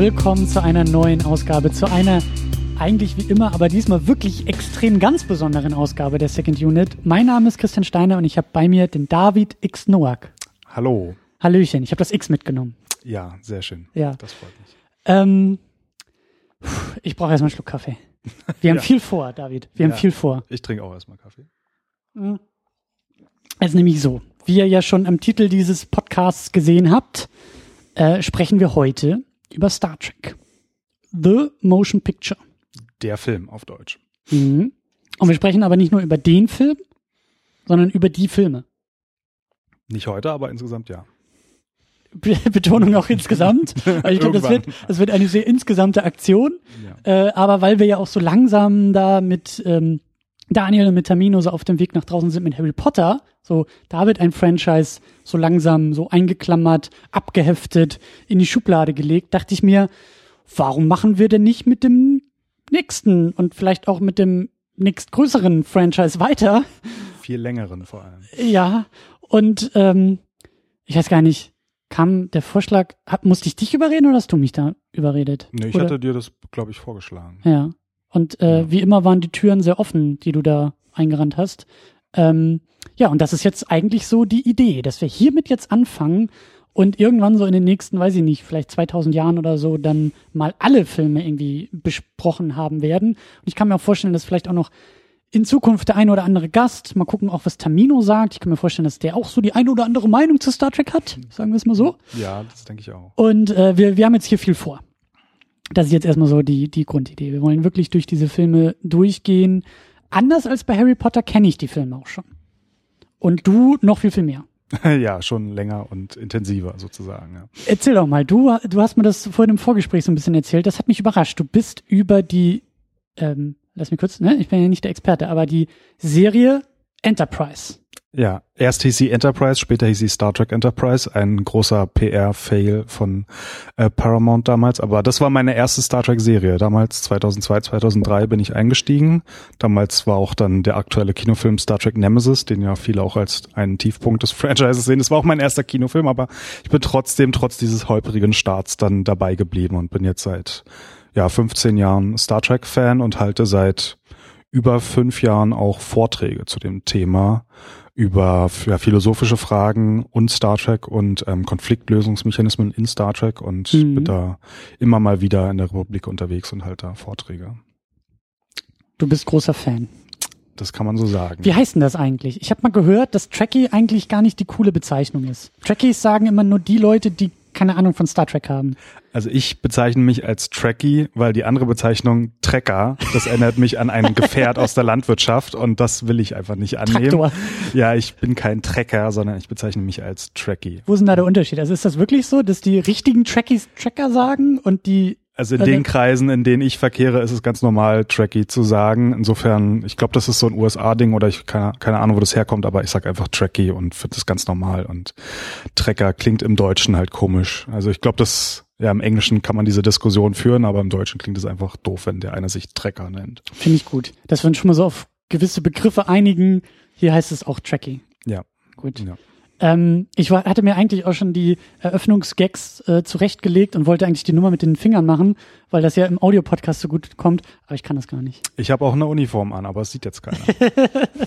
Willkommen zu einer neuen Ausgabe, zu einer eigentlich wie immer, aber diesmal wirklich extrem ganz besonderen Ausgabe der Second Unit. Mein Name ist Christian Steiner und ich habe bei mir den David X Noack. Hallo. Hallöchen, ich habe das X mitgenommen. Ja, sehr schön. Ja. Das freut mich. Ähm, ich brauche erstmal einen Schluck Kaffee. Wir haben Ja. viel vor, David. Wir haben Ja. viel vor. Ich trinke auch erstmal Kaffee. Es ist nämlich so, wie ihr ja schon am Titel dieses Podcasts gesehen habt, äh, sprechen wir heute über Star Trek. The Motion Picture. Der Film auf Deutsch. Mhm. Und wir sprechen aber nicht nur über den Film, sondern über die Filme. Nicht heute, aber insgesamt ja. Be Betonung auch insgesamt. Weil ich glaube, das wird, das wird eine sehr insgesamte Aktion. ja. Äh, aber weil wir ja auch so langsam da mit ähm, Daniel und mit Tamino so auf dem Weg nach draußen sind mit Harry Potter, so da wird ein Franchise so langsam so eingeklammert, abgeheftet, in die Schublade gelegt, dachte ich mir, warum machen wir denn nicht mit dem nächsten und vielleicht auch mit dem nächstgrößeren Franchise weiter? Viel längeren vor allem. Ja, und ähm, ich weiß gar nicht, kam der Vorschlag, hab, musste ich dich überreden oder hast du mich da überredet? Nee, ich Oder- hatte dir das, glaube ich, vorgeschlagen. Ja. Und äh, wie immer waren die Türen sehr offen, die du da eingerannt hast. Ähm, ja, und das ist jetzt eigentlich so die Idee, dass wir hiermit jetzt anfangen und irgendwann so in den nächsten, weiß ich nicht, vielleicht 2000 Jahren oder so, dann mal alle Filme irgendwie besprochen haben werden. Und ich kann mir auch vorstellen, dass vielleicht auch noch in Zukunft der eine oder andere Gast, mal gucken auch, was Tamino sagt. Ich kann mir vorstellen, dass der auch so die eine oder andere Meinung zu Star Trek hat, sagen wir es mal so. Ja, das denke ich auch. Und äh, wir, wir haben jetzt hier viel vor. Das ist jetzt erstmal so die, die Grundidee. Wir wollen wirklich durch diese Filme durchgehen. Anders als bei Harry Potter kenne ich die Filme auch schon. Und du noch viel, viel mehr. ja, schon länger und intensiver sozusagen. Ja. Erzähl doch mal, du, du hast mir das vorhin im Vorgespräch so ein bisschen erzählt. Das hat mich überrascht. Du bist über die, ähm, lass mich kurz, ne? Ich bin ja nicht der Experte, aber die Serie Enterprise. Ja, erst hieß sie Enterprise, später hieß sie Star Trek Enterprise, ein großer PR-Fail von äh, Paramount damals, aber das war meine erste Star Trek-Serie. Damals, 2002, 2003 bin ich eingestiegen. Damals war auch dann der aktuelle Kinofilm Star Trek Nemesis, den ja viele auch als einen Tiefpunkt des Franchises sehen. Das war auch mein erster Kinofilm, aber ich bin trotzdem, trotz dieses holprigen Starts, dann dabei geblieben und bin jetzt seit ja 15 Jahren Star Trek-Fan und halte seit über fünf Jahren auch Vorträge zu dem Thema über ja, philosophische Fragen und Star Trek und ähm, Konfliktlösungsmechanismen in Star Trek und Mhm. bin da immer mal wieder in der Republik unterwegs und halte da Vorträge. Du bist großer Fan. Das kann man so sagen. Wie heißt denn das eigentlich? Ich habe mal gehört, dass Trekkie eigentlich gar nicht die coole Bezeichnung ist. Trekkies sagen immer nur die Leute, die keine Ahnung von Star Trek haben. Also ich bezeichne mich als Trekkie, weil die andere Bezeichnung Trecker, das erinnert mich an ein Gefährt aus der Landwirtschaft und das will ich einfach nicht annehmen. Traktor. Ja, ich bin kein Trecker, sondern ich bezeichne mich als Trekkie. Wo ist denn da der Unterschied? Also ist das wirklich so, dass die richtigen Trekkies Trekker sagen und die Also in Also- den Kreisen, in denen ich verkehre, ist es ganz normal, Trekkie zu sagen. Insofern, ich glaube, das ist so ein USA-Ding oder ich keine, keine Ahnung, wo das herkommt, aber ich sag einfach Trekkie und finde das ganz normal. Und Trecker klingt im Deutschen halt komisch. Also ich glaube, das, ja, im Englischen kann man diese Diskussion führen, aber im Deutschen klingt es einfach doof, wenn der eine sich Trecker nennt. finde ich gut, dass wir uns schon mal so auf gewisse Begriffe einigen. Hier heißt es auch Trekkie. Ja. Gut. Ja. Ähm, ich war, hatte mir eigentlich auch schon die Eröffnungsgags äh, zurechtgelegt und wollte eigentlich die Nummer mit den Fingern machen, weil das ja im Audiopodcast so gut kommt, aber ich kann das gar nicht. Ich habe auch eine Uniform an, aber es sieht jetzt keiner.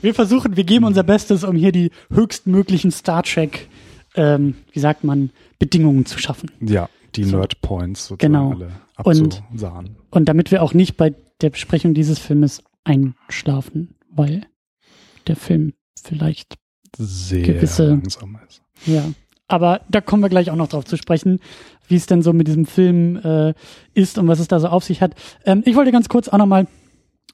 Wir versuchen, wir geben unser Bestes, um hier die höchstmöglichen Star Trek, ähm, wie sagt man, Bedingungen zu schaffen. ja, die So. Nerd Points sozusagen Genau. alle Und- abzusahen. Und damit wir auch nicht bei der Besprechung dieses Filmes einschlafen, weil der Film vielleicht, Sehr gewisse- langsam ist. ja. Aber da kommen wir gleich auch noch drauf zu sprechen, wie es denn so mit diesem Film äh, ist und was es da so auf sich hat. Ähm, ich wollte ganz kurz auch nochmal,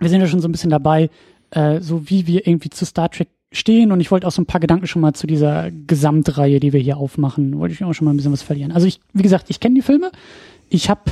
wir sind ja schon so ein bisschen dabei, äh, so wie wir irgendwie zu Star Trek stehen und ich wollte auch so ein paar Gedanken schon mal zu dieser Gesamtreihe, die wir hier aufmachen, wollte ich auch schon mal ein bisschen was verlieren. Also ich, wie gesagt, ich kenne die Filme. Ich habe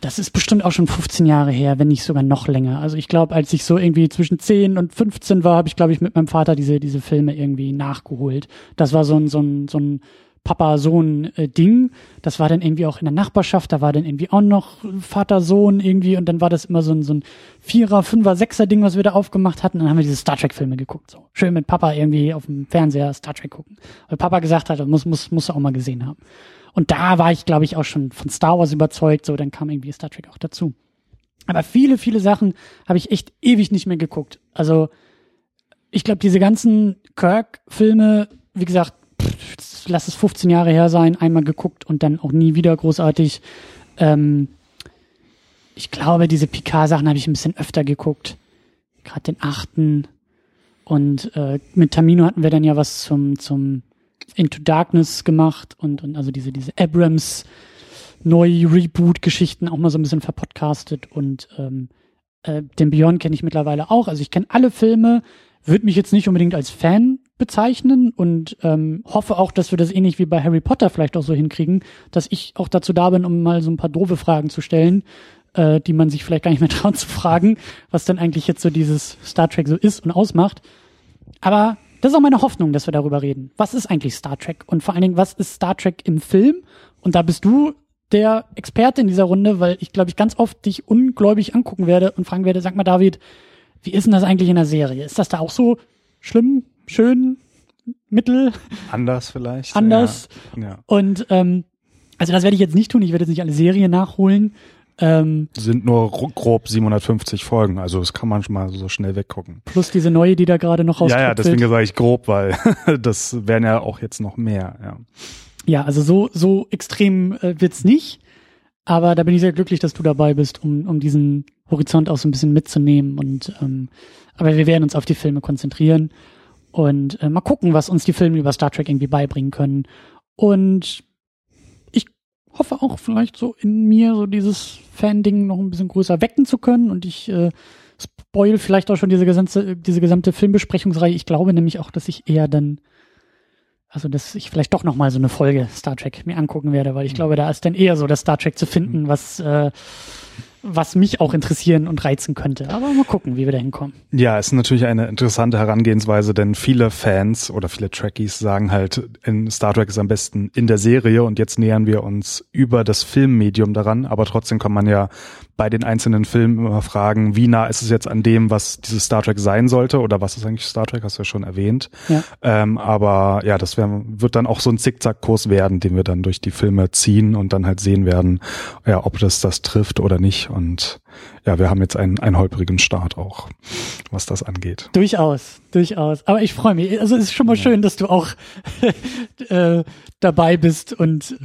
das ist bestimmt auch schon 15 Jahre her, wenn nicht sogar noch länger. Also ich glaube, als ich so irgendwie zwischen 10 und 15 war, habe ich, glaube ich, mit meinem Vater diese, diese Filme irgendwie nachgeholt. Das war so ein, so ein, so ein Papa-Sohn-Ding. Das war dann irgendwie auch in der Nachbarschaft, da war dann irgendwie auch noch Vater-Sohn irgendwie und dann war das immer so ein, so ein Vierer, Fünfer, Sechser-Ding, was wir da aufgemacht hatten. Und dann haben wir diese Star Trek-Filme geguckt. So schön mit Papa irgendwie auf dem Fernseher Star Trek gucken. Weil Papa gesagt hat, muss, muss, muss er auch mal gesehen haben. Und da war ich, glaube ich, auch schon von Star Wars überzeugt. So, dann kam irgendwie Star Trek auch dazu. Aber viele, viele Sachen habe ich echt ewig nicht mehr geguckt. Also ich glaube, diese ganzen Kirk-Filme, wie gesagt, pff, lass es 15 Jahre her sein, einmal geguckt und dann auch nie wieder großartig. Ähm, ich glaube, diese Picard-Sachen habe ich ein bisschen öfter geguckt. Gerade den achten. Und äh, mit Tamino hatten wir dann ja was zum, zum Into Darkness gemacht und, und also diese, diese Abrams Neu-Reboot-Geschichten auch mal so ein bisschen verpodcastet und ähm, äh, den Beyond kenne ich mittlerweile auch. Also ich kenne alle Filme, würde mich jetzt nicht unbedingt als Fan bezeichnen und ähm, hoffe auch, dass wir das ähnlich wie bei Harry Potter vielleicht auch so hinkriegen, dass ich auch dazu da bin, um mal so ein paar doofe Fragen zu stellen, äh, die man sich vielleicht gar nicht mehr traut zu fragen, was dann eigentlich jetzt so dieses Star Trek so ist und ausmacht. Aber das ist auch meine Hoffnung, dass wir darüber reden. Was ist eigentlich Star Trek? Und vor allen Dingen, was ist Star Trek im Film? Und da bist du der Experte in dieser Runde, weil ich glaube ich ganz oft dich ungläubig angucken werde und fragen werde, sag mal David, wie ist denn das eigentlich in der Serie? Ist das da auch so schlimm, schön, mittel? Anders vielleicht. Anders. Ja. ja. Und ähm, also das werde ich jetzt nicht tun. Ich werde jetzt nicht alle Serien nachholen. Ähm, Sind nur grob 750 Folgen, also das kann man schon mal so schnell weggucken. Plus diese neue, die da gerade noch rauskommt. Ja, ja, deswegen sage ich grob, weil das wären ja auch jetzt noch mehr, ja. Ja, also so, so extrem äh, wird's nicht. Aber da bin ich sehr glücklich, dass du dabei bist, um, um diesen Horizont auch so ein bisschen mitzunehmen. Und ähm, aber wir werden uns auf die Filme konzentrieren und äh, mal gucken, was uns die Filme über Star Trek irgendwie beibringen können. Und hoffe auch vielleicht so in mir so dieses Fan-Ding noch ein bisschen größer wecken zu können. Und ich äh, spoil vielleicht auch schon diese gesamte, diese gesamte Filmbesprechungsreihe. Ich glaube nämlich auch, dass ich eher dann also dass ich vielleicht doch noch mal so eine Folge Star Trek mir angucken werde, weil ich glaube, da ist dann eher so das Star Trek zu finden, was äh, was mich auch interessieren und reizen könnte. Aber mal gucken, wie wir da hinkommen. Ja, es ist natürlich eine interessante Herangehensweise, denn viele Fans oder viele Trekkies sagen halt, in Star Trek ist am besten in der Serie und jetzt nähern wir uns über das Filmmedium daran, aber trotzdem kann man ja bei den einzelnen Filmen immer fragen, wie nah ist es jetzt an dem, was dieses Star Trek sein sollte oder was ist eigentlich Star Trek, hast du ja schon erwähnt. Ja. Ähm, aber ja, das wär, wird dann auch so ein Zickzackkurs werden, den wir dann durch die Filme ziehen und dann halt sehen werden, ja, ob das das trifft oder nicht. Und ja, wir haben jetzt einen, einen holprigen Start auch, was das angeht. Durchaus, durchaus. Aber ich freue mich. Also es ist schon mal ja. schön, dass du auch äh, dabei bist und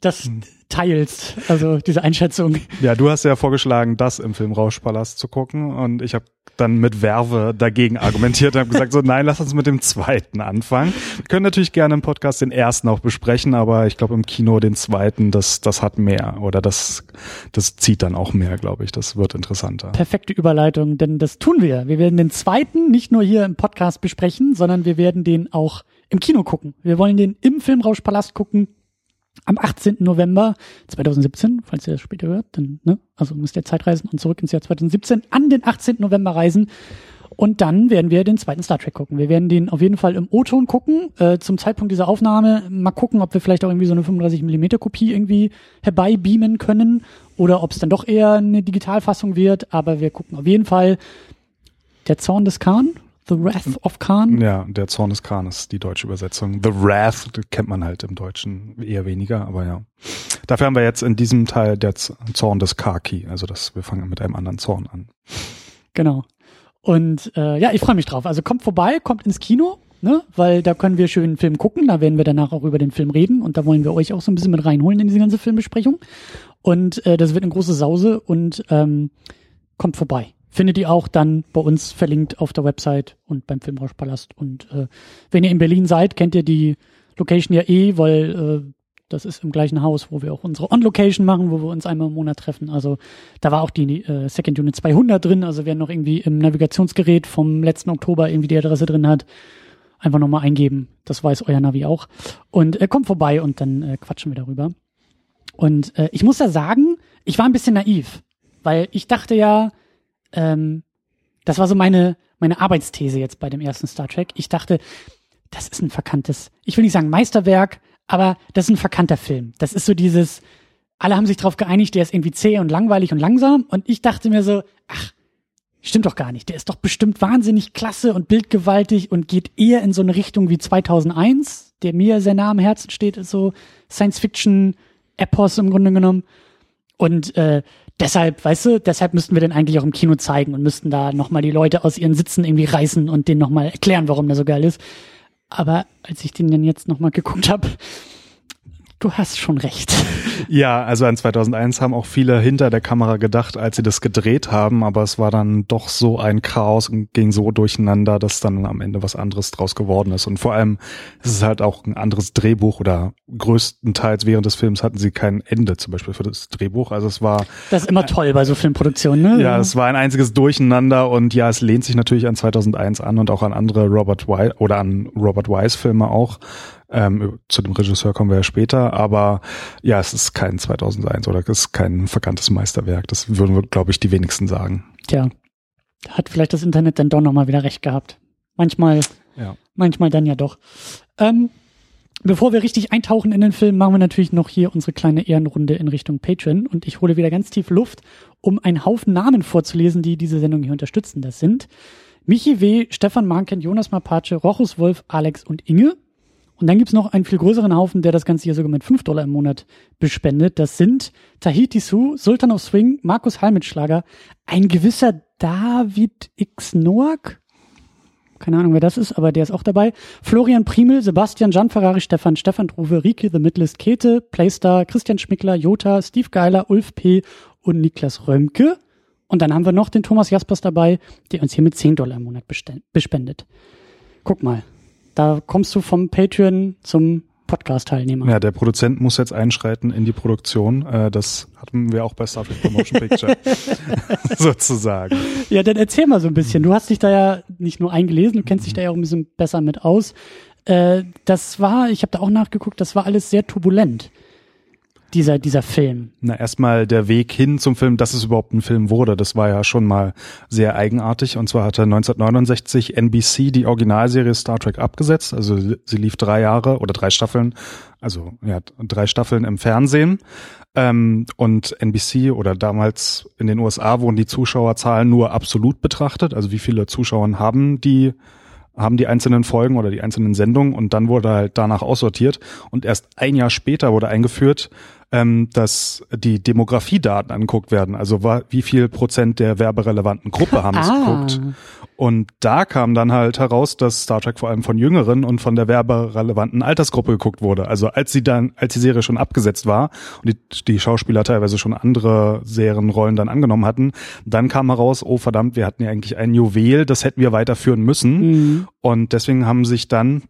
das hm. teilst, also diese Einschätzung. Ja, du hast ja vorgeschlagen, das im Film Rauschpalast zu gucken und ich habe dann mit Werbe dagegen argumentiert und habe gesagt, so nein, lass uns mit dem zweiten anfangen. Wir können natürlich gerne im Podcast den ersten auch besprechen, aber ich glaube im Kino den zweiten, das, das hat mehr oder das, das zieht dann auch mehr, glaube ich. Das wird interessanter. Perfekte Überleitung, denn das tun wir. Wir werden den zweiten nicht nur hier im Podcast besprechen, sondern wir werden den auch im Kino gucken. Wir wollen den im Filmrauschpalast gucken am 18. November 2017, falls ihr das später hört, dann, ne, also müsst ihr Zeit reisen und zurück ins Jahr 2017 an den 18. November reisen. Und dann werden wir den zweiten Star Trek gucken. Wir werden den auf jeden Fall im O-Ton gucken. Äh, zum Zeitpunkt dieser Aufnahme mal gucken, ob wir vielleicht auch irgendwie so eine 35 mm Kopie irgendwie herbeibeamen können oder ob es dann doch eher eine Digitalfassung wird. Aber wir gucken auf jeden Fall der Zorn des Khan The Wrath of Khan? Ja, der Zorn des Khan ist die deutsche Übersetzung. The Wrath kennt man halt im Deutschen eher weniger, aber ja. Dafür haben wir jetzt in diesem Teil der Zorn des Kaki, also das, wir fangen mit einem anderen Zorn an. Genau. Und äh, ja, ich freue mich drauf. Also kommt vorbei, kommt ins Kino, ne? weil da können wir schön einen Film gucken. Da werden wir danach auch über den Film reden und da wollen wir euch auch so ein bisschen mit reinholen in diese ganze Filmbesprechung. Und äh, das wird eine große Sause und ähm, kommt vorbei findet ihr auch dann bei uns verlinkt auf der Website und beim Filmrauschpalast. Und äh, wenn ihr in Berlin seid, kennt ihr die Location ja eh, weil äh, das ist im gleichen Haus, wo wir auch unsere On-Location machen, wo wir uns einmal im Monat treffen. Also da war auch die äh, Second Unit 200 drin. Also wer noch irgendwie im Navigationsgerät vom letzten Oktober irgendwie die Adresse drin hat, einfach nochmal eingeben. Das weiß euer Navi auch. Und äh, kommt vorbei und dann äh, quatschen wir darüber. Und äh, ich muss da sagen, ich war ein bisschen naiv, weil ich dachte ja, ähm, das war so meine, meine Arbeitsthese jetzt bei dem ersten Star Trek. Ich dachte, das ist ein verkanntes, ich will nicht sagen Meisterwerk, aber das ist ein verkannter Film. Das ist so dieses, alle haben sich darauf geeinigt, der ist irgendwie zäh und langweilig und langsam. Und ich dachte mir so, ach, stimmt doch gar nicht. Der ist doch bestimmt wahnsinnig klasse und bildgewaltig und geht eher in so eine Richtung wie 2001, der mir sehr nah am Herzen steht, ist so Science-Fiction-Epos im Grunde genommen. Und äh, deshalb, weißt du, deshalb müssten wir den eigentlich auch im Kino zeigen und müssten da nochmal die Leute aus ihren Sitzen irgendwie reißen und denen nochmal erklären, warum der so geil ist. Aber als ich den dann jetzt nochmal geguckt habe, du hast schon recht. Ja, also an 2001 haben auch viele hinter der Kamera gedacht, als sie das gedreht haben, aber es war dann doch so ein Chaos und ging so durcheinander, dass dann am Ende was anderes draus geworden ist. Und vor allem ist es halt auch ein anderes Drehbuch oder größtenteils während des Films hatten sie kein Ende zum Beispiel für das Drehbuch. Also es war. Das ist immer toll bei so Filmproduktionen, ne? Ja, es war ein einziges Durcheinander und ja, es lehnt sich natürlich an 2001 an und auch an andere Robert Wise oder an Robert Wise Filme auch. Ähm, zu dem Regisseur kommen wir ja später, aber ja, es ist kein 2001 oder es ist kein verkanntes Meisterwerk. Das würden wir, glaube ich, die wenigsten sagen. Tja, hat vielleicht das Internet dann doch nochmal wieder recht gehabt. Manchmal, ja. manchmal dann ja doch. Ähm, bevor wir richtig eintauchen in den Film, machen wir natürlich noch hier unsere kleine Ehrenrunde in Richtung Patreon und ich hole wieder ganz tief Luft, um einen Haufen Namen vorzulesen, die diese Sendung hier unterstützen. Das sind Michi W., Stefan Manken, Jonas Mapace, Rochus Wolf, Alex und Inge. Und dann gibt's noch einen viel größeren Haufen, der das Ganze hier sogar mit 5 Dollar im Monat bespendet. Das sind Tahiti Su, Sultan of Swing, Markus Halmitschlager, ein gewisser David X. Noack. Keine Ahnung, wer das ist, aber der ist auch dabei. Florian Primel, Sebastian Gianferrari, Stefan, Stefan Truve, Rike, The Midlist, Kete, Playstar, Christian Schmickler, Jota, Steve Geiler, Ulf P. und Niklas Römke. Und dann haben wir noch den Thomas Jaspers dabei, der uns hier mit 10 Dollar im Monat bespendet. Guck mal, da kommst du vom Patreon zum Podcast-Teilnehmer. Ja, der Produzent muss jetzt einschreiten in die Produktion. Äh, das hatten wir auch bei Star Trek Promotion Picture sozusagen. Ja, dann erzähl mal so ein bisschen. Du hast dich da ja nicht nur eingelesen, du kennst dich da ja auch ein bisschen besser mit aus. Äh, das war, ich habe da auch nachgeguckt, das war alles sehr turbulent dieser, dieser Film? Na, erstmal der Weg hin zum Film, dass es überhaupt ein Film wurde, das war ja schon mal sehr eigenartig. Und zwar hatte 1969 NBC die Originalserie Star Trek abgesetzt. Also sie lief drei Jahre oder drei Staffeln, also ja, drei Staffeln im Fernsehen. Ähm, und NBC oder damals in den USA wurden die Zuschauerzahlen nur absolut betrachtet. Also wie viele Zuschauer haben die haben die einzelnen Folgen oder die einzelnen Sendungen und dann wurde halt danach aussortiert und erst ein Jahr später wurde eingeführt, ähm, dass die Demografiedaten angeguckt werden. Also wie viel Prozent der werberelevanten Gruppe haben es ah. geguckt. Und da kam dann halt heraus, dass Star Trek vor allem von Jüngeren und von der werberelevanten Altersgruppe geguckt wurde. Also als sie dann, als die Serie schon abgesetzt war und die, die Schauspieler teilweise schon andere Serienrollen dann angenommen hatten, dann kam heraus, oh verdammt, wir hatten ja eigentlich ein Juwel, das hätten wir weiterführen müssen. Mhm. Und deswegen haben sich dann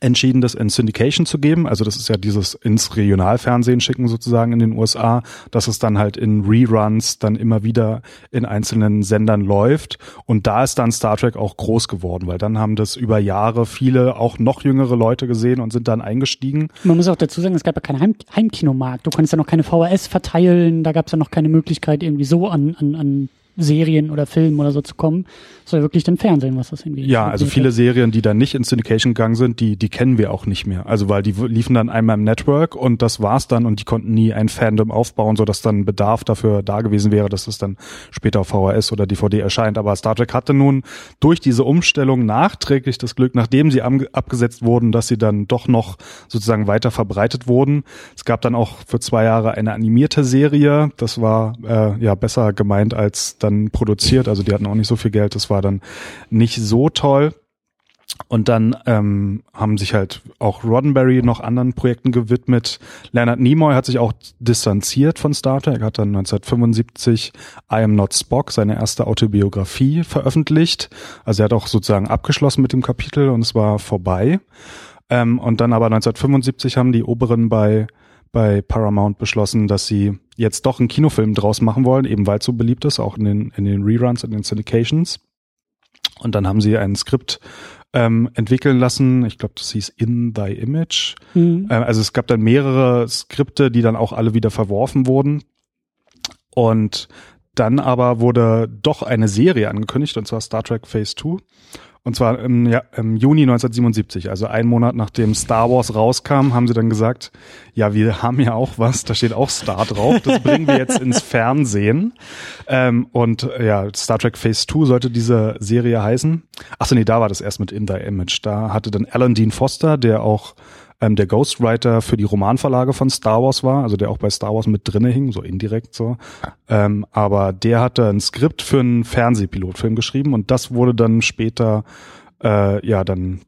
entschieden, das in Syndication zu geben. Also das ist ja dieses ins Regionalfernsehen schicken sozusagen in den USA, dass es dann halt in Reruns dann immer wieder in einzelnen Sendern läuft. Und da ist dann Star Trek auch groß geworden, weil dann haben das über Jahre viele auch noch jüngere Leute gesehen und sind dann eingestiegen. Man muss auch dazu sagen, es gab ja keinen Heim Heimkinomarkt. Du konntest ja noch keine VHS verteilen, da gab es ja noch keine Möglichkeit irgendwie so an, an, an Serien oder Filmen oder so zu kommen, soll wirklich den Fernsehen, was das irgendwie. Ja, also viele Serien, die dann nicht in Syndication gegangen sind, die, die kennen wir auch nicht mehr. Also weil die liefen dann einmal im Network und das war's dann und die konnten nie ein Fandom aufbauen, so dass dann Bedarf dafür da gewesen wäre, dass es dann später auf VHS oder DVD erscheint. Aber Star Trek hatte nun durch diese Umstellung nachträglich das Glück, nachdem sie abgesetzt wurden, dass sie dann doch noch sozusagen weiter verbreitet wurden. Es gab dann auch für zwei Jahre eine animierte Serie. Das war äh, ja besser gemeint als dann produziert. Also die hatten auch nicht so viel Geld. Das war dann nicht so toll. Und dann ähm, haben sich halt auch Roddenberry noch anderen Projekten gewidmet. Leonard Nimoy hat sich auch distanziert von Star Trek, hat dann 1975 I Am Not Spock, seine erste Autobiografie, veröffentlicht. Also er hat auch sozusagen abgeschlossen mit dem Kapitel und es war vorbei. Ähm, und dann aber 1975 haben die Oberen bei bei Paramount beschlossen, dass sie jetzt doch einen Kinofilm draus machen wollen, eben weil es so beliebt ist, auch in den, in den Reruns, in den Syndications. Und dann haben sie ein Skript ähm, entwickeln lassen. Ich glaube, das hieß In Thy Image. Mhm. Ähm, also es gab dann mehrere Skripte, die dann auch alle wieder verworfen wurden. Und dann aber wurde doch eine Serie angekündigt, und zwar Star Trek Phase 2. Und zwar im, ja, im Juni 1977, also einen Monat nachdem Star Wars rauskam, haben sie dann gesagt, ja, wir haben ja auch was, da steht auch Star drauf, das bringen wir jetzt ins Fernsehen. Ähm, und ja, Star Trek Phase 2 sollte diese Serie heißen. Achso, nee, da war das erst mit In the Image. Da hatte dann Alan Dean Foster, der auch ähm, der Ghostwriter für die Romanverlage von Star Wars war, also der auch bei Star Wars mit drinne hing, so indirekt so. Ähm, aber der hatte ein Skript für einen Fernsehpilotfilm geschrieben und das wurde dann später äh, ja dann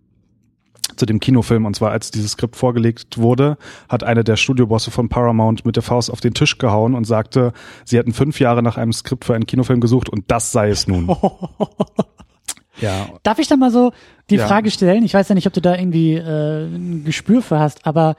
zu dem Kinofilm. Und zwar, als dieses Skript vorgelegt wurde, hat einer der Studiobosse von Paramount mit der Faust auf den Tisch gehauen und sagte, sie hätten fünf Jahre nach einem Skript für einen Kinofilm gesucht und das sei es nun. Ja. Darf ich da mal so die Ja. Frage stellen? Ich weiß ja nicht, ob du da irgendwie äh, ein Gespür für hast, aber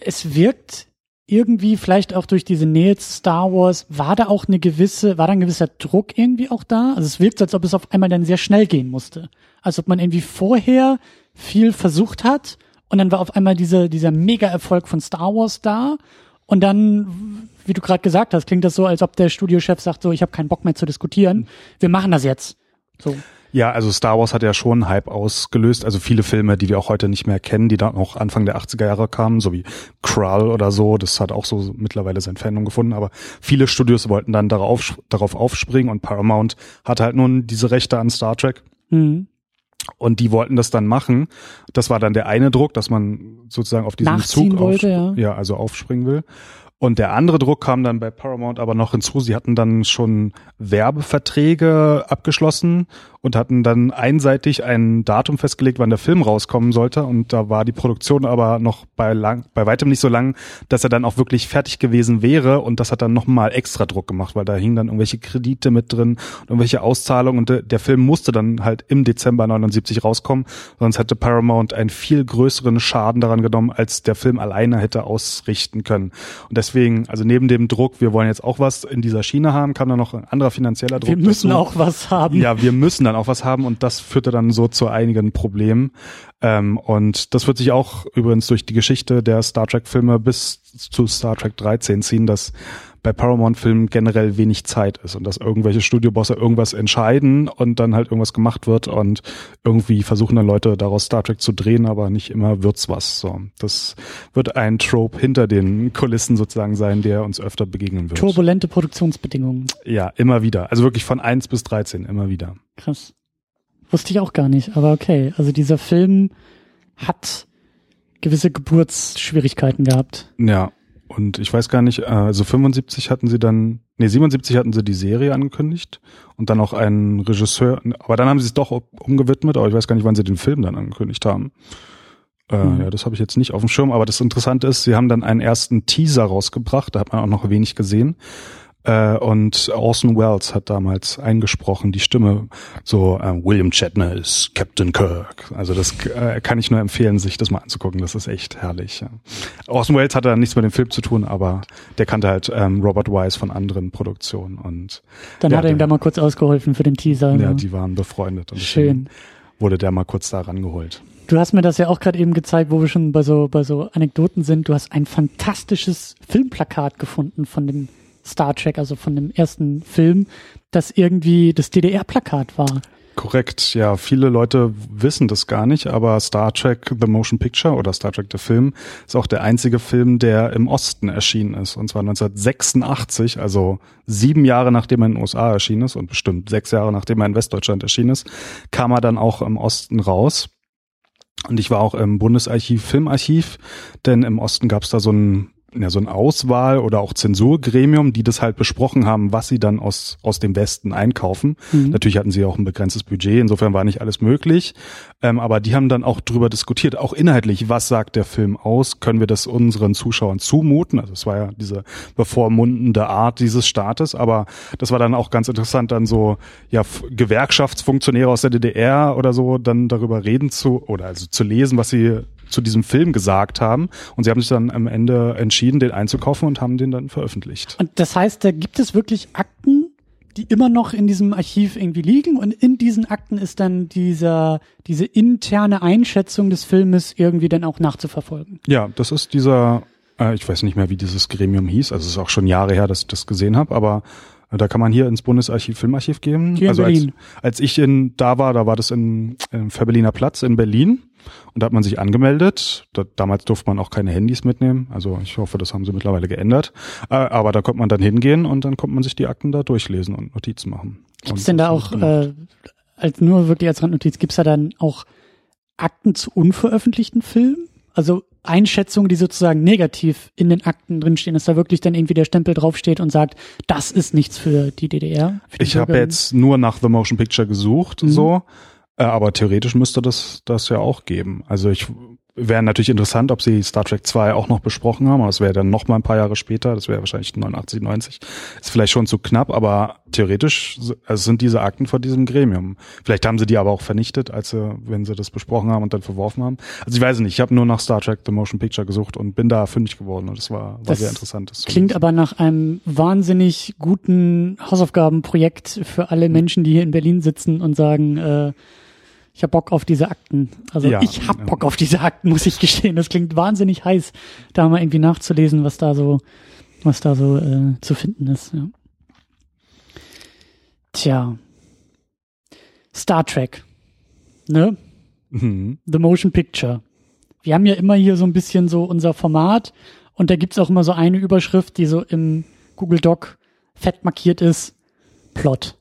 es wirkt irgendwie vielleicht auch durch diese Nähe zu Star Wars, war da auch eine gewisse, war da ein gewisser Druck irgendwie auch da? Also es wirkt, so, als ob es auf einmal dann sehr schnell gehen musste. Als ob man irgendwie vorher viel versucht hat und dann war auf einmal diese, dieser Mega-Erfolg von Star Wars da und dann, wie du gerade gesagt hast, klingt das so, als ob der Studiochef sagt so, ich habe keinen Bock mehr zu diskutieren, wir machen das jetzt. So. Ja, also Star Wars hat ja schon einen Hype ausgelöst. Also viele Filme, die wir auch heute nicht mehr kennen, die dann auch Anfang der 80er Jahre kamen, so wie Krull oder so. Das hat auch so mittlerweile sein Fandom gefunden. Aber viele Studios wollten dann darauf, darauf aufspringen und Paramount hat halt nun diese Rechte an Star Trek. Mhm. Und die wollten das dann machen. Das war dann der eine Druck, dass man sozusagen auf diesen Nachziehen Zug wollte, aufsp- ja. ja, also aufspringen will. Und der andere Druck kam dann bei Paramount aber noch hinzu. Sie hatten dann schon Werbeverträge abgeschlossen und hatten dann einseitig ein Datum festgelegt, wann der Film rauskommen sollte. Und da war die Produktion aber noch bei, lang, bei weitem nicht so lang, dass er dann auch wirklich fertig gewesen wäre. Und das hat dann nochmal extra Druck gemacht, weil da hingen dann irgendwelche Kredite mit drin und irgendwelche Auszahlungen. Und der, Film musste dann halt im Dezember 79 rauskommen. Sonst hätte Paramount einen viel größeren Schaden daran genommen, als der Film alleine hätte ausrichten können. Und deswegen, also neben dem Druck, wir wollen jetzt auch was in dieser Schiene haben, kam dann noch ein anderer finanzieller Druck. Wir müssen dazu. auch was haben. Ja, wir müssen dann auch was haben und das führte dann so zu einigen Problemen. Ähm, und das wird sich auch übrigens durch die Geschichte der Star Trek-Filme bis zu Star Trek 13 ziehen, dass bei Paramount-Filmen generell wenig Zeit ist und dass irgendwelche Studiobosse irgendwas entscheiden und dann halt irgendwas gemacht wird und irgendwie versuchen dann Leute daraus Star Trek zu drehen, aber nicht immer wird's was. So, das wird ein Trope hinter den Kulissen sozusagen sein, der uns öfter begegnen wird. Turbulente Produktionsbedingungen. Ja, immer wieder. Also wirklich von 1 bis 13, immer wieder. Krass. Wusste ich auch gar nicht, aber okay. Also dieser Film hat gewisse Geburtsschwierigkeiten gehabt. Ja, und ich weiß gar nicht, äh, also 75 hatten sie dann, nee, 77 hatten sie die Serie angekündigt und dann auch einen Regisseur, aber dann haben sie es doch umgewidmet, aber ich weiß gar nicht, wann sie den Film dann angekündigt haben. Äh, Mhm. Ja, das habe ich jetzt nicht auf dem Schirm, aber das Interessante ist, sie haben dann einen ersten Teaser rausgebracht, da hat man auch noch wenig gesehen. Äh, und Orson Welles hat damals eingesprochen, die Stimme, so äh, William Shatner ist Captain Kirk. Also das äh, kann ich nur empfehlen, sich das mal anzugucken. Das ist echt herrlich. Ja. Orson Welles hatte nichts mit dem Film zu tun, aber der kannte halt ähm, Robert Wise von anderen Produktionen und Dann Ja, hat er ihm da mal kurz ausgeholfen für den Teaser. ja, ja. die waren befreundet und Schön. wurde der mal kurz da rangeholt. Du hast mir das ja auch gerade eben gezeigt, wo wir schon bei so, bei so Anekdoten sind. Du hast ein fantastisches Filmplakat gefunden von dem Star Trek, also von dem ersten Film, das irgendwie das DDR-Plakat war. Korrekt, ja, viele Leute wissen das gar nicht, aber Star Trek The Motion Picture oder Star Trek der Film ist auch der einzige Film, der im Osten erschienen ist. Und zwar 1986, also sieben Jahre nachdem er in den USA erschienen ist und bestimmt sechs Jahre nachdem er in Westdeutschland erschienen ist, kam er dann auch im Osten raus. Und ich war auch im Bundesarchiv Filmarchiv, denn im Osten gab es da so ein ja, so ein Auswahl oder auch Zensurgremium, die das halt besprochen haben, was sie dann aus, aus dem Westen einkaufen. Mhm. Natürlich hatten sie auch ein begrenztes Budget, insofern war nicht alles möglich. Ähm, aber die haben dann auch drüber diskutiert, auch inhaltlich, was sagt der Film aus? Können wir das unseren Zuschauern zumuten? Also es war ja diese bevormundende Art dieses Staates, aber das war dann auch ganz interessant, dann so ja Gewerkschaftsfunktionäre aus der DDR oder so dann darüber reden zu oder also zu lesen, was sie zu diesem Film gesagt haben. Und sie haben sich dann am Ende entschieden, den einzukaufen und haben den dann veröffentlicht. Und das heißt, da gibt es wirklich Akten, die immer noch in diesem Archiv irgendwie liegen und in diesen Akten ist dann dieser, diese interne Einschätzung des Filmes irgendwie dann auch nachzuverfolgen. Ja, das ist dieser Äh, ich weiß nicht mehr, wie dieses Gremium hieß. Also es ist auch schon Jahre her, dass ich das gesehen habe, aber äh, da kann man hier ins Bundesarchiv Filmarchiv gehen. Hier in also. Als, als ich in, da war, da war das in, in Berliner Platz in Berlin. Und da hat man sich angemeldet. Da, damals durfte man auch keine Handys mitnehmen. Also ich hoffe, das haben sie mittlerweile geändert. Äh, aber da konnte man dann hingehen und dann konnte man sich die Akten da durchlesen und Notizen machen. Gibt's denn da auch, äh, als nur wirklich als Randnotiz, gibt's da dann auch Akten zu unveröffentlichten Filmen? Also Einschätzungen, die sozusagen negativ in den Akten drinstehen, dass da wirklich dann irgendwie der Stempel draufsteht und sagt, das ist nichts für die DDR. Für die Ich habe jetzt nur nach The Motion Picture gesucht, Mhm. so. Äh, aber theoretisch müsste das das ja auch geben. Also ich wäre natürlich interessant, ob sie Star Trek 2 auch noch besprochen haben, aber das wäre dann noch mal ein paar Jahre später, das wäre wahrscheinlich 89, 90. Ist vielleicht schon zu knapp, aber theoretisch also sind diese Akten von diesem Gremium. Vielleicht haben sie die aber auch vernichtet, als sie, wenn sie das besprochen haben und dann verworfen haben. Also ich weiß nicht, ich habe nur nach Star Trek The Motion Picture gesucht und bin da fündig geworden und das war, war Das sehr interessant. das Klingt aber nach einem wahnsinnig guten Hausaufgabenprojekt für alle Menschen, die hier in Berlin sitzen und sagen, äh, ich hab Bock auf diese Akten. Also Ja, ich hab ja. Bock auf diese Akten, muss ich gestehen. Das klingt wahnsinnig heiß, da mal irgendwie nachzulesen, was da so, was da so äh, zu finden ist. Ja. Tja. Star Trek. Ne? Mhm. The Motion Picture. Wir haben ja immer hier so ein bisschen so unser Format und da gibt's auch immer so eine Überschrift, die so im Google Doc fett markiert ist. Plot.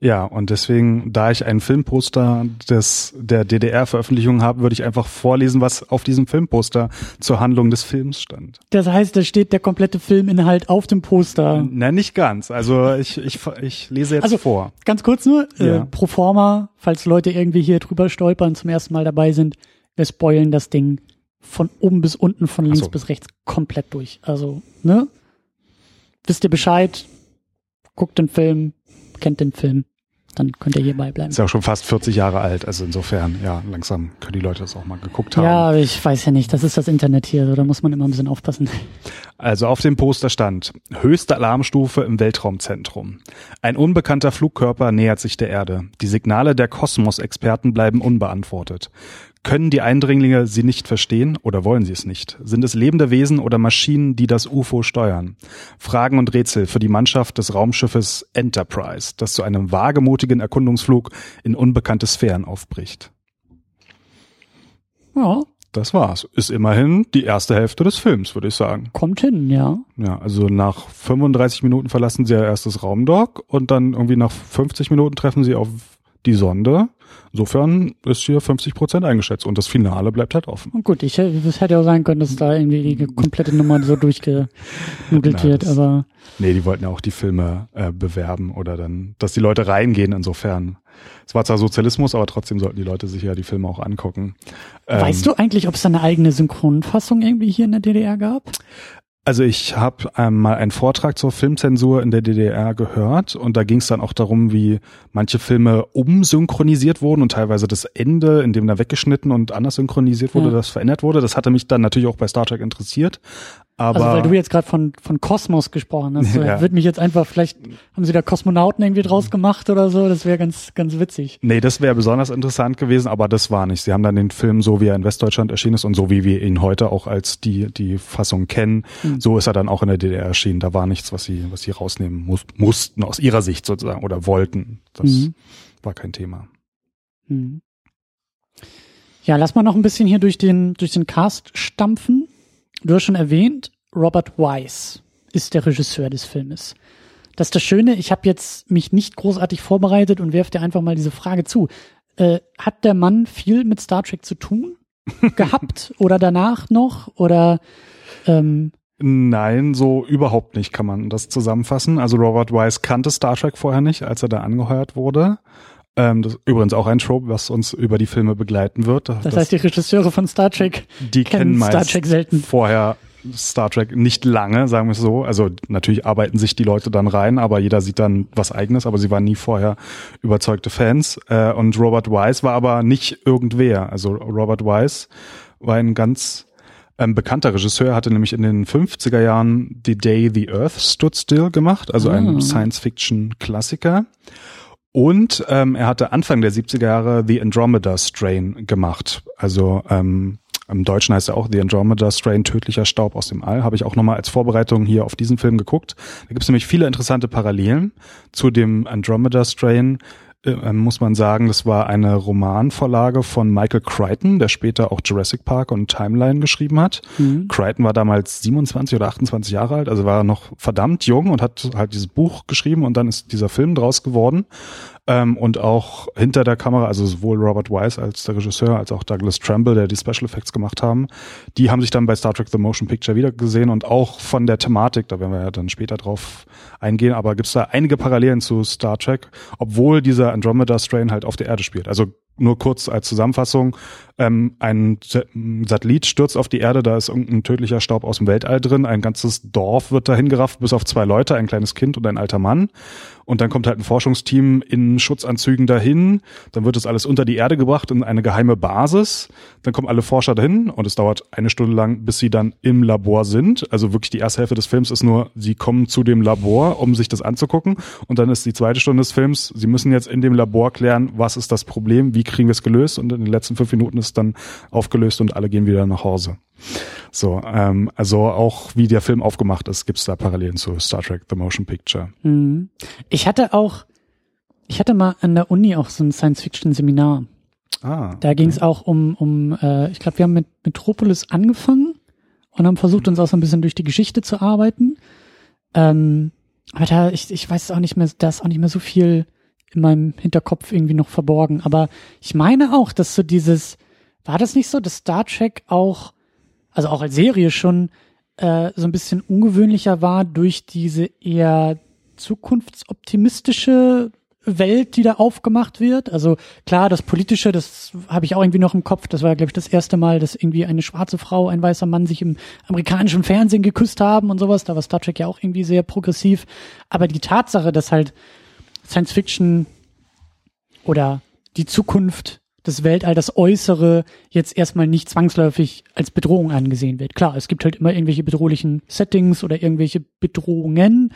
Ja, und deswegen, da ich ein Filmposter des, der DDR-Veröffentlichung habe, würde ich einfach vorlesen, was auf diesem Filmposter zur Handlung des Films stand. Das heißt, da steht der komplette Filminhalt auf dem Poster. Na, nicht ganz. Also ich, ich, ich lese jetzt Also- vor. Ganz kurz nur, äh, Ja. pro forma, falls Leute irgendwie hier drüber stolpern, zum ersten Mal dabei sind, wir spoilen das Ding von oben bis unten, von links so. bis rechts komplett durch. Also, ne? Wisst ihr Bescheid? Guckt den Film, kennt den Film, dann könnt ihr hierbei bleiben. Ist ja auch schon fast 40 Jahre alt. Also insofern, ja, langsam können die Leute das auch mal geguckt haben. Ja, ich weiß ja nicht, das ist das Internet hier, so, da muss man immer ein bisschen aufpassen. Also auf dem Poster stand höchste Alarmstufe im Weltraumzentrum. Ein unbekannter Flugkörper nähert sich der Erde. Die Signale der Kosmos-Experten bleiben unbeantwortet. Können die Eindringlinge sie nicht verstehen oder wollen sie es nicht? Sind es lebende Wesen oder Maschinen, die das UFO steuern? Fragen und Rätsel für die Mannschaft des Raumschiffes Enterprise, das zu einem wagemutigen Erkundungsflug in unbekannte Sphären aufbricht. Ja, Das war's. Ist immerhin die erste Hälfte des Films, würde ich sagen. kommt hin, ja. Ja, also nach 35 Minuten verlassen sie ja erst das Raumdock und dann irgendwie nach 50 Minuten treffen sie auf die Sonde. Insofern ist hier 50 Prozent eingeschätzt und das Finale bleibt halt offen. Und gut, ich, es hätte ja auch sein können, dass da irgendwie die komplette Nummer so durchgenudelt wird, das- aber Nee, die wollten ja auch die Filme äh, bewerben oder dann, dass die Leute reingehen. Insofern, es war zwar Sozialismus, aber trotzdem sollten die Leute sich ja die Filme auch angucken. Ähm, weißt du eigentlich, ob es da eine eigene Synchronfassung irgendwie hier in der DDR gab? Also ich habe ähm, mal einen Vortrag zur Filmzensur in der DDR gehört und da ging es dann auch darum, wie manche Filme umsynchronisiert wurden und teilweise das Ende, in dem da weggeschnitten und anders synchronisiert wurde, Ja. das verändert wurde. Das hatte mich dann natürlich auch bei Star Trek interessiert. Aber also weil du jetzt gerade von, von Kosmos gesprochen hast, so, Ja. würde mich jetzt einfach, vielleicht haben sie da Kosmonauten irgendwie draus gemacht oder so, das wäre ganz, ganz witzig. nee, das wäre besonders interessant gewesen, aber das war nicht. Sie haben dann den Film so, wie er in Westdeutschland erschienen ist und so, wie wir ihn heute auch als die, die Fassung kennen, Mhm. So ist er dann auch in der DDR erschienen. Da war nichts, was sie, was sie rausnehmen muss, mussten aus ihrer Sicht sozusagen oder wollten. Das Mhm. war kein Thema. Mhm. Ja, lass mal noch ein bisschen hier durch den, durch den Cast stampfen. Du hast schon erwähnt, Robert Wise ist der Regisseur des Filmes. Das ist das Schöne, ich habe jetzt mich nicht großartig vorbereitet und werf dir einfach mal diese Frage zu. Äh, hat der Mann viel mit Star Trek zu tun gehabt oder danach noch? Oder ähm, Nein, so überhaupt nicht kann man das zusammenfassen. Also Robert Wise kannte Star Trek vorher nicht, als er da angeheuert wurde. Ähm, das ist übrigens auch ein Trope, was uns über die Filme begleiten wird. das heißt, die Regisseure von Star Trek die kennen kennen Star Trek selten. vorher Star Trek nicht lange, sagen wir es so. Also natürlich arbeiten sich die Leute dann rein, aber jeder sieht dann was eigenes, aber sie waren nie vorher überzeugte Fans. Äh, und Robert Wise war aber nicht irgendwer. Also Robert Wise war ein ganz ähm, bekannter Regisseur, hatte nämlich in den 50er Jahren The Day the Earth Stood Still gemacht, also Ah. ein Science-Fiction-Klassiker. Und ähm, er hatte Anfang der 70er Jahre The Andromeda Strain gemacht. Also ähm, Im Deutschen heißt er auch The Andromeda Strain, tödlicher Staub aus dem All. Habe ich auch nochmal als Vorbereitung hier auf diesen Film geguckt. Da gibt es nämlich viele interessante Parallelen zu dem Andromeda Strain äh, muss man sagen, das war eine Romanvorlage von Michael Crichton, der später auch Jurassic Park und Timeline geschrieben hat. Mhm. Crichton war damals 27 oder 28 Jahre alt, also war noch verdammt jung und hat halt dieses Buch geschrieben und dann ist dieser Film draus geworden. Ähm, und auch hinter der Kamera, also sowohl Robert Wise als der Regisseur, als auch Douglas Tremble, der die Special Effects gemacht haben, die haben sich dann bei Star Trek The Motion Picture wiedergesehen und auch von der Thematik, da werden wir ja dann später drauf eingehen, aber gibt es da einige Parallelen zu Star Trek, obwohl dieser Andromeda Strain halt auf der Erde spielt. Also nur kurz als Zusammenfassung, ähm, ein Satellit stürzt auf die Erde, da ist irgendein tödlicher Staub aus dem Weltall drin, ein ganzes Dorf wird dahin gerafft, bis auf zwei Leute, ein kleines Kind und ein alter Mann. Und dann kommt halt ein Forschungsteam in Schutzanzügen dahin. Dann wird das alles unter die Erde gebracht in eine geheime Basis. Dann kommen alle Forscher dahin und es dauert eine Stunde lang, bis sie dann im Labor sind. Also wirklich die erste Hälfte des Films ist nur, sie kommen zu dem Labor, um sich das anzugucken. Und dann ist die zweite Stunde des Films, sie müssen jetzt in dem Labor klären, was ist das Problem, wie kriegen wir es gelöst. Und in den letzten fünf Minuten ist es dann aufgelöst und alle gehen wieder nach Hause. So, ähm, also auch wie der Film aufgemacht ist, gibt es da Parallelen zu Star Trek The Motion Picture. Mhm. Ich hatte auch, ich hatte mal an der Uni auch so ein Science-Fiction-Seminar. Ah, da ging es auch um, um äh, ich glaube, wir haben mit Metropolis angefangen und haben versucht, uns auch so ein bisschen durch die Geschichte zu arbeiten. Ähm, aber da, ich, ich weiß auch nicht mehr, da ist auch nicht mehr so viel in meinem Hinterkopf irgendwie noch verborgen. Aber ich meine auch, dass so dieses, war das nicht so, dass Star Trek auch also auch als Serie schon äh, so ein bisschen ungewöhnlicher war durch diese eher zukunftsoptimistische Welt, die da aufgemacht wird. Also klar, das Politische, das habe ich auch irgendwie noch im Kopf. Das war, glaube ich, das erste Mal, dass irgendwie eine schwarze Frau, ein weißer Mann sich im amerikanischen Fernsehen geküsst haben und sowas. Da war Star Trek ja auch irgendwie sehr progressiv. Aber die Tatsache, dass halt Science Fiction oder die Zukunft das Weltall, das Äußere jetzt erstmal nicht zwangsläufig als Bedrohung angesehen wird. Klar, es gibt halt immer irgendwelche bedrohlichen Settings oder irgendwelche Bedrohungen,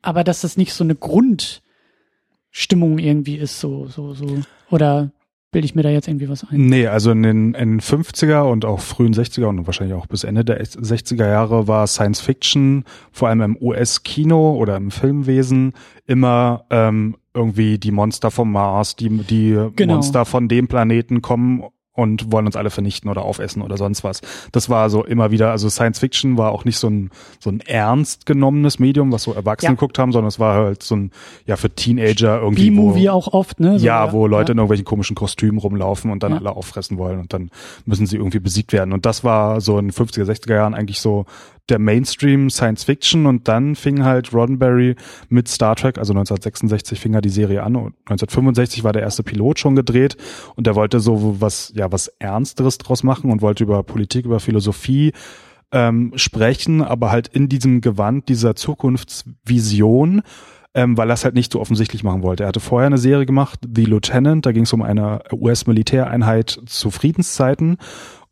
aber dass das nicht so eine Grundstimmung irgendwie ist, so, so, so. Oder bilde ich mir da jetzt irgendwie was ein? Nee, also in den, in den 50er und auch frühen 60er und wahrscheinlich auch bis Ende der 60er Jahre war Science Fiction, vor allem im US-Kino oder im Filmwesen, immer ähm, irgendwie die Monster vom Mars, die, die genau. Monster von dem Planeten kommen und wollen uns alle vernichten oder aufessen oder sonst was. Das war so immer wieder, also Science Fiction war auch nicht so ein, so ein ernst genommenes Medium, was so Erwachsene ja. geguckt haben, sondern es war halt so ein, ja, für Teenager irgendwie. B-Movie auch oft, ne? So, ja, wo Leute ja. in irgendwelchen komischen Kostümen rumlaufen und dann ja. alle auffressen wollen und dann müssen sie irgendwie besiegt werden. Und das war so in 50er, 60er Jahren eigentlich so der Mainstream Science Fiction und dann fing halt Roddenberry mit Star Trek, also 1966 fing er die Serie an und 1965 war der erste Pilot schon gedreht und er wollte so was, ja, was Ernsteres draus machen und wollte über Politik, über Philosophie ähm, sprechen, aber halt in diesem Gewand dieser Zukunftsvision ähm, weil er es halt nicht so offensichtlich machen wollte. Er hatte vorher eine Serie gemacht, The Lieutenant, da ging es um eine US-Militäreinheit zu Friedenszeiten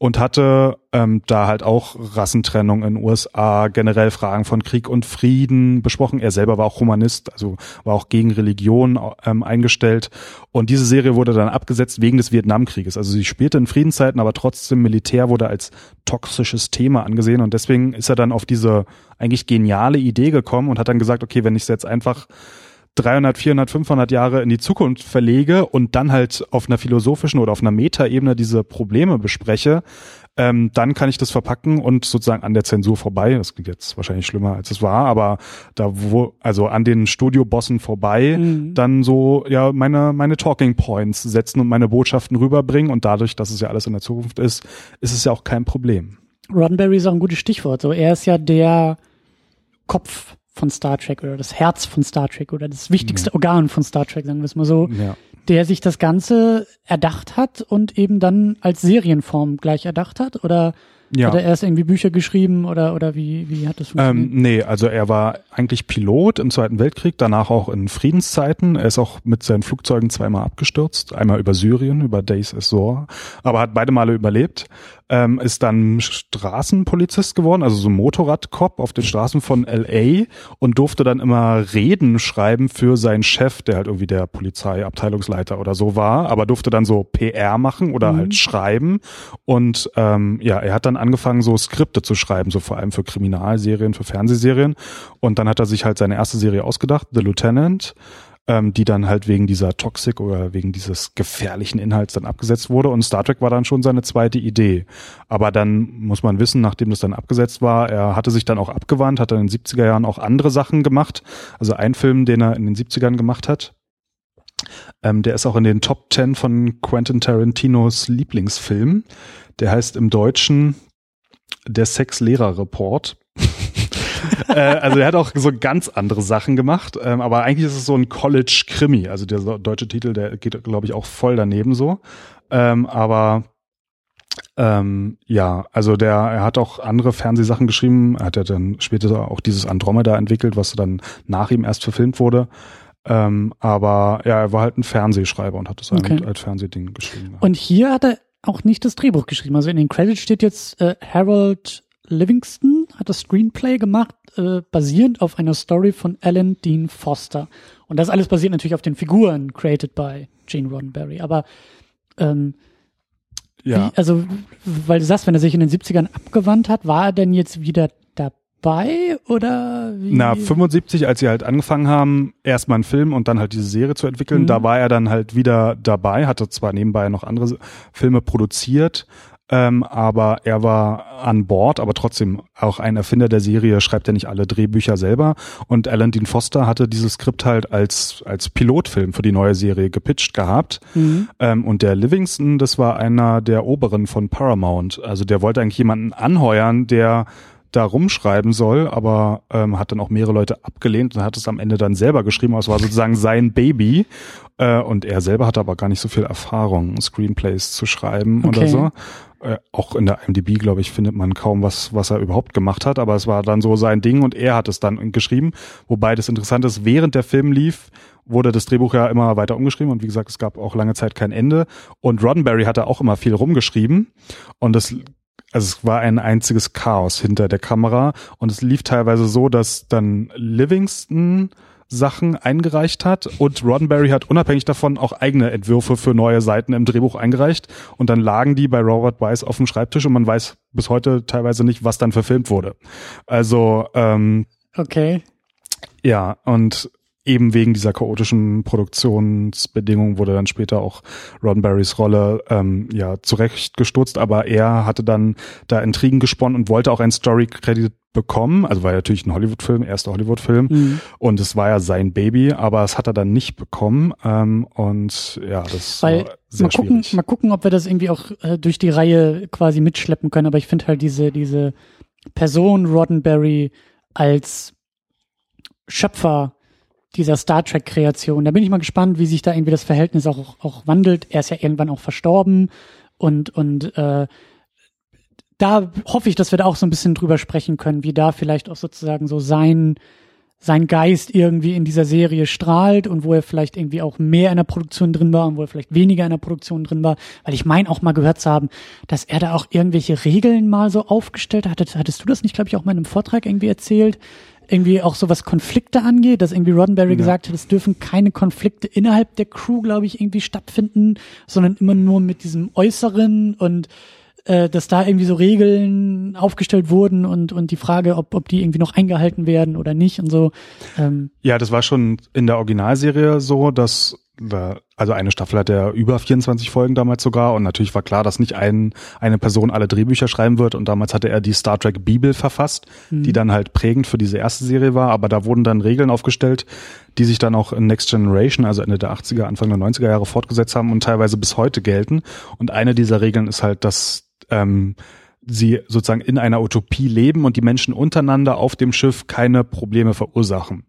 und hatte ähm, da halt auch Rassentrennung in USA, generell Fragen von Krieg und Frieden besprochen. Er selber war auch Humanist, also war auch gegen Religion ähm, eingestellt. Und diese Serie wurde dann abgesetzt wegen des Vietnamkrieges. Also sie spielte in Friedenszeiten, aber trotzdem Militär wurde als toxisches Thema angesehen. Und deswegen ist er dann auf diese eigentlich geniale Idee gekommen und hat dann gesagt, okay, wenn ich es jetzt einfach 300, 400, 500 Jahre in die Zukunft verlege und dann halt auf einer philosophischen oder auf einer Metaebene diese Probleme bespreche, ähm, dann kann ich das verpacken und sozusagen an der Zensur vorbei, das klingt jetzt wahrscheinlich schlimmer als es war, aber da wo, also an den Studiobossen vorbei, mhm. dann so, ja, meine, meine Talking Points setzen und meine Botschaften rüberbringen und dadurch, dass es ja alles in der Zukunft ist, ist es ja auch kein Problem. Roddenberry ist auch ein gutes Stichwort. So, er ist ja der Kopf von Star Trek oder das Herz von Star Trek oder das wichtigste ja. Organ von Star Trek, sagen wir es mal so, ja. der sich das Ganze erdacht hat und eben dann als Serienform gleich erdacht hat oder ja. Hat er erst irgendwie Bücher geschrieben oder, oder wie, wie hat das funktioniert? Ähm, nee, also er war eigentlich Pilot im Zweiten Weltkrieg, danach auch in Friedenszeiten. Er ist auch mit seinen Flugzeugen zweimal abgestürzt. Einmal über Syrien, über Days Azor, aber hat beide Male überlebt. Ähm, ist dann Straßenpolizist geworden, also so Motorradcop auf den Straßen von LA und durfte dann immer Reden schreiben für seinen Chef, der halt irgendwie der Polizeiabteilungsleiter oder so war, aber durfte dann so PR machen oder mhm. halt schreiben. Und ähm, ja, er hat dann angefangen, so Skripte zu schreiben, so vor allem für Kriminalserien, für Fernsehserien. Und dann hat er sich halt seine erste Serie ausgedacht, The Lieutenant ähm, die dann halt wegen dieser Toxic oder wegen dieses gefährlichen Inhalts dann abgesetzt wurde. Und Star Trek war dann schon seine zweite Idee. Aber dann muss man wissen, nachdem das dann abgesetzt war, er hatte sich dann auch abgewandt, hat dann in den 70er Jahren auch andere Sachen gemacht. Also ein Film, den er in den 70ern gemacht hat. Ähm, der ist auch in den Top 10 von Quentin Tarantinos Lieblingsfilm. Der heißt im Deutschen Der Sex-Lehrer-Report. äh, also er hat auch so ganz andere Sachen gemacht, ähm, aber eigentlich ist es so ein College-Krimi. Also der deutsche Titel, der geht, glaube ich, auch voll daneben so. Ähm, aber ähm, ja, also der, er hat auch andere Fernsehsachen geschrieben. Er hat ja dann später auch dieses Andromeda entwickelt, was dann nach ihm erst verfilmt wurde. Ähm, aber ja, er war halt ein Fernsehschreiber und hat das okay. halt als Fernsehding geschrieben. Und hier hat er auch nicht das Drehbuch geschrieben. Also in den Credits steht jetzt äh, Harold Livingston hat das Screenplay gemacht, äh, basierend auf einer Story von Alan Dean Foster. Und das alles basiert natürlich auf den Figuren created by Gene Roddenberry. Aber ähm, ja. Wie, also, weil du sagst, wenn er sich in den 70ern abgewandt hat, war er denn jetzt wieder dabei oder wie? Na, 75, als sie halt angefangen haben, erstmal einen Film und dann halt diese Serie zu entwickeln, mhm. da war er dann halt wieder dabei, hatte zwar nebenbei noch andere Filme produziert, ähm, aber er war an Bord, aber trotzdem auch ein Erfinder der Serie, schreibt ja nicht alle Drehbücher selber. Und Alan Dean Foster hatte dieses Skript halt als, als Pilotfilm für die neue Serie gepitcht gehabt. Mhm. Ähm, und der Livingston, das war einer der Oberen von Paramount. Also der wollte eigentlich jemanden anheuern, der da rumschreiben soll, aber ähm, hat dann auch mehrere Leute abgelehnt und hat es am Ende dann selber geschrieben. Aber es war sozusagen sein Baby. Äh, und er selber hatte aber gar nicht so viel Erfahrung, Screenplays zu schreiben okay. oder so. Äh, auch in der IMDb, glaube ich, findet man kaum was, was er überhaupt gemacht hat, aber es war dann so sein Ding und er hat es dann geschrieben. Wobei das Interessante ist, während der Film lief, wurde das Drehbuch ja immer weiter umgeschrieben und wie gesagt, es gab auch lange Zeit kein Ende. Und Roddenberry hatte auch immer viel rumgeschrieben und das also es war ein einziges Chaos hinter der Kamera und es lief teilweise so, dass dann Livingston Sachen eingereicht hat und Roddenberry hat unabhängig davon auch eigene Entwürfe für neue Seiten im Drehbuch eingereicht und dann lagen die bei Robert Weiss auf dem Schreibtisch und man weiß bis heute teilweise nicht, was dann verfilmt wurde. Also ähm, okay. Ja, und eben wegen dieser chaotischen Produktionsbedingungen wurde dann später auch Roddenberrys Rolle ähm, ja zurechtgestutzt, aber er hatte dann da Intrigen gesponnen und wollte auch ein Story-Credit bekommen, also war ja natürlich ein Hollywood-Film, erster Hollywood-Film. Mhm. und es war ja sein Baby, aber es hat er dann nicht bekommen. Ähm, und ja, das Weil, war sehr mal gucken, schwierig. Mal gucken, ob wir das irgendwie auch äh, durch die Reihe quasi mitschleppen können, aber ich finde halt diese, diese Person Roddenberry als Schöpfer dieser Star Trek Kreation. Da bin ich mal gespannt, wie sich da irgendwie das Verhältnis auch, auch wandelt. Er ist ja irgendwann auch verstorben und, und äh, da hoffe ich, dass wir da auch so ein bisschen drüber sprechen können, wie da vielleicht auch sozusagen so sein, sein Geist irgendwie in dieser Serie strahlt und wo er vielleicht irgendwie auch mehr in der Produktion drin war und wo er vielleicht weniger in der Produktion drin war. Weil ich meine auch mal gehört zu haben, dass er da auch irgendwelche Regeln mal so aufgestellt hat. Hattest, du das nicht, glaube ich, auch mal in einem Vortrag irgendwie erzählt? Irgendwie auch so was Konflikte angeht, dass irgendwie Roddenberry ja. gesagt hat, es dürfen keine Konflikte innerhalb der Crew, glaube ich, irgendwie stattfinden, sondern immer nur mit diesem Äußeren und äh, dass da irgendwie so Regeln aufgestellt wurden und und die Frage, ob ob die irgendwie noch eingehalten werden oder nicht und so. Ähm. Ja, das war schon in der Originalserie so, dass also eine Staffel hat er über 24 Folgen damals sogar und natürlich war klar, dass nicht ein, eine Person alle Drehbücher schreiben wird und damals hatte er die Star Trek Bibel verfasst, mhm. die dann halt prägend für diese erste Serie war, aber da wurden dann Regeln aufgestellt, die sich dann auch in Next Generation, also Ende der 80er, Anfang der 90er Jahre fortgesetzt haben und teilweise bis heute gelten und eine dieser Regeln ist halt, dass ähm, sie sozusagen in einer Utopie leben und die Menschen untereinander auf dem Schiff keine Probleme verursachen.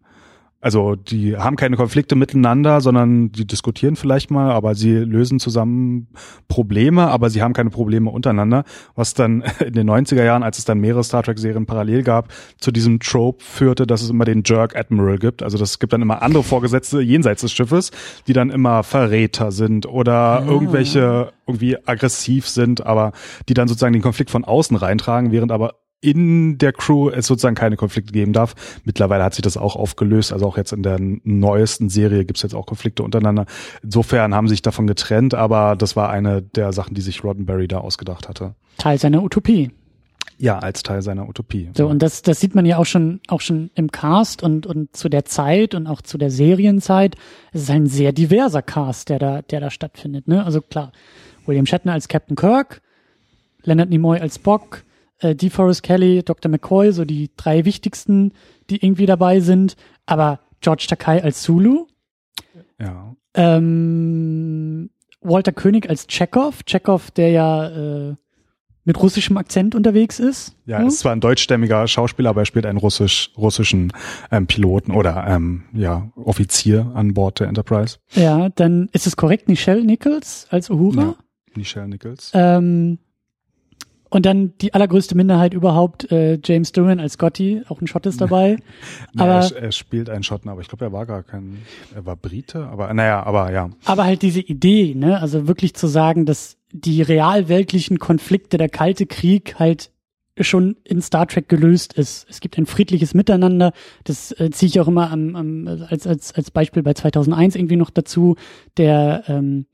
Also die haben keine Konflikte miteinander, sondern die diskutieren vielleicht mal, aber sie lösen zusammen Probleme, aber sie haben keine Probleme untereinander, was dann in den 90er Jahren, als es dann mehrere Star Trek-Serien parallel gab, zu diesem Trope führte, dass es immer den Jerk Admiral gibt. Also das gibt dann immer andere Vorgesetzte jenseits des Schiffes, die dann immer Verräter sind oder ah. irgendwelche irgendwie aggressiv sind, aber die dann sozusagen den Konflikt von außen reintragen, während aber in der Crew es sozusagen keine Konflikte geben darf. Mittlerweile hat sich das auch aufgelöst. Also auch jetzt in der neuesten Serie gibt es jetzt auch Konflikte untereinander. Insofern haben sie sich davon getrennt, aber das war eine der Sachen, die sich Roddenberry da ausgedacht hatte. Teil seiner Utopie. Ja, als Teil seiner Utopie. So, und das, das sieht man ja auch schon, auch schon im Cast und, und zu der Zeit und auch zu der Serienzeit. Es ist ein sehr diverser Cast, der da, der da stattfindet, ne? Also klar, William Shatner als Captain Kirk, Leonard Nimoy als Spock, äh, DeForest Kelly, Dr. McCoy, so die drei wichtigsten, die irgendwie dabei sind. Aber George Takai als Zulu. Ja. Ähm, Walter König als Chekhov. Chekhov, der ja äh, mit russischem Akzent unterwegs ist. Ja, hm? ist zwar ein deutschstämmiger Schauspieler, aber er spielt einen russisch, russischen ähm, Piloten oder ähm, ja, Offizier an Bord der Enterprise. Ja, dann ist es korrekt, Nichelle Nichols als Uhura. Ja, Nichelle Nichols. Ähm, und dann die allergrößte Minderheit überhaupt, äh, James Duran als Scotty, auch ein Schott ist dabei. nee, aber er, er, spielt einen Schotten, aber ich glaube, er war gar kein, er war Brite, aber naja, aber ja. Aber halt diese Idee, ne, also wirklich zu sagen, dass die realweltlichen Konflikte, der Kalte Krieg halt schon in Star Trek gelöst ist. Es gibt ein friedliches Miteinander. Das äh, ziehe ich auch immer am, am, als, als, als Beispiel bei 2001 irgendwie noch dazu. Der ähm,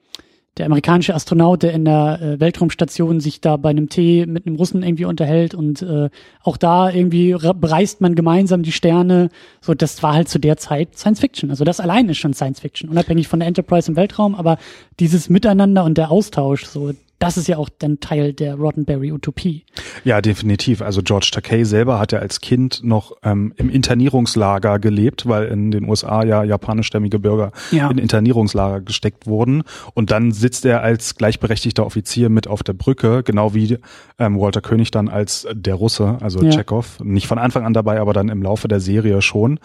der amerikanische Astronaut, der in der äh, Weltraumstation sich da bei einem Tee mit einem Russen irgendwie unterhält und äh, auch da irgendwie bereist man gemeinsam die Sterne. So, das war halt zu der Zeit Science Fiction. Also das allein ist schon Science Fiction, unabhängig von der Enterprise im Weltraum, aber dieses Miteinander und der Austausch, so das ist ja auch dann Teil der Roddenberry-Utopie. Ja, definitiv. Also George Takei selber hat ja als Kind noch ähm, im Internierungslager gelebt, weil in den USA ja japanischstämmige Bürger ja. in Internierungslager gesteckt wurden. Und dann sitzt er als gleichberechtigter Offizier mit auf der Brücke, genau wie ähm, Walter König dann als der Russe, also ja. Chekhov. Nicht von Anfang an dabei, aber dann im Laufe der Serie schon.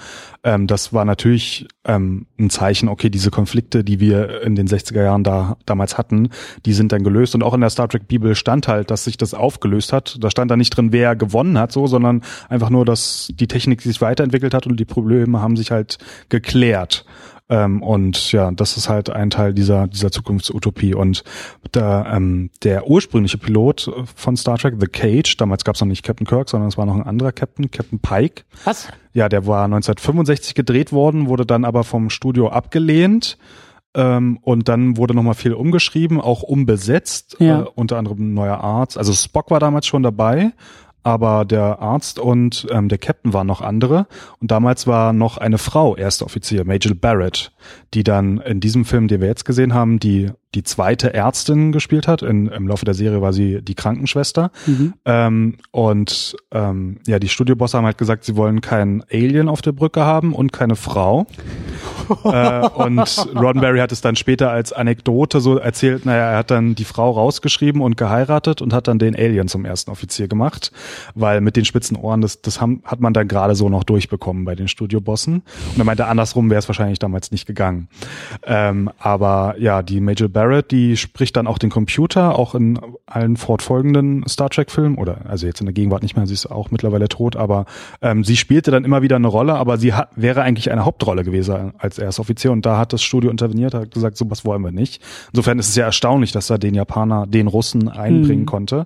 Ähm, das war natürlich ähm, ein Zeichen, okay, diese Konflikte, die wir in den 60er Jahren da damals hatten, die sind dann gelöst. Und und auch in der Star Trek Bibel stand halt, dass sich das aufgelöst hat. Da stand da nicht drin, wer gewonnen hat, so, sondern einfach nur, dass die Technik sich weiterentwickelt hat und die Probleme haben sich halt geklärt. Ähm, und ja, das ist halt ein Teil dieser, dieser Zukunftsutopie. Und der, ähm, der ursprüngliche Pilot von Star Trek, The Cage, damals gab es noch nicht Captain Kirk, sondern es war noch ein anderer Captain, Captain Pike. Was? Ja, der war 1965 gedreht worden, wurde dann aber vom Studio abgelehnt. Ähm, und dann wurde nochmal viel umgeschrieben, auch umbesetzt, ja. äh, unter anderem ein neuer Arzt. Also Spock war damals schon dabei, aber der Arzt und ähm, der Captain waren noch andere. Und damals war noch eine Frau erster Offizier, Major Barrett, die dann in diesem Film, den wir jetzt gesehen haben, die die zweite Ärztin gespielt hat. In, Im Laufe der Serie war sie die Krankenschwester. Mhm. Ähm, und ähm, ja, die Studiobosse haben halt gesagt, sie wollen keinen Alien auf der Brücke haben und keine Frau. äh, und Roddenberry hat es dann später als Anekdote so erzählt, naja, er hat dann die Frau rausgeschrieben und geheiratet und hat dann den Alien zum ersten Offizier gemacht, weil mit den spitzen Ohren, das, das haben, hat man dann gerade so noch durchbekommen bei den Studiobossen. Und er meinte, andersrum wäre es wahrscheinlich damals nicht gegangen. Ähm, aber ja, die Major Barrett Barrett, die spricht dann auch den Computer, auch in allen fortfolgenden Star Trek-Filmen, oder also jetzt in der Gegenwart nicht mehr, sie ist auch mittlerweile tot, aber ähm, sie spielte dann immer wieder eine Rolle, aber sie hat, wäre eigentlich eine Hauptrolle gewesen als Erstoffizier und da hat das Studio interveniert, hat gesagt, so was wollen wir nicht. Insofern ist es ja erstaunlich, dass er den Japaner, den Russen einbringen hm. konnte.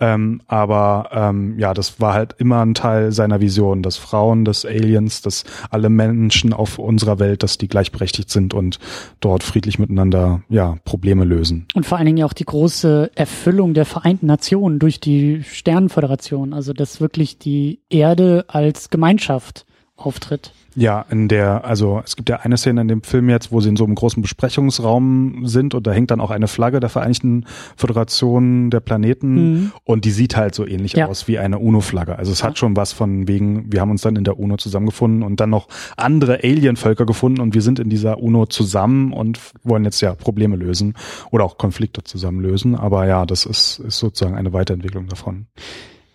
Ähm, aber ähm, ja, das war halt immer ein Teil seiner Vision, dass Frauen, dass Aliens, dass alle Menschen auf unserer Welt, dass die gleichberechtigt sind und dort friedlich miteinander ja Probleme lösen. Und vor allen Dingen ja auch die große Erfüllung der Vereinten Nationen durch die Sternenföderation, also dass wirklich die Erde als Gemeinschaft auftritt. Ja, in der, also es gibt ja eine Szene in dem Film jetzt, wo sie in so einem großen Besprechungsraum sind und da hängt dann auch eine Flagge der Vereinigten Föderation der Planeten mhm. und die sieht halt so ähnlich ja. aus wie eine UNO-Flagge. Also es ja. hat schon was von wegen, wir haben uns dann in der UNO zusammengefunden und dann noch andere Alien-Völker gefunden und wir sind in dieser UNO zusammen und wollen jetzt ja Probleme lösen oder auch Konflikte zusammen lösen. Aber ja, das ist, ist sozusagen eine Weiterentwicklung davon.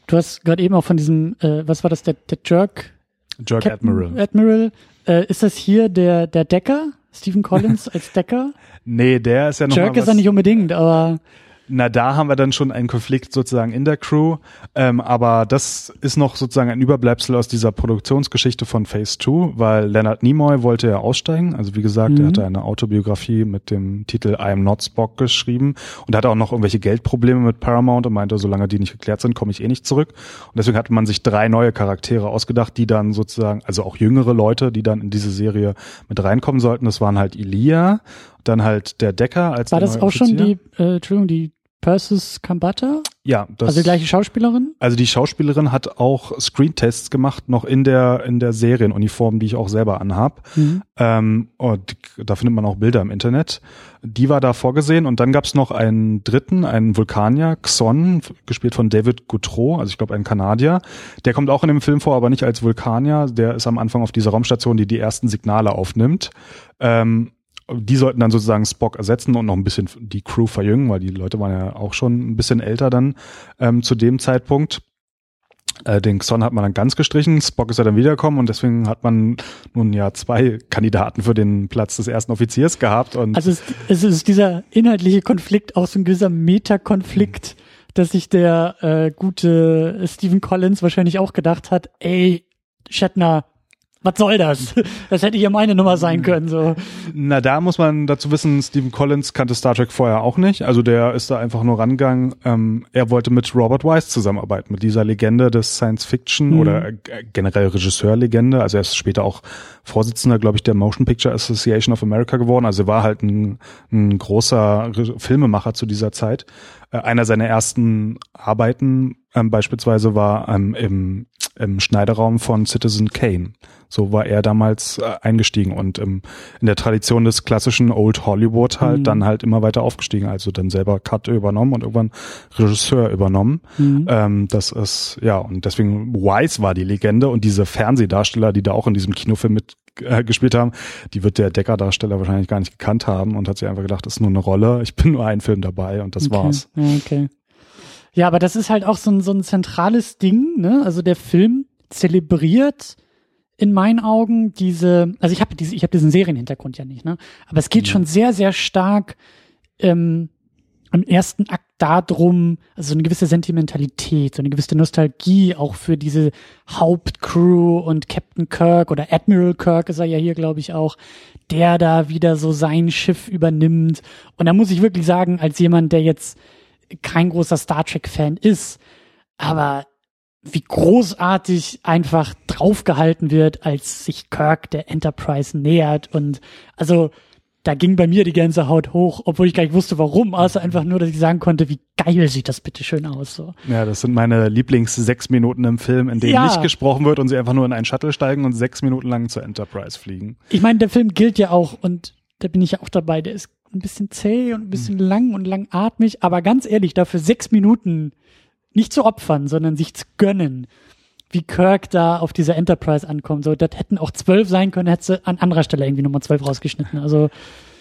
Du hast gerade eben auch von diesem, äh, was war das, der, der Jerk Jerk Captain Admiral. Admiral Äh, ist das hier der, der Decker? Stephen Collins als Decker? Nee, der ist ja noch Jerk ist er nicht unbedingt, aber Na, da haben wir dann schon einen Konflikt sozusagen in der Crew. Ähm, aber das ist noch sozusagen ein Überbleibsel aus dieser Produktionsgeschichte von Phase 2, weil Leonard Nimoy wollte ja aussteigen. Also wie gesagt, er hatte eine Autobiografie mit dem Titel I am not Spock geschrieben und hatte auch noch irgendwelche Geldprobleme mit Paramount und meinte, solange die nicht geklärt sind, komme ich eh nicht zurück. Und deswegen hatte man sich drei neue Charaktere ausgedacht, die dann sozusagen, also auch jüngere Leute, die dann in diese Serie mit reinkommen sollten. Das waren halt Elia, dann halt der Decker als war das auch schon die, äh, Entschuldigung, die Persis Kambata? Ja, das Also die gleiche Schauspielerin? Also die Schauspielerin hat auch Screentests gemacht, noch in der in der Serienuniform, die ich auch selber anhab. Mhm. Ähm, und da findet man auch Bilder im Internet. Die war da vorgesehen und dann gab's noch einen dritten, einen Vulkanier, Xon, gespielt von David Goutreau, also ich glaube ein Kanadier. Der kommt auch in dem Film vor, aber nicht als Vulkanier. Der ist am Anfang auf dieser Raumstation, die die ersten Signale aufnimmt. Ähm, die sollten dann sozusagen Spock ersetzen und noch ein bisschen die Crew verjüngen, weil die Leute waren ja auch schon ein bisschen älter dann ähm, zu dem Zeitpunkt. Äh, den Xon hat man dann ganz gestrichen, Spock ist ja dann wiedergekommen und deswegen hat man nun ja zwei Kandidaten für den Platz des ersten Offiziers gehabt und Also es, es ist dieser inhaltliche Konflikt auch so ein gewisser Meta-Konflikt, dass sich der äh, gute Stephen Collins wahrscheinlich auch gedacht hat, ey, Shatner, was soll das? Das hätte hier meine Nummer sein können. So. Na, da muss man dazu wissen, Stephen Collins kannte Star Trek vorher auch nicht. Also der ist da einfach nur rangegangen. Ähm, er wollte mit Robert Wise zusammenarbeiten, mit dieser Legende des Science Fiction Mhm. oder äh, generell Regisseurlegende. Also er ist später auch Vorsitzender, glaube ich, der Motion Picture Association of America geworden. Also er war halt ein, ein großer Re Filmemacher zu dieser Zeit. Äh, einer seiner ersten Arbeiten ähm, beispielsweise war ähm, im, im Schneideraum von Citizen Kane. So war er damals äh, eingestiegen und ähm, in der Tradition des klassischen Old Hollywood halt Mhm. dann halt immer weiter aufgestiegen. Also dann selber Cut übernommen und irgendwann Regisseur übernommen. Mhm. Ähm, das ist, ja, und deswegen Wise war die Legende und diese Fernsehdarsteller, die da auch in diesem Kinofilm mit äh, gespielt haben, die wird der Decker-Darsteller wahrscheinlich gar nicht gekannt haben und hat sich einfach gedacht, das ist nur eine Rolle, ich bin nur ein Film dabei und das okay. war's. Ja, okay. Ja, aber das ist halt auch so ein, so ein zentrales Ding, ne? Also der Film zelebriert in meinen Augen diese, also ich habe diese, ich habe diesen Serienhintergrund ja nicht, ne? Aber es geht Mhm. schon sehr, sehr stark ähm, im ersten Akt darum, also so eine gewisse Sentimentalität, so eine gewisse Nostalgie auch für diese Hauptcrew und Captain Kirk oder Admiral Kirk ist er ja hier, glaube ich, auch, der da wieder so sein Schiff übernimmt. Und da muss ich wirklich sagen, als jemand, der jetzt kein großer Star Trek-Fan ist, aber wie großartig einfach draufgehalten wird, als sich Kirk der Enterprise nähert und also da ging bei mir die ganze Haut hoch, obwohl ich gar nicht wusste, warum, außer einfach nur, dass ich sagen konnte, wie geil sieht das bitte schön aus. So. Ja, das sind meine Lieblings sechs Minuten im Film, in denen Ja. nicht gesprochen wird und sie einfach nur in einen Shuttle steigen und sechs Minuten lang zur Enterprise fliegen. Ich meine, der Film gilt ja auch, und da bin ich ja auch dabei, der ist ein bisschen zäh und ein bisschen lang und langatmig, aber ganz ehrlich, dafür sechs Minuten nicht zu opfern, sondern sich zu gönnen, wie Kirk da auf dieser Enterprise ankommt. So, das hätten auch zwölf sein können, hätte sie an anderer Stelle irgendwie Nummer zwölf rausgeschnitten. Also,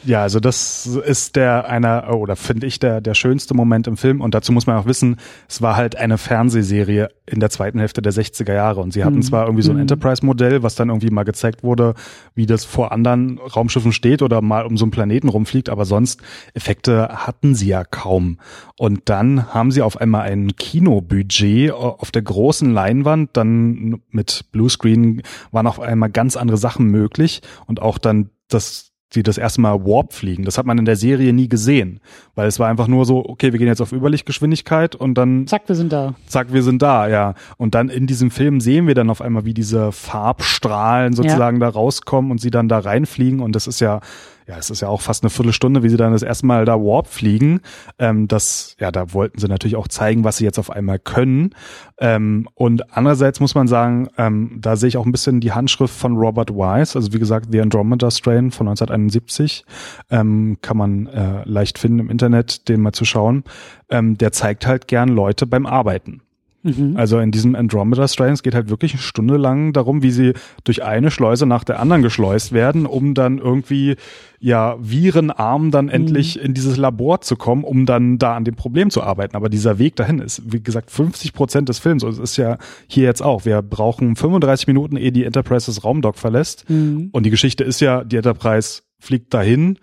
Ja, also das ist der einer oder finde ich der der schönste Moment im Film und dazu muss man auch wissen, es war halt eine Fernsehserie in der zweiten Hälfte der 60er Jahre und sie hatten Mhm. zwar irgendwie so ein Mhm. Enterprise Modell, was dann irgendwie mal gezeigt wurde, wie das vor anderen Raumschiffen steht oder mal um so einen Planeten rumfliegt, aber sonst Effekte hatten sie ja kaum. Und dann haben sie auf einmal ein Kinobudget auf der großen Leinwand, dann mit Bluescreen waren auf einmal ganz andere Sachen möglich und auch dann das die das erste Mal Warp fliegen. Das hat man in der Serie nie gesehen, weil es war einfach nur so, okay, wir gehen jetzt auf Überlichtgeschwindigkeit und dann zack, wir sind da. zack, wir sind da, ja. Und dann in diesem Film sehen wir dann auf einmal, wie diese Farbstrahlen sozusagen da rauskommen und sie dann da reinfliegen und das ist ja ja, es ist ja auch fast eine Viertelstunde, wie sie dann das erste Mal da Warp fliegen. Ähm, das, ja, da wollten sie natürlich auch zeigen, was sie jetzt auf einmal können. Ähm, und andererseits muss man sagen, ähm, da sehe ich auch ein bisschen die Handschrift von Robert Wise. Also wie gesagt, The Andromeda Strain von 1971 ähm, kann man äh, leicht finden im Internet, den mal zu schauen. Ähm, der zeigt halt gern Leute beim Arbeiten. Mhm. Also in diesem Andromeda Strain, es geht halt wirklich eine Stunde lang darum, wie sie durch eine Schleuse nach der anderen geschleust werden, um dann irgendwie ja virenarm dann mhm. endlich in dieses Labor zu kommen, um dann da an dem Problem zu arbeiten. Aber dieser Weg dahin ist, wie gesagt, 50 Prozent des Films. Und es ist ja hier jetzt auch. Wir brauchen 35 Minuten, ehe die Enterprise das Raumdock verlässt. Mhm. Und die Geschichte ist ja, die Enterprise fliegt dahin,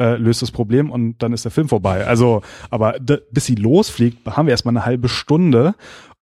äh, löst das Problem und dann ist der Film vorbei. Also, aber bis sie losfliegt, haben wir erstmal eine halbe Stunde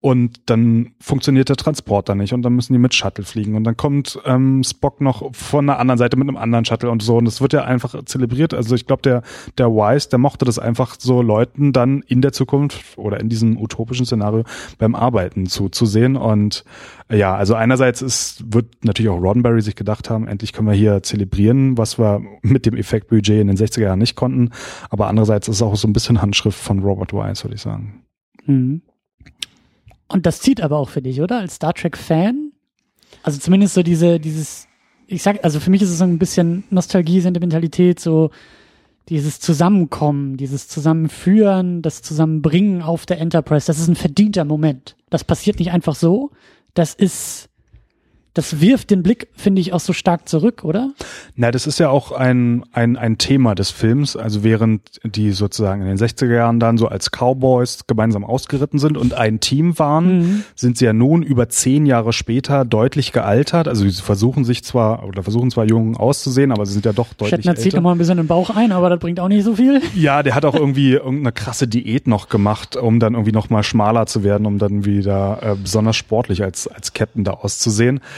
und dann funktioniert der Transporter nicht und dann müssen die mit Shuttle fliegen und dann kommt ähm, Spock noch von der anderen Seite mit einem anderen Shuttle und so und das wird ja einfach zelebriert. Also ich glaube, der der Wise, der mochte das einfach so Leuten dann in der Zukunft oder in diesem utopischen Szenario beim Arbeiten zuzusehen und äh, ja, also einerseits ist wird natürlich auch Roddenberry sich gedacht haben, endlich können wir hier zelebrieren, was wir mit dem Effektbudget in den 60er Jahren nicht konnten, aber andererseits ist es auch so ein bisschen Handschrift von Robert Wise, würde ich sagen. Mhm. Und das zieht aber auch für dich, oder? Als Star Trek-Fan? Also zumindest so diese, dieses, ich sag, also für mich ist es so ein bisschen Nostalgie, Sentimentalität, so dieses Zusammenkommen, dieses Zusammenführen, das Zusammenbringen auf der Enterprise. Das ist ein verdienter Moment. Das passiert nicht einfach so. Das ist das wirft den Blick, finde ich, auch so stark zurück, oder? Na, das ist ja auch ein, ein, ein Thema des Films. Also während die sozusagen in den 60er Jahren dann so als Cowboys gemeinsam ausgeritten sind und ein Team waren, mhm. sind sie ja nun über zehn Jahre später deutlich gealtert. Also sie versuchen sich zwar, oder versuchen zwar jung auszusehen, aber sie sind ja doch deutlich Shatner zieht nochmal ein bisschen den Bauch ein, aber das bringt auch nicht so viel. Ja, der hat auch irgendwie irgendeine krasse Diät noch gemacht, um dann irgendwie nochmal schmaler zu werden, um dann wieder äh, besonders sportlich als, als Captain da auszusehen.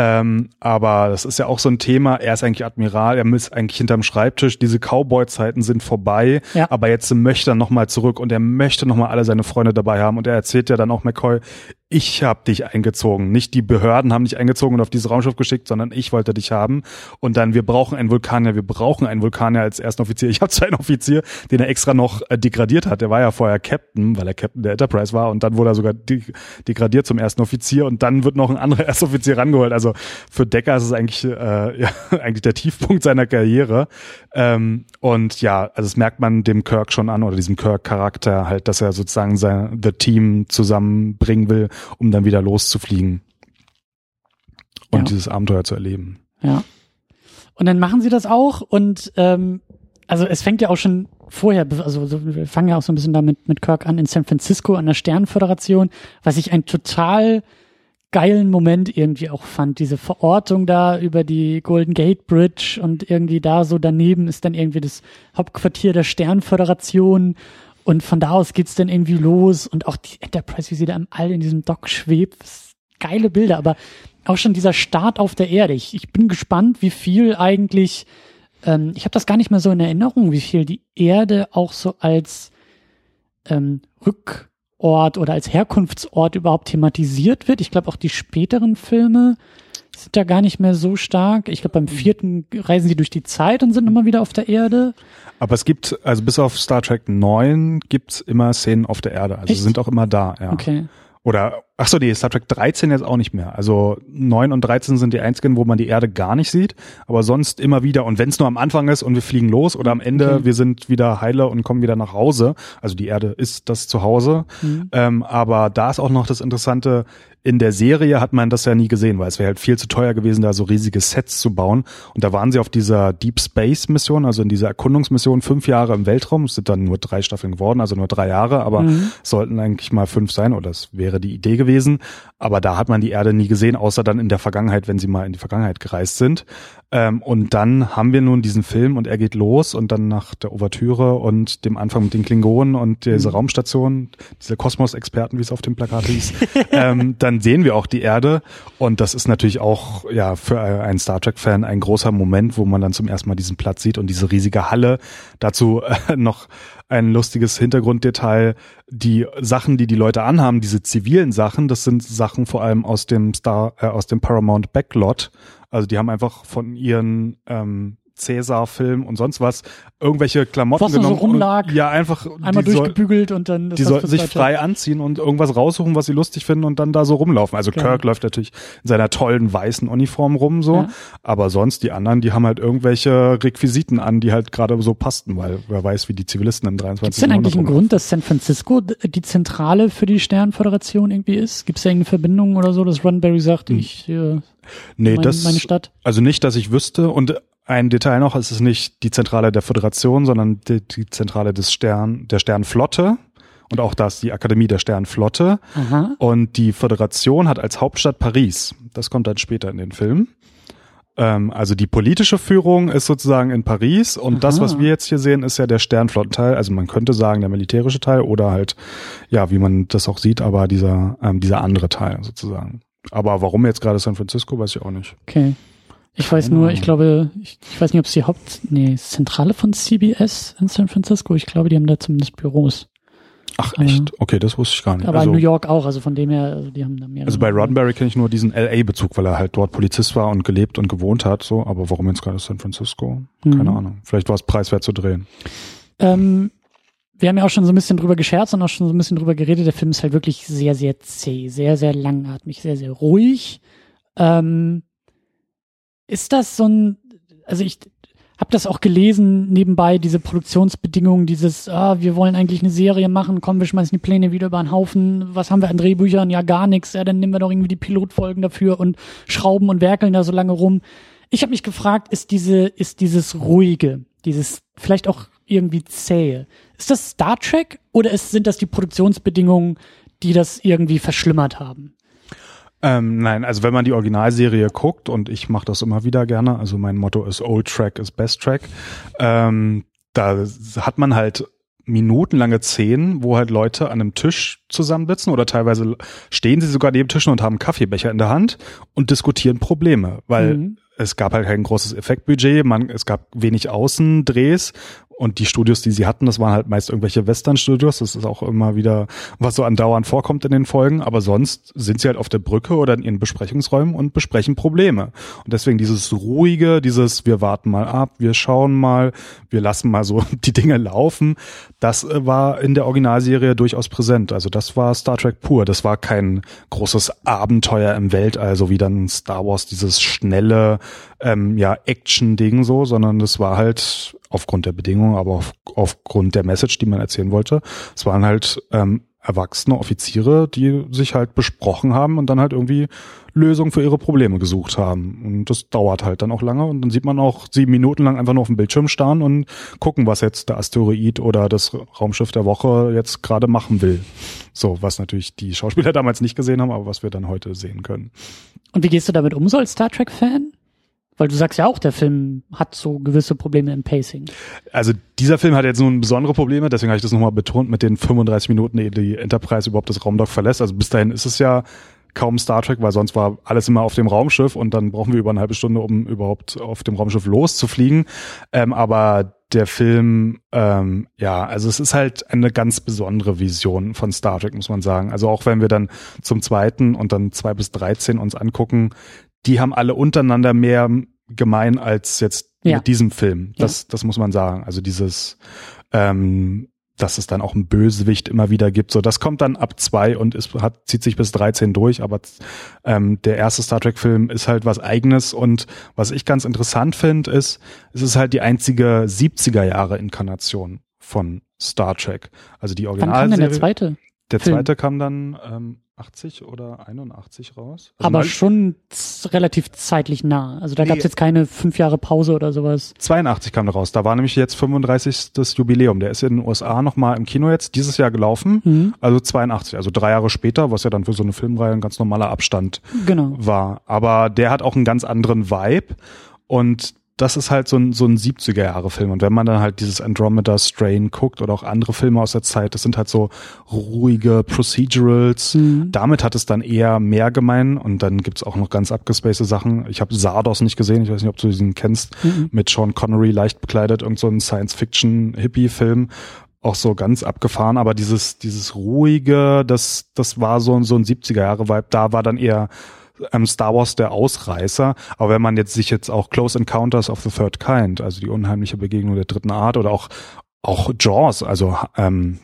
Ähm, aber das ist ja auch so ein Thema. Er ist eigentlich Admiral, er ist eigentlich hinterm Schreibtisch. Diese Cowboy-Zeiten sind vorbei, ja. aber jetzt möchte er nochmal zurück und er möchte nochmal alle seine Freunde dabei haben. Und er erzählt ja dann auch McCoy, ich habe dich eingezogen. Nicht die Behörden haben dich eingezogen und auf dieses Raumschiff geschickt, sondern ich wollte dich haben. Und dann, wir brauchen einen Vulkanier, wir brauchen einen Vulkanier als ersten Offizier. Ich habe zwar einen Offizier, den er extra noch äh, degradiert hat. Der war ja vorher Captain, weil er Captain der Enterprise war. Und dann wurde er sogar de degradiert zum ersten Offizier. Und dann wird noch ein anderer Erstoffizier rangeholt. Also für Decker ist es eigentlich, äh, ja, eigentlich der Tiefpunkt seiner Karriere. Ähm, und ja, also das merkt man dem Kirk schon an oder diesem Kirk-Charakter halt, dass er sozusagen sein The Team zusammenbringen will um dann wieder loszufliegen und ja. dieses Abenteuer zu erleben. Ja. Und dann machen sie das auch und ähm, also es fängt ja auch schon vorher, also so, wir fangen ja auch so ein bisschen damit mit Kirk an in San Francisco an der Sternföderation, was ich ein total geilen Moment irgendwie auch fand. Diese Verortung da über die Golden Gate Bridge und irgendwie da so daneben ist dann irgendwie das Hauptquartier der Sternföderation und von da aus geht's dann irgendwie los und auch die Enterprise, wie sie da im All in diesem Dock schwebt. Geile Bilder, aber auch schon dieser Start auf der Erde. Ich, ich bin gespannt, wie viel eigentlich, ähm, ich habe das gar nicht mehr so in Erinnerung, wie viel die Erde auch so als ähm, Rückort oder als Herkunftsort überhaupt thematisiert wird. Ich glaube auch die späteren Filme sind da gar nicht mehr so stark. Ich glaube, beim vierten reisen sie durch die Zeit und sind immer wieder auf der Erde. Aber es gibt, also bis auf Star Trek 9 gibt's immer Szenen auf der Erde. Also Echt? sind auch immer da, ja. Okay. Oder, ach so, die Star Trek 13 jetzt auch nicht mehr. Also 9 und 13 sind die einzigen, wo man die Erde gar nicht sieht. Aber sonst immer wieder. Und wenn es nur am Anfang ist und wir fliegen los oder am Ende, okay. wir sind wieder heile und kommen wieder nach Hause. Also die Erde ist das Zuhause. Mhm. Ähm, aber da ist auch noch das Interessante, in der Serie hat man das ja nie gesehen, weil es wäre halt viel zu teuer gewesen, da so riesige Sets zu bauen. Und da waren sie auf dieser Deep Space Mission, also in dieser Erkundungsmission, fünf Jahre im Weltraum. Es sind dann nur drei Staffeln geworden, also nur drei Jahre, aber mhm. sollten eigentlich mal fünf sein, oder das wäre die Idee gewesen. Aber da hat man die Erde nie gesehen, außer dann in der Vergangenheit, wenn sie mal in die Vergangenheit gereist sind. Ähm, und dann haben wir nun diesen Film und er geht los und dann nach der Ouvertüre und dem Anfang mit den Klingonen und dieser mhm. Raumstation, diese Kosmos-Experten, wie es auf dem Plakat hieß, ähm, dann sehen wir auch die Erde und das ist natürlich auch ja für einen Star Trek-Fan ein großer Moment, wo man dann zum ersten Mal diesen Platz sieht und diese riesige Halle. Dazu äh, noch ein lustiges Hintergrunddetail. Die Sachen, die die Leute anhaben, diese zivilen Sachen, das sind Sachen vor allem aus dem Star, äh, aus dem Paramount Backlot also die haben einfach von ihren ähm, Cäsar-Film und sonst was irgendwelche Klamotten Was nur so genommen. rumlag. Und, ja, einfach. Einmal soll- durchgebügelt und dann. die sollten sich frei anziehen und irgendwas raussuchen, was sie lustig finden und dann da so rumlaufen. Also Okay. Kirk läuft natürlich in seiner tollen weißen Uniform rum so, Ja. aber sonst die anderen, die haben halt irgendwelche Requisiten an, die halt gerade so passten, weil wer weiß, wie die Zivilisten im 23. Gibt es denn eigentlich einen Grund, dass San Francisco die Zentrale für die Sternföderation irgendwie ist? Gibt es da irgendeine Verbindung oder so, dass Roddenberry sagt, ich, äh, Nee, mein, das, meine Stadt? also nicht, dass ich wüsste und ein Detail noch, es ist nicht die Zentrale der Föderation, sondern die, die Zentrale des Stern, der Sternflotte und auch da ist die Akademie der Sternflotte. Aha. Und die Föderation hat als Hauptstadt Paris. Das kommt dann später in den Film. Ähm, also die politische Führung ist sozusagen in Paris und das, Aha. was wir jetzt hier sehen, ist ja der Sternflottenteil. Also man könnte sagen der militärische Teil oder halt, ja, wie man das auch sieht, aber dieser, ähm, dieser andere Teil sozusagen. Aber warum jetzt gerade San Francisco, weiß ich auch nicht. Okay. Ich weiß nur, ich glaube, ich, ich weiß nicht, ob es die Haupt, nee, Zentrale von CBS in San Francisco. Ich glaube, die haben da zumindest Büros. Ach echt? Okay, das wusste ich gar nicht. Aber also, in New York auch, also von dem her, also die haben da mehrere. also bei Roddenberry kenne ich nur diesen LA-Bezug, weil er halt dort Polizist war und gelebt und gewohnt hat. So, aber warum jetzt gerade San Francisco? Keine Mhm. Ahnung. Vielleicht war es preiswert zu drehen. Ähm, wir haben ja auch schon so ein bisschen drüber gescherzt und auch schon so ein bisschen drüber geredet. Der Film ist halt wirklich sehr, sehr zäh, sehr, sehr langatmig, sehr, sehr ruhig. Ähm, ist das so ein, also ich habe das auch gelesen nebenbei, diese Produktionsbedingungen, dieses, ah, wir wollen eigentlich eine Serie machen, komm, wir schmeißen die Pläne wieder über den Haufen, was haben wir an Drehbüchern? Ja, gar nichts, ja, dann nehmen wir doch irgendwie die Pilotfolgen dafür und schrauben und werkeln da so lange rum. Ich habe mich gefragt, ist diese, ist dieses ruhige, dieses vielleicht auch irgendwie zähe, ist das Star Trek oder ist, sind das die Produktionsbedingungen, die das irgendwie verschlimmert haben? Ähm, nein, also wenn man die Originalserie guckt, und ich mache das immer wieder gerne, also mein Motto ist Old Track is Best Track, ähm, da hat man halt minutenlange Szenen, wo halt Leute an einem Tisch zusammensitzen oder teilweise stehen sie sogar neben Tischen und haben Kaffeebecher in der Hand und diskutieren Probleme, weil Mhm. es gab halt kein großes Effektbudget, man, es gab wenig Außendrehs und die Studios, die sie hatten, das waren halt meist irgendwelche Western-Studios. Das ist auch immer wieder, was so andauernd vorkommt in den Folgen. Aber sonst sind sie halt auf der Brücke oder in ihren Besprechungsräumen und besprechen Probleme. Und deswegen dieses ruhige, dieses wir warten mal ab, wir schauen mal, wir lassen mal so die Dinge laufen, das äh, war in der Originalserie durchaus präsent. Also das war Star Trek pur. Das war kein großes Abenteuer im Weltall, so wie dann Star Wars dieses schnelle, ähm, ja, Action-Ding so, sondern das war halt aufgrund der Bedingungen, aber auf, aufgrund der Message, die man erzählen wollte. Es waren halt ähm, erwachsene Offiziere, die sich halt besprochen haben und dann halt irgendwie Lösungen für ihre Probleme gesucht haben. Und das dauert halt dann auch lange und dann sieht man auch sieben Minuten lang einfach nur auf dem Bildschirm starren und gucken, was jetzt der Asteroid oder das Raumschiff der Woche jetzt gerade machen will. So, was natürlich die Schauspieler damals nicht gesehen haben, aber was wir dann heute sehen können. Und wie gehst du damit um so als Star Trek-Fan? Weil du sagst ja auch, der Film hat so gewisse Probleme im Pacing. Also dieser Film hat jetzt nun besondere Probleme, deswegen habe ich das nochmal betont mit den 35 Minuten, ehe die Enterprise überhaupt das Raumdock verlässt. Also bis dahin ist es ja kaum Star Trek, weil sonst war alles immer auf dem Raumschiff und dann brauchen wir über eine halbe Stunde, um überhaupt auf dem Raumschiff loszufliegen. Ähm, aber der Film, ähm, ja, also es ist halt eine ganz besondere Vision von Star Trek, muss man sagen. Also auch wenn wir dann zum zweiten und dann zwei bis 13 uns angucken, die haben alle untereinander mehr gemein als jetzt Ja. mit diesem Film. Das, das muss man sagen. Also dieses, ähm, dass es dann auch einen Bösewicht immer wieder gibt. So, das kommt dann ab zwei und ist, hat, zieht sich bis 13 durch, aber ähm, der erste Star Trek-Film ist halt was eigenes und was ich ganz interessant finde, ist, es ist halt die einzige 70er Jahre Inkarnation von Star Trek. Also die Wann kam denn der zweite? Der Film? zweite kam dann ähm, 80 oder 81 raus. Also Aber schon relativ zeitlich nah. Also da Nee. gab es jetzt keine fünf Jahre Pause oder sowas. 82 kam der raus. Da war nämlich jetzt 35. Jubiläum. Der ist in den USA nochmal im Kino jetzt dieses Jahr gelaufen. Mhm. Also 82, also drei Jahre später, was ja dann für so eine Filmreihe ein ganz normaler Abstand Genau. war. Aber der hat auch einen ganz anderen Vibe und das ist halt so ein, so ein 70er-Jahre-Film. Und wenn man dann halt dieses Andromeda Strain guckt oder auch andere Filme aus der Zeit, das sind halt so ruhige Procedurals. Mhm. Damit hat es dann eher mehr gemein. Und dann gibt's auch noch ganz abgespacede Sachen. Ich habe Sardos nicht gesehen. Ich weiß nicht, ob du diesen kennst. Mhm. Mit Sean Connery leicht bekleidet. Irgend so ein Science-Fiction-Hippie-Film auch so ganz abgefahren, aber dieses, dieses ruhige, das, das war so, so ein 70er Jahre Vibe, da war dann eher ähm, Star Wars der Ausreißer. Aber wenn man jetzt sich jetzt auch Close Encounters of the Third Kind, also die unheimliche Begegnung der dritten Art oder auch auch Jaws, also ähm,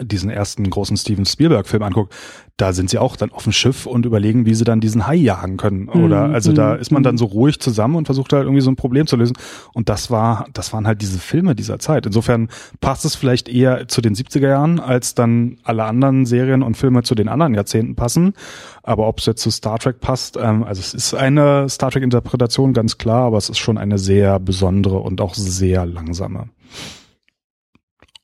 diesen ersten großen Steven Spielberg-Film anguckt, da sind sie auch dann auf dem Schiff und überlegen, wie sie dann diesen Hai jagen können. Oder Mhm, also da mhm, ist man dann mhm. so ruhig zusammen und versucht halt irgendwie so ein Problem zu lösen. Und das war, das waren halt diese Filme dieser Zeit. Insofern passt es vielleicht eher zu den 70er Jahren, als dann alle anderen Serien und Filme zu den anderen Jahrzehnten passen. Aber ob es jetzt zu Star Trek passt, ähm, also es ist eine Star Trek-Interpretation, ganz klar, aber es ist schon eine sehr besondere und auch sehr langsame.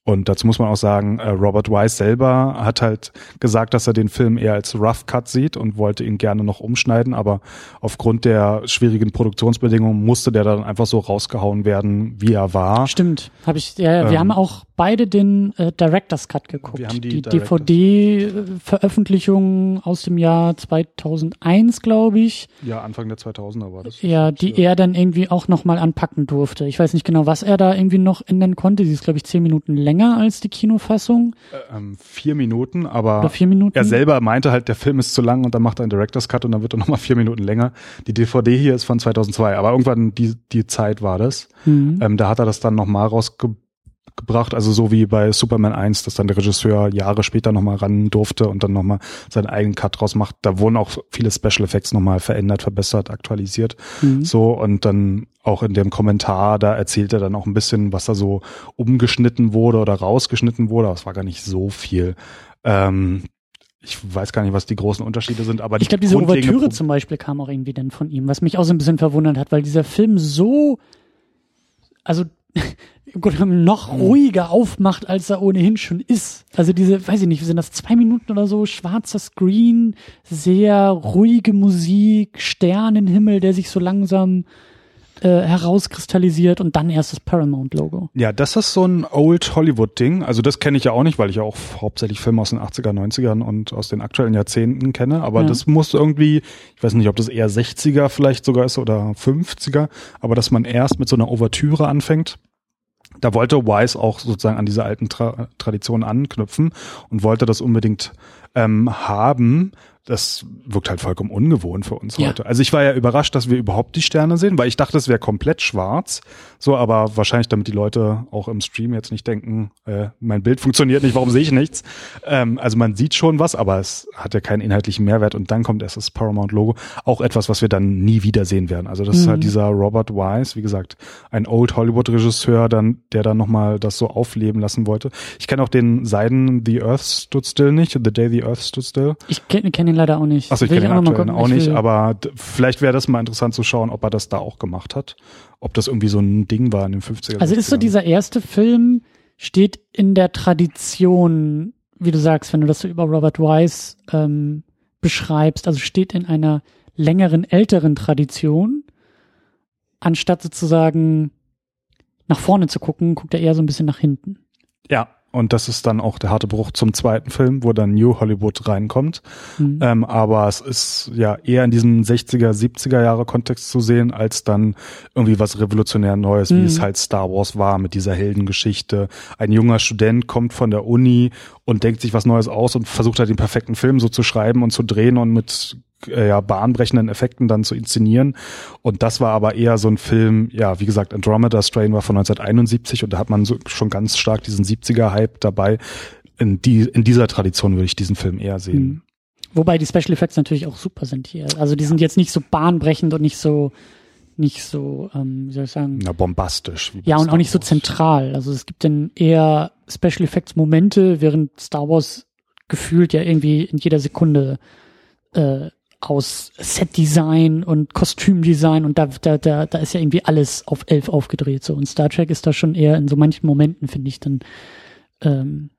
Und dazu muss man auch sagen, äh, Robert Wise selber hat halt gesagt, dass er den Film eher als Rough Cut sieht und wollte ihn gerne noch umschneiden, aber aufgrund der schwierigen Produktionsbedingungen musste der dann einfach so rausgehauen werden, wie er war. Stimmt, habe ich. Ja, ja, wir Ähm, haben auch beide den äh, Director's Cut geguckt. Wir haben die die DVD-Veröffentlichung aus dem Jahr 2001, glaube ich. Ja, Anfang der 2000er war das. Ja, die er dann irgendwie auch nochmal anpacken durfte. Ich weiß nicht genau, was er da irgendwie noch ändern konnte. Sie ist, glaube ich, zehn Minuten länger als die Kinofassung. Äh, ähm, vier Minuten, aber Oder vier Minuten. er selber meinte halt, der Film ist zu lang und dann macht er einen Director's Cut und dann wird er nochmal vier Minuten länger. Die DVD hier ist von 2002, aber irgendwann die, die Zeit war das. Mhm. Ähm, da hat er das dann nochmal rausgebracht, also so wie bei Superman 1, dass dann der Regisseur Jahre später nochmal ran durfte und dann nochmal seinen eigenen Cut draus macht. Da wurden auch viele Special Effects nochmal verändert, verbessert, aktualisiert. Mhm. So, und dann auch in dem Kommentar, da erzählt er dann auch ein bisschen, was da so umgeschnitten wurde oder rausgeschnitten wurde. Aber es war gar nicht so viel. Ähm, ich weiß gar nicht, was die großen Unterschiede sind, aber Ich glaube, diese Ouvertüre zum Beispiel kam auch irgendwie dann von ihm, was mich auch so ein bisschen verwundert hat, weil dieser Film so, also im Grunde genommen noch Hm. ruhiger aufmacht, als er ohnehin schon ist. Also diese, weiß ich nicht, sind das zwei Minuten oder so, schwarzer Screen, sehr ruhige Musik, Sternenhimmel, der sich so langsam äh, herauskristallisiert und dann erst das Paramount-Logo. Ja, das ist so ein Old Hollywood-Ding. Also das kenne ich ja auch nicht, weil ich ja auch hauptsächlich Filme aus den 80er, 90ern und aus den aktuellen Jahrzehnten kenne. Aber Ja. das muss irgendwie, ich weiß nicht, ob das eher 60er vielleicht sogar ist oder 50er, aber dass man erst mit so einer Ouvertüre anfängt. Da wollte Wise auch sozusagen an diese alten Tra Traditionen anknüpfen und wollte das unbedingt ähm, haben. Das wirkt halt vollkommen ungewohnt für uns Ja. heute. Also ich war ja überrascht, dass wir überhaupt die Sterne sehen, weil ich dachte, es wäre komplett schwarz. So, aber wahrscheinlich, damit die Leute auch im Stream jetzt nicht denken, äh, mein Bild funktioniert nicht, warum sehe ich nichts? Ähm, also man sieht schon was, aber es hat ja keinen inhaltlichen Mehrwert und dann kommt erst das Paramount-Logo. Auch etwas, was wir dann nie wieder sehen werden. Also das ist Mhm. halt dieser Robert Wise, wie gesagt, ein Old Hollywood-Regisseur, dann, der dann nochmal das so aufleben lassen wollte. Ich kenne auch den Seiden The Earth Stood Still nicht, The Day the Earth Stood Still. Ich kenne kenn ihn leider auch nicht. Achso, ich kenne den mal aktuellen gucken. auch Ich nicht, aber vielleicht wäre das mal interessant zu schauen, ob er das da auch gemacht hat. Ob das irgendwie so ein Ding war in den 50er. Also ist so 60ern. dieser erste Film, steht in der Tradition, wie du sagst, wenn du das so über Robert Wise ähm, beschreibst, also steht in einer längeren, älteren Tradition, anstatt sozusagen nach vorne zu gucken, guckt er eher so ein bisschen nach hinten. Ja, und das ist dann auch der harte Bruch zum zweiten Film, wo dann New Hollywood reinkommt. Mhm. Ähm, aber es ist ja eher in diesem 60er, 70er Jahre Kontext zu sehen, als dann irgendwie was revolutionär Neues, wie Mhm. es halt Star Wars war mit dieser Heldengeschichte. Ein junger Student kommt von der Uni und denkt sich was Neues aus und versucht halt den perfekten Film so zu schreiben und zu drehen und mit äh, ja, bahnbrechenden Effekten dann zu inszenieren. Und das war aber eher so ein Film, ja, wie gesagt, Andromeda Strain war von 1971 und da hat man so schon ganz stark diesen 70er-Hype dabei. In, die, in dieser Tradition würde ich diesen Film eher sehen. Mhm. Wobei die Special Effects natürlich auch super sind hier. Also die sind jetzt nicht so bahnbrechend und nicht so, nicht so, ähm, wie soll ich sagen, Na, bombastisch. Ja, und Star auch nicht so Wars. zentral. Also es gibt dann eher Special Effects Momente, während Star Wars gefühlt ja irgendwie in jeder Sekunde äh, aus Set-Design und Kostümdesign und da, da, da, da ist ja irgendwie alles auf elf aufgedreht. So. Und Star Trek ist da schon eher in so manchen Momenten, finde ich, dann ähm,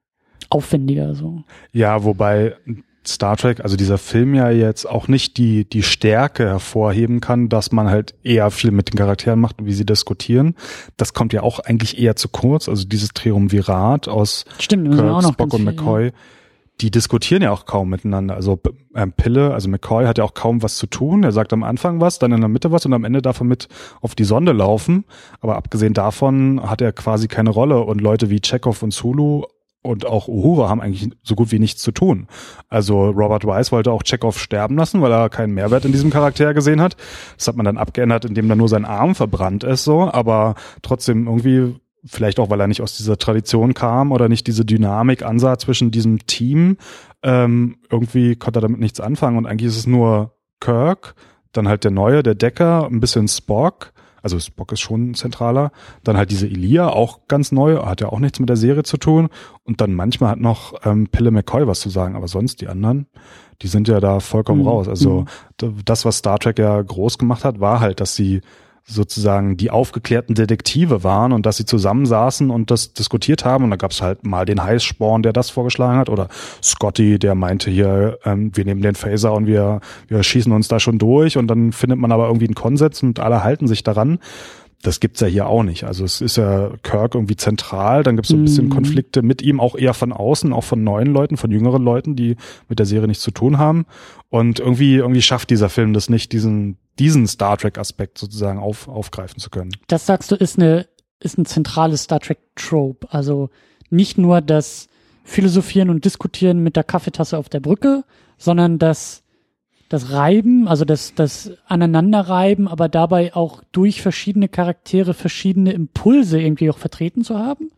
aufwendiger. So. Ja, wobei Star Trek, also dieser Film ja jetzt auch nicht die, die Stärke hervorheben kann, dass man halt eher viel mit den Charakteren macht und wie sie diskutieren. Das kommt ja auch eigentlich eher zu kurz. Also dieses Triumvirat aus Stimmt, Kirk, Spock und viel, McCoy, die diskutieren ja auch kaum miteinander. Also ähm, Pille, also McCoy hat ja auch kaum was zu tun. Er sagt am Anfang was, dann in der Mitte was und am Ende darf er mit auf die Sonde laufen. Aber abgesehen davon hat er quasi keine Rolle und Leute wie Chekhov und Zulu und auch Uhura haben eigentlich so gut wie nichts zu tun. Also Robert Wise wollte auch Chekhov sterben lassen, weil er keinen Mehrwert in diesem Charakter gesehen hat. Das hat man dann abgeändert, indem dann nur sein Arm verbrannt ist, so, aber trotzdem irgendwie vielleicht auch, weil er nicht aus dieser Tradition kam oder nicht diese Dynamik ansah zwischen diesem Team, ähm, irgendwie konnte er damit nichts anfangen und eigentlich ist es nur Kirk, dann halt der Neue, der Decker, ein bisschen Spock, also Spock ist schon zentraler, dann halt diese Elia, auch ganz neu, hat ja auch nichts mit der Serie zu tun und dann manchmal hat noch ähm, Pille McCoy was zu sagen, aber sonst die anderen, die sind ja da vollkommen mhm. raus. Also mhm. das, was Star Trek ja groß gemacht hat, war halt, dass sie sozusagen die aufgeklärten Detektive waren und dass sie zusammensaßen und das diskutiert haben. Und da gab es halt mal den Heißsporn, der das vorgeschlagen hat, oder Scotty, der meinte hier, ähm, wir nehmen den Phaser und wir, wir schießen uns da schon durch und dann findet man aber irgendwie einen Konsens und alle halten sich daran. Das gibt's ja hier auch nicht. Also es ist ja Kirk irgendwie zentral, dann gibt's so ein bisschen mhm. Konflikte mit ihm, auch eher von außen, auch von neuen Leuten, von jüngeren Leuten, die mit der Serie nichts zu tun haben. Und irgendwie, irgendwie schafft dieser Film das nicht, diesen, diesen Star Trek-Aspekt sozusagen auf, aufgreifen zu können. Das sagst du, ist eine, ist ein zentrales Star Trek-Trope. Also nicht nur das Philosophieren und Diskutieren mit der Kaffeetasse auf der Brücke, sondern das das Reiben, also das, das Aneinanderreiben, aber dabei auch durch verschiedene Charaktere verschiedene Impulse irgendwie auch vertreten zu haben?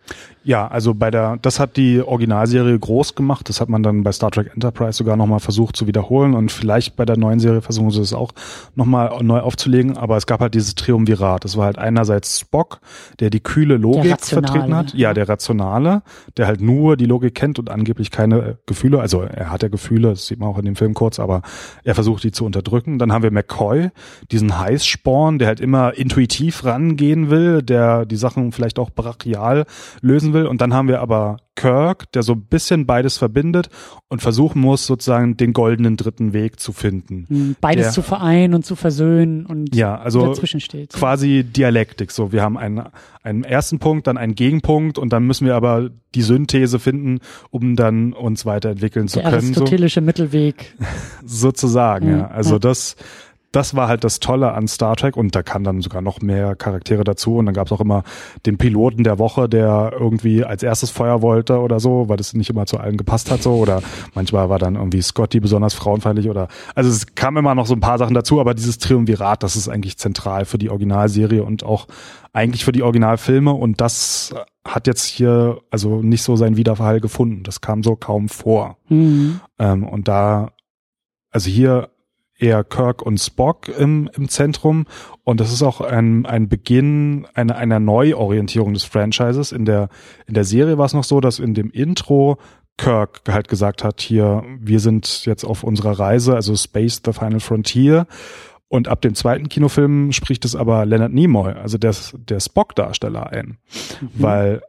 Ja, also bei der, das hat die Originalserie groß gemacht. Das hat man dann bei Star Trek Enterprise sogar nochmal versucht zu wiederholen und vielleicht bei der neuen Serie versuchen sie es auch nochmal neu aufzulegen. Aber es gab halt dieses Triumvirat. Das war halt einerseits Spock, der die kühle Logik vertreten hat. Ja, der Rationale, der halt nur die Logik kennt und angeblich keine Gefühle. Also er hat ja Gefühle, das sieht man auch in dem Film kurz, aber er versucht die zu unterdrücken. Dann haben wir McCoy, diesen Heißsporn, der halt immer intuitiv rangehen will, der die Sachen vielleicht auch brachial lösen will. Und dann haben wir aber Kirk, der so ein bisschen beides verbindet und versuchen muss, sozusagen den goldenen dritten Weg zu finden. Hm, beides der, zu vereinen und zu versöhnen und ja, also dazwischen steht. Quasi Dialektik. So, wir haben einen, einen ersten Punkt, dann einen Gegenpunkt und dann müssen wir aber die Synthese finden, um dann uns weiterentwickeln der zu können. Der aristotelische so. Mittelweg. Sozusagen, ja. ja. Also ja. das das war halt das Tolle an Star Trek und da kamen dann sogar noch mehr Charaktere dazu und dann gab es auch immer den Piloten der Woche, der irgendwie als erstes Feuer wollte oder so, weil das nicht immer zu allen gepasst hat so oder manchmal war dann irgendwie Scotty besonders frauenfeindlich oder also es kam immer noch so ein paar Sachen dazu, aber dieses Triumvirat, das ist eigentlich zentral für die Originalserie und auch eigentlich für die Originalfilme und das hat jetzt hier also nicht so sein Wiederverhall gefunden. Das kam so kaum vor. Mhm. Ähm, und da, also hier eher Kirk und Spock im, im Zentrum. Und das ist auch ein, ein Beginn einer, einer Neuorientierung des Franchises. In der, in der Serie war es noch so, dass in dem Intro Kirk halt gesagt hat, hier, wir sind jetzt auf unserer Reise, also Space, the Final Frontier. Und ab dem zweiten Kinofilm spricht es aber Leonard Nimoy, also der, der Spock-Darsteller ein. Mhm. Weil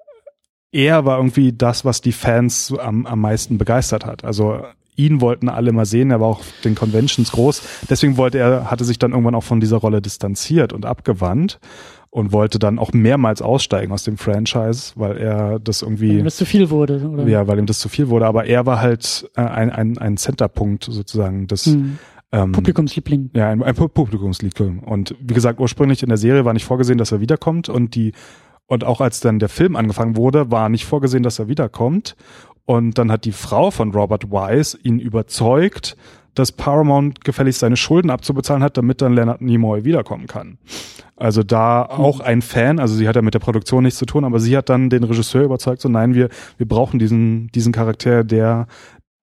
er war irgendwie das, was die Fans am, am meisten begeistert hat. Also ihn wollten alle mal sehen, er war auch den Conventions groß. Deswegen wollte er, hatte sich dann irgendwann auch von dieser Rolle distanziert und abgewandt und wollte dann auch mehrmals aussteigen aus dem Franchise, weil er das irgendwie. Weil ihm das zu viel wurde, oder? Ja, weil ihm das zu viel wurde. Aber er war halt äh, ein, ein, ein Centerpunkt sozusagen des hm. ähm, Publikumsliebling. Ja, ein, ein Publikumsliebling. Und wie gesagt, ursprünglich in der Serie war nicht vorgesehen, dass er wiederkommt und die und auch als dann der Film angefangen wurde, war nicht vorgesehen, dass er wiederkommt. Und dann hat die Frau von Robert Wise ihn überzeugt, dass Paramount gefälligst seine Schulden abzubezahlen hat, damit dann Leonard Nimoy wiederkommen kann. Also da auch ein Fan, also sie hat ja mit der Produktion nichts zu tun, aber sie hat dann den Regisseur überzeugt, so nein, wir, wir brauchen diesen, diesen Charakter, der,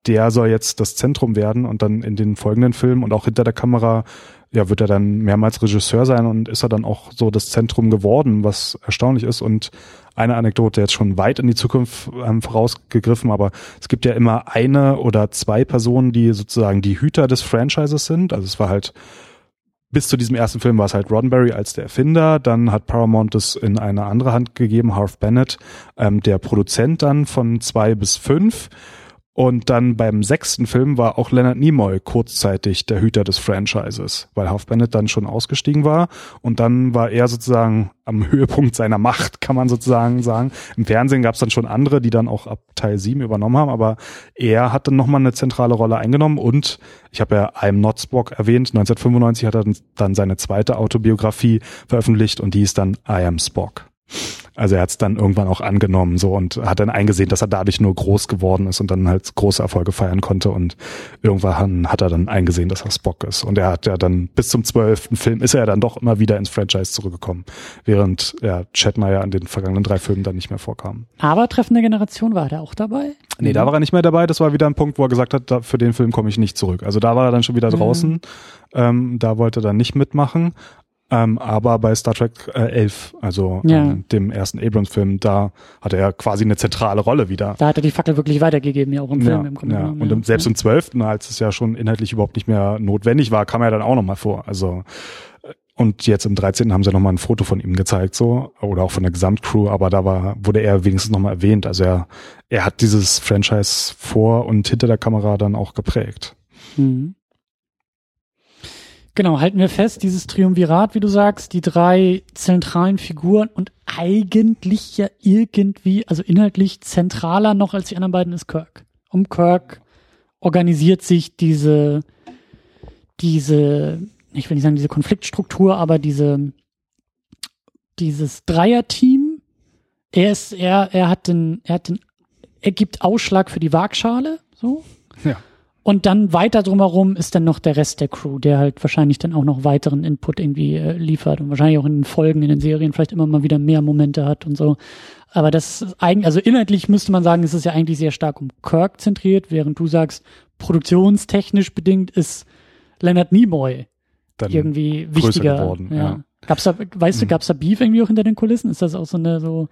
der soll jetzt das Zentrum werden und dann in den folgenden Filmen und auch hinter der Kamera, ja, wird er dann mehrmals Regisseur sein und ist er dann auch so das Zentrum geworden, was erstaunlich ist und eine Anekdote jetzt schon weit in die Zukunft ähm, vorausgegriffen, aber es gibt ja immer eine oder zwei Personen, die sozusagen die Hüter des Franchises sind. Also es war halt bis zu diesem ersten Film war es halt Roddenberry als der Erfinder, dann hat Paramount es in eine andere Hand gegeben, Harv Bennett, ähm, der Produzent dann von zwei bis fünf. Und dann beim sechsten Film war auch Leonard Nimoy kurzzeitig der Hüter des Franchises, weil Half Bennett dann schon ausgestiegen war. Und dann war er sozusagen am Höhepunkt seiner Macht, kann man sozusagen sagen. Im Fernsehen gab es dann schon andere, die dann auch ab Teil 7 übernommen haben, aber er hat dann nochmal eine zentrale Rolle eingenommen. Und ich habe ja I'm Not Spock erwähnt, 1995 hat er dann seine zweite Autobiografie veröffentlicht und die ist dann I Am Spock. Also er hat es dann irgendwann auch angenommen so und hat dann eingesehen, dass er dadurch nur groß geworden ist und dann halt große Erfolge feiern konnte und irgendwann hat er dann eingesehen, dass er Spock ist. Und er hat ja dann bis zum zwölften Film ist er ja dann doch immer wieder ins Franchise zurückgekommen, während ja, ja an den vergangenen drei Filmen dann nicht mehr vorkam. Aber Treffen der Generation war er auch dabei? Nee, da war er nicht mehr dabei. Das war wieder ein Punkt, wo er gesagt hat, da, für den Film komme ich nicht zurück. Also da war er dann schon wieder draußen. Mhm. Ähm, da wollte er dann nicht mitmachen. Ähm, aber bei Star Trek äh, 11, also ja. ähm, dem ersten Abrams-Film, da hatte er quasi eine zentrale Rolle wieder. Da hat er die Fackel wirklich weitergegeben, ja auch im Film. Ja, im Grunde ja. Und im, selbst im 12., als es ja schon inhaltlich überhaupt nicht mehr notwendig war, kam er dann auch nochmal vor. Also äh, und jetzt im 13. haben sie nochmal ein Foto von ihm gezeigt, so, oder auch von der Gesamtcrew, aber da war, wurde er wenigstens nochmal erwähnt. Also er, er hat dieses Franchise vor und hinter der Kamera dann auch geprägt. Mhm. Genau, halten wir fest, dieses Triumvirat, wie du sagst, die drei zentralen Figuren und eigentlich ja irgendwie, also inhaltlich zentraler noch als die anderen beiden ist Kirk. Um Kirk organisiert sich diese, diese, ich will nicht sagen diese Konfliktstruktur, aber diese, dieses Dreierteam. Er ist, er, er hat den, er hat den, er gibt Ausschlag für die Waagschale, so. Ja. Und dann weiter drumherum ist dann noch der Rest der Crew, der halt wahrscheinlich dann auch noch weiteren Input irgendwie äh, liefert und wahrscheinlich auch in den Folgen, in den Serien vielleicht immer mal wieder mehr Momente hat und so. Aber das ist eigentlich, also inhaltlich müsste man sagen, es ist ja eigentlich sehr stark um Kirk zentriert, während du sagst, produktionstechnisch bedingt ist Leonard Nimoy dann irgendwie wichtiger. Geworden, ja. ja. Gab's da, weißt du, mhm. gab's da Beef irgendwie auch hinter den Kulissen? Ist das auch so eine so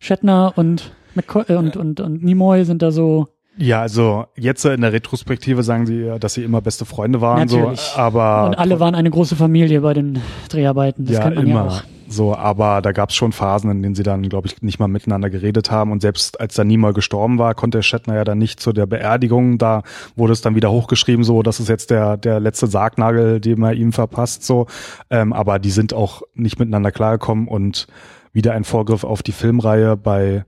Shatner und McCoy äh, und, und, und Nimoy sind da so ja, also jetzt in der Retrospektive sagen sie ja, dass sie immer beste Freunde waren, Natürlich. so, aber und alle waren eine große Familie bei den Dreharbeiten. Das ja, kennt man immer. Ja auch. So, aber da gab's schon Phasen, in denen sie dann, glaube ich, nicht mal miteinander geredet haben. Und selbst als dann mal gestorben war, konnte der Shatner ja dann nicht zu der Beerdigung. Da wurde es dann wieder hochgeschrieben, so, das ist jetzt der der letzte Sargnagel, den man ihm verpasst. So, ähm, aber die sind auch nicht miteinander klargekommen und wieder ein Vorgriff auf die Filmreihe bei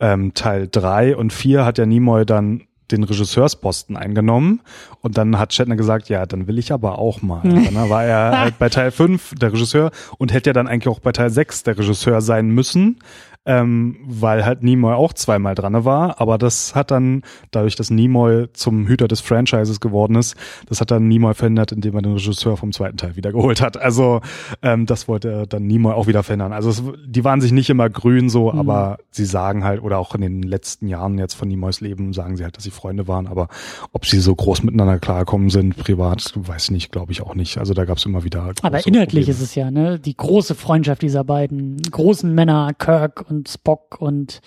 ähm, Teil drei und vier hat ja Nimoy dann den Regisseursposten eingenommen. Und dann hat Shatner gesagt, ja, dann will ich aber auch mal. dann war er halt bei Teil 5 der Regisseur und hätte ja dann eigentlich auch bei Teil 6 der Regisseur sein müssen ähm, weil halt Nimoy auch zweimal dran war, aber das hat dann, dadurch, dass Nimoy zum Hüter des Franchises geworden ist, das hat dann Nimoy verändert, indem er den Regisseur vom zweiten Teil wiedergeholt hat. Also ähm, das wollte dann Nimoy auch wieder verändern. Also es, die waren sich nicht immer grün so, mhm. aber sie sagen halt, oder auch in den letzten Jahren jetzt von Nimoys Leben sagen sie halt, dass sie Freunde waren, aber ob sie so groß miteinander klarkommen sind, privat, weiß ich nicht, glaube ich auch nicht. Also da gab es immer wieder. Aber inhaltlich Probleme. ist es ja, ne, die große Freundschaft dieser beiden großen Männer, Kirk und Spock und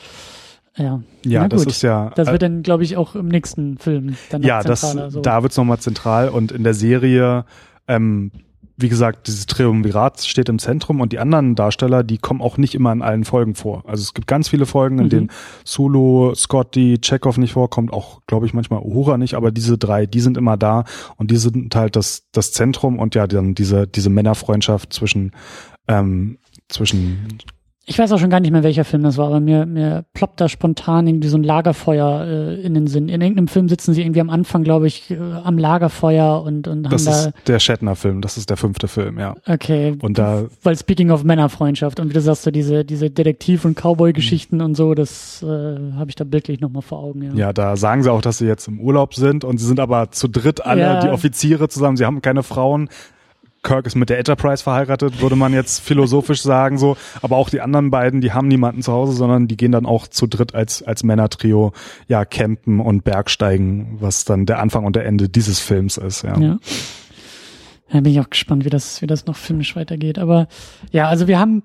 ja. Ja, das ist ja. Das wird äh, dann, glaube ich, auch im nächsten Film dann Ja, das, so. da wird's nochmal zentral und in der Serie, ähm, wie gesagt, dieses Triumvirat steht im Zentrum und die anderen Darsteller, die kommen auch nicht immer in allen Folgen vor. Also es gibt ganz viele Folgen, in mhm. denen Sulu, Scotty, Chekhov nicht vorkommt, auch, glaube ich, manchmal Uhura nicht, aber diese drei, die sind immer da und die sind halt das, das Zentrum und ja, dann diese, diese Männerfreundschaft zwischen, ähm, zwischen ich weiß auch schon gar nicht mehr, welcher Film das war, aber mir, mir ploppt da spontan irgendwie so ein Lagerfeuer äh, in den Sinn. In irgendeinem Film sitzen sie irgendwie am Anfang, glaube ich, äh, am Lagerfeuer und, und das haben da. Das ist der Shatner-Film, das ist der fünfte Film, ja. Okay. Und da. Weil speaking of Männerfreundschaft und wie du sagst, so diese, diese Detektiv- und Cowboy-Geschichten und so, das äh, habe ich da bildlich nochmal vor Augen, ja. Ja, da sagen sie auch, dass sie jetzt im Urlaub sind und sie sind aber zu dritt alle, ja. die Offiziere zusammen, sie haben keine Frauen. Kirk ist mit der Enterprise verheiratet, würde man jetzt philosophisch sagen so. Aber auch die anderen beiden, die haben niemanden zu Hause, sondern die gehen dann auch zu dritt als als Männertrio ja campen und Bergsteigen, was dann der Anfang und der Ende dieses Films ist. Ja. ja. Da bin ich auch gespannt, wie das wie das noch filmisch weitergeht. Aber ja, also wir haben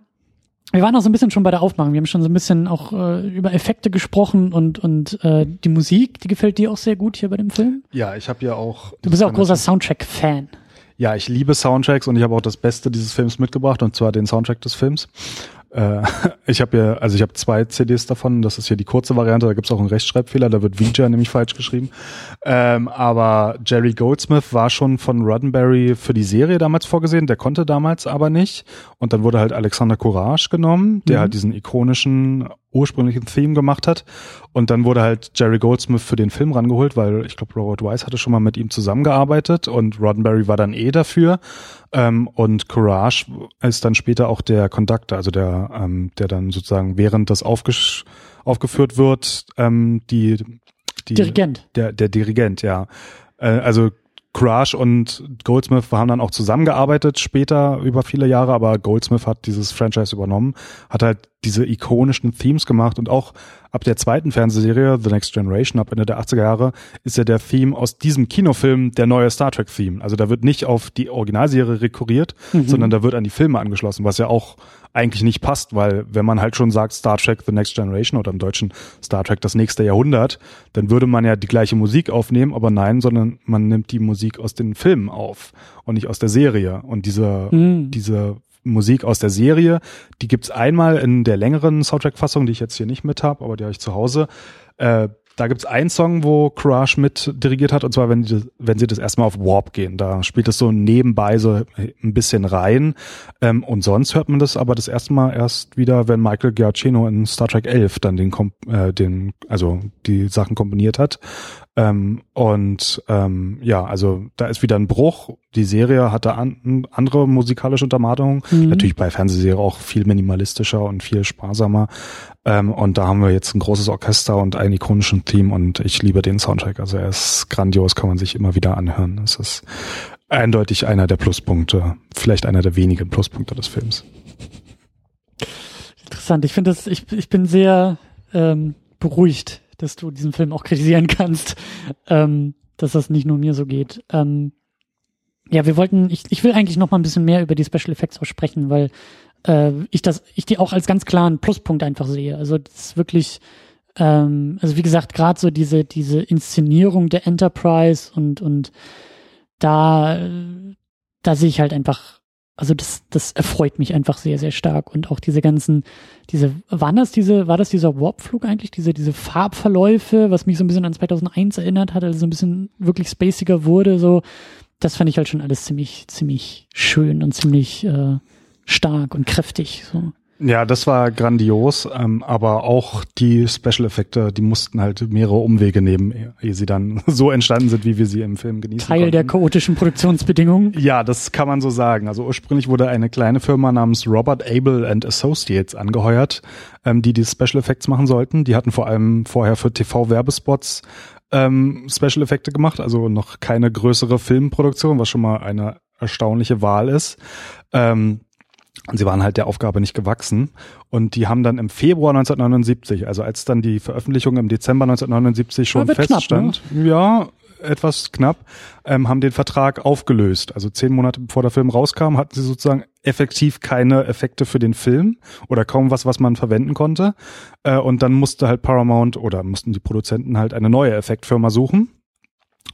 wir waren auch so ein bisschen schon bei der Aufmachung. Wir haben schon so ein bisschen auch äh, über Effekte gesprochen und und äh, die Musik, die gefällt dir auch sehr gut hier bei dem Film. Ja, ich habe ja auch. Du bist ja auch großer Soundtrack-Fan. Ja, ich liebe Soundtracks und ich habe auch das Beste dieses Films mitgebracht und zwar den Soundtrack des Films. Äh, ich habe ja, also ich habe zwei CDs davon. Das ist hier die kurze Variante. Da gibt's auch einen Rechtschreibfehler. Da wird Vija nämlich falsch geschrieben. Ähm, aber Jerry Goldsmith war schon von Roddenberry für die Serie damals vorgesehen. Der konnte damals aber nicht. Und dann wurde halt Alexander Courage genommen, der mhm. halt diesen ikonischen ursprünglichen Theme gemacht hat. Und dann wurde halt Jerry Goldsmith für den Film rangeholt, weil ich glaube, Robert Wise hatte schon mal mit ihm zusammengearbeitet und Roddenberry war dann eh dafür. Ähm, und Courage ist dann später auch der Conductor, also der, ähm, der dann sozusagen während das aufgeführt wird, ähm, die, die Dirigent. Der, der Dirigent, ja. Äh, also Crash und Goldsmith haben dann auch zusammengearbeitet später über viele Jahre, aber Goldsmith hat dieses Franchise übernommen, hat halt diese ikonischen Themes gemacht und auch ab der zweiten Fernsehserie, The Next Generation, ab Ende der 80er Jahre, ist ja der Theme aus diesem Kinofilm der neue Star Trek Theme. Also da wird nicht auf die Originalserie rekurriert, mhm. sondern da wird an die Filme angeschlossen, was ja auch eigentlich nicht passt, weil wenn man halt schon sagt Star Trek The Next Generation oder im Deutschen Star Trek das nächste Jahrhundert, dann würde man ja die gleiche Musik aufnehmen, aber nein, sondern man nimmt die Musik aus den Filmen auf und nicht aus der Serie. Und diese, mhm. diese Musik aus der Serie. Die gibt's einmal in der längeren Soundtrack-Fassung, die ich jetzt hier nicht mit habe, aber die habe ich zu Hause. Äh, da gibt's einen Song, wo Crash mit dirigiert hat, und zwar, wenn, die, wenn sie das erstmal auf Warp gehen. Da spielt es so nebenbei so ein bisschen rein. Ähm, und sonst hört man das aber das erste Mal erst wieder, wenn Michael Giacchino in Star Trek 11 dann den, äh, den also die Sachen komponiert hat. Ähm, und ähm, ja, also da ist wieder ein Bruch. Die Serie hatte an, andere musikalische Untermalungen. Mhm. Natürlich bei Fernsehserie auch viel minimalistischer und viel sparsamer. Ähm, und da haben wir jetzt ein großes Orchester und einen ikonischen Theme und ich liebe den Soundtrack. Also er ist grandios, kann man sich immer wieder anhören. Es ist eindeutig einer der Pluspunkte, vielleicht einer der wenigen Pluspunkte des Films. Interessant. Ich finde das, ich, ich bin sehr ähm, beruhigt dass du diesen Film auch kritisieren kannst, ähm, dass das nicht nur mir so geht. Ähm, ja, wir wollten, ich, ich will eigentlich noch mal ein bisschen mehr über die Special Effects auch sprechen, weil äh, ich das, ich die auch als ganz klaren Pluspunkt einfach sehe. Also das ist wirklich, ähm, also wie gesagt, gerade so diese diese Inszenierung der Enterprise und und da da sehe ich halt einfach also das, das erfreut mich einfach sehr, sehr stark. Und auch diese ganzen, diese, waren das diese, war das dieser Warpflug eigentlich? Diese, diese Farbverläufe, was mich so ein bisschen an 2001 erinnert hat, also so ein bisschen wirklich spaciger wurde, so. Das fand ich halt schon alles ziemlich, ziemlich schön und ziemlich äh, stark und kräftig, so. Ja, das war grandios, ähm, aber auch die Special-Effekte, die mussten halt mehrere Umwege nehmen, ehe sie dann so entstanden sind, wie wir sie im Film genießen Teil konnten. der chaotischen Produktionsbedingungen. Ja, das kann man so sagen. Also ursprünglich wurde eine kleine Firma namens Robert Abel and Associates angeheuert, ähm, die die Special Effects machen sollten. Die hatten vor allem vorher für TV-Werbespots ähm, Special Effekte gemacht, also noch keine größere Filmproduktion, was schon mal eine erstaunliche Wahl ist. Ähm, und sie waren halt der Aufgabe nicht gewachsen. Und die haben dann im Februar 1979, also als dann die Veröffentlichung im Dezember 1979 schon feststand, knapp, ne? ja, etwas knapp, ähm, haben den Vertrag aufgelöst. Also zehn Monate bevor der Film rauskam, hatten sie sozusagen effektiv keine Effekte für den Film oder kaum was, was man verwenden konnte. Äh, und dann musste halt Paramount oder mussten die Produzenten halt eine neue Effektfirma suchen.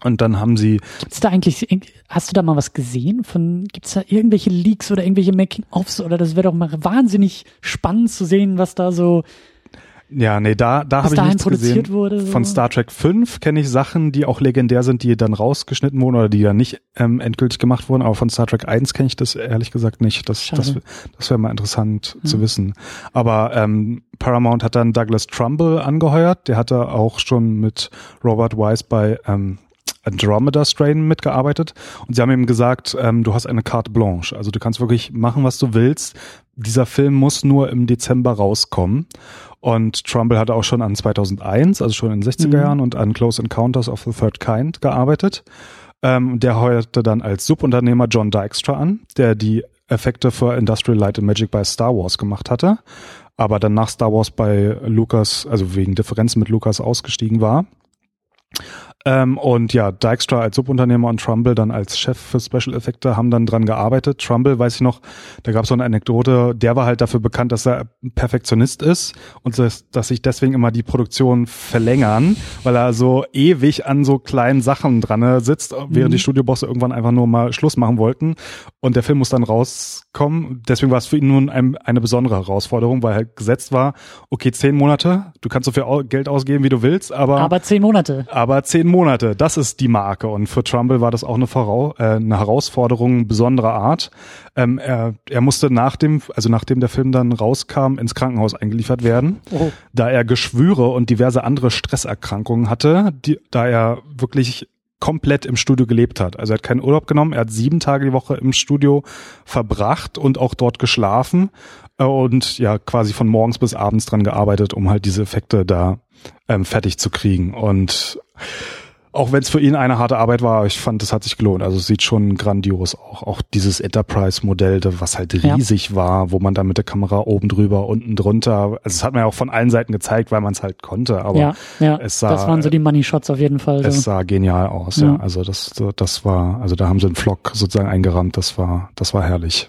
Und dann haben sie. Gibt's da eigentlich, hast du da mal was gesehen von, gibt's da irgendwelche Leaks oder irgendwelche Making-ofs oder das wäre doch mal wahnsinnig spannend zu sehen, was da so ja, nee, da, da habe ich nichts gesehen. Wurde, so. Von Star Trek 5 kenne ich Sachen, die auch legendär sind, die dann rausgeschnitten wurden oder die dann nicht ähm, endgültig gemacht wurden. Aber von Star Trek 1 kenne ich das ehrlich gesagt nicht. Das, Schade. das, das wäre mal interessant mhm. zu wissen. Aber ähm, Paramount hat dann Douglas Trumbull angeheuert. Der hatte auch schon mit Robert Wise bei ähm, Andromeda Strain mitgearbeitet und sie haben ihm gesagt, ähm, du hast eine carte blanche, also du kannst wirklich machen, was du willst. Dieser Film muss nur im Dezember rauskommen. Und Trumbull hatte auch schon an 2001, also schon in den 60er mhm. Jahren und an Close Encounters of the Third Kind gearbeitet. Ähm, der heuerte dann als Subunternehmer John Dykstra an, der die Effekte für Industrial Light and Magic bei Star Wars gemacht hatte, aber dann nach Star Wars bei Lucas, also wegen Differenzen mit Lucas ausgestiegen war. Ähm, und ja, Dykstra als Subunternehmer und Trumbull dann als Chef für Special Effekte haben dann dran gearbeitet. Trumbull, weiß ich noch, da gab es so eine Anekdote, der war halt dafür bekannt, dass er Perfektionist ist und dass, dass sich deswegen immer die Produktion verlängern, weil er so ewig an so kleinen Sachen dran sitzt, während mhm. die Studiobosse irgendwann einfach nur mal Schluss machen wollten. Und der Film muss dann rauskommen. Deswegen war es für ihn nun ein, eine besondere Herausforderung, weil halt gesetzt war, okay, zehn Monate, du kannst so viel Geld ausgeben, wie du willst, aber... Aber zehn Monate. Aber zehn Monate Monate, das ist die Marke. Und für Trumbull war das auch eine, Vorau äh, eine Herausforderung besonderer Art. Ähm, er, er musste nach dem, also nachdem der Film dann rauskam, ins Krankenhaus eingeliefert werden, Oh. da er Geschwüre und diverse andere Stresserkrankungen hatte, die, da er wirklich komplett im Studio gelebt hat. Also er hat keinen Urlaub genommen, er hat sieben Tage die Woche im Studio verbracht und auch dort geschlafen äh, und ja quasi von morgens bis abends dran gearbeitet, um halt diese Effekte da ähm, fertig zu kriegen. Und auch wenn es für ihn eine harte Arbeit war, ich fand, es hat sich gelohnt. Also es sieht schon grandios auch. Auch dieses Enterprise-Modell, was halt Ja. riesig war, wo man dann mit der Kamera oben drüber, unten drunter, also es hat man ja auch von allen Seiten gezeigt, weil man es halt konnte, aber ja, ja. es sah- das waren so die Money Shots auf jeden Fall. es So. sah genial aus, Ja. ja. Also das, das war, also da haben sie einen Flock sozusagen eingerammt, das war, das war herrlich.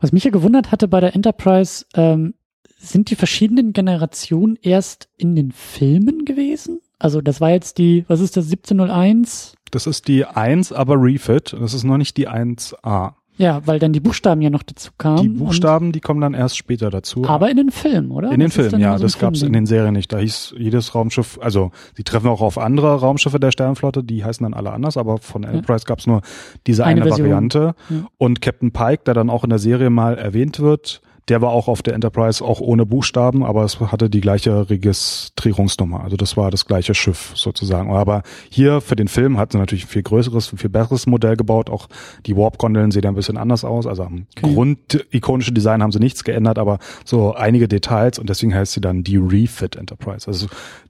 Was mich ja gewundert hatte bei der Enterprise, ähm, sind die verschiedenen Generationen erst in den Filmen gewesen? Also das war jetzt die, was ist das, 1701? Das ist die 1, aber Refit, das ist noch nicht die 1a. Ja, weil dann die Buchstaben ja noch dazu kamen. Die Buchstaben, die kommen dann erst später dazu. Aber in den Filmen, oder? In den Filmen, ja, so das gab's in Filmding. den Serien nicht. Da hieß jedes Raumschiff, also sie treffen auch auf andere Raumschiffe der Sternenflotte, die heißen dann alle anders, aber von Enterprise gab's nur diese Eine eine. Variante. Ja. Und Captain Pike, der dann auch in der Serie mal erwähnt wird, der war auch auf der Enterprise, auch ohne Buchstaben, aber es hatte die gleiche Registrierungsnummer. Also das war das gleiche Schiff sozusagen. Aber hier für den Film hat sie natürlich ein viel größeres, viel besseres Modell gebaut. Auch die Warp-Gondeln sehen ein bisschen anders aus. Also am Okay. grundikonische Design haben sie nichts geändert, aber so einige Details und deswegen heißt sie dann die Refit Enterprise. Also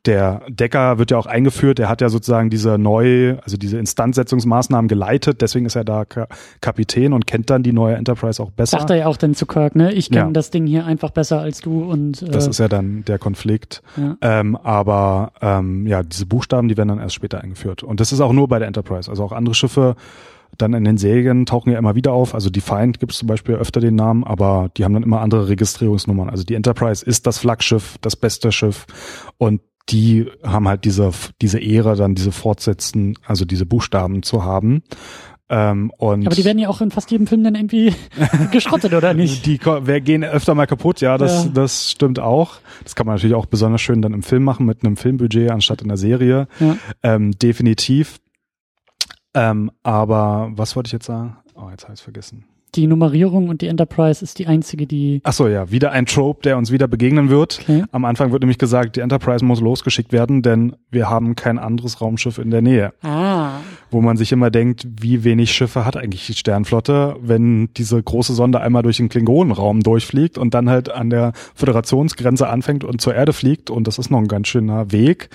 der Decker wird ja auch eingeführt, der hat ja sozusagen diese neu, also diese Instandsetzungsmaßnahmen geleitet, deswegen ist er da Ka Kapitän und kennt dann die neue Enterprise auch besser. Sagt er ja auch dann zu Kirk, ne? Ich kenne Ja. Das Ding hier einfach besser als du und äh, Das ist ja dann der Konflikt. ja. Ähm, aber ähm, ja, diese Buchstaben, die werden dann erst später eingeführt. Und das ist auch nur bei der Enterprise. Also auch andere Schiffe dann in den Serien tauchen ja immer wieder auf. Also Defiant gibt es zum Beispiel öfter den Namen, aber die haben dann immer andere Registrierungsnummern. Also die Enterprise ist das Flaggschiff, das beste Schiff und die haben halt diese, diese Ehre, dann diese Fortsetzen, also diese Buchstaben zu haben. Ähm, und Aber die werden ja auch in fast jedem Film dann irgendwie geschrottet, oder nicht? die wer gehen öfter mal kaputt, ja, das, Ja. das stimmt auch. Das kann man natürlich auch besonders schön dann im Film machen mit einem Filmbudget anstatt in der Serie. Ja. Ähm, definitiv. Ähm, aber was wollte ich jetzt sagen? Oh, jetzt habe ich vergessen. Die Nummerierung und die Enterprise ist die einzige, die. Ach so, ja, wieder ein Trope, der uns wieder begegnen wird. Okay. Am Anfang wird nämlich gesagt, die Enterprise muss losgeschickt werden, denn wir haben kein anderes Raumschiff in der Nähe. Ah. Wo man sich immer denkt, wie wenig Schiffe hat eigentlich die Sternflotte, wenn diese große Sonde einmal durch den Klingonenraum durchfliegt und dann halt an der Föderationsgrenze anfängt und zur Erde fliegt und das ist noch ein ganz schöner Weg.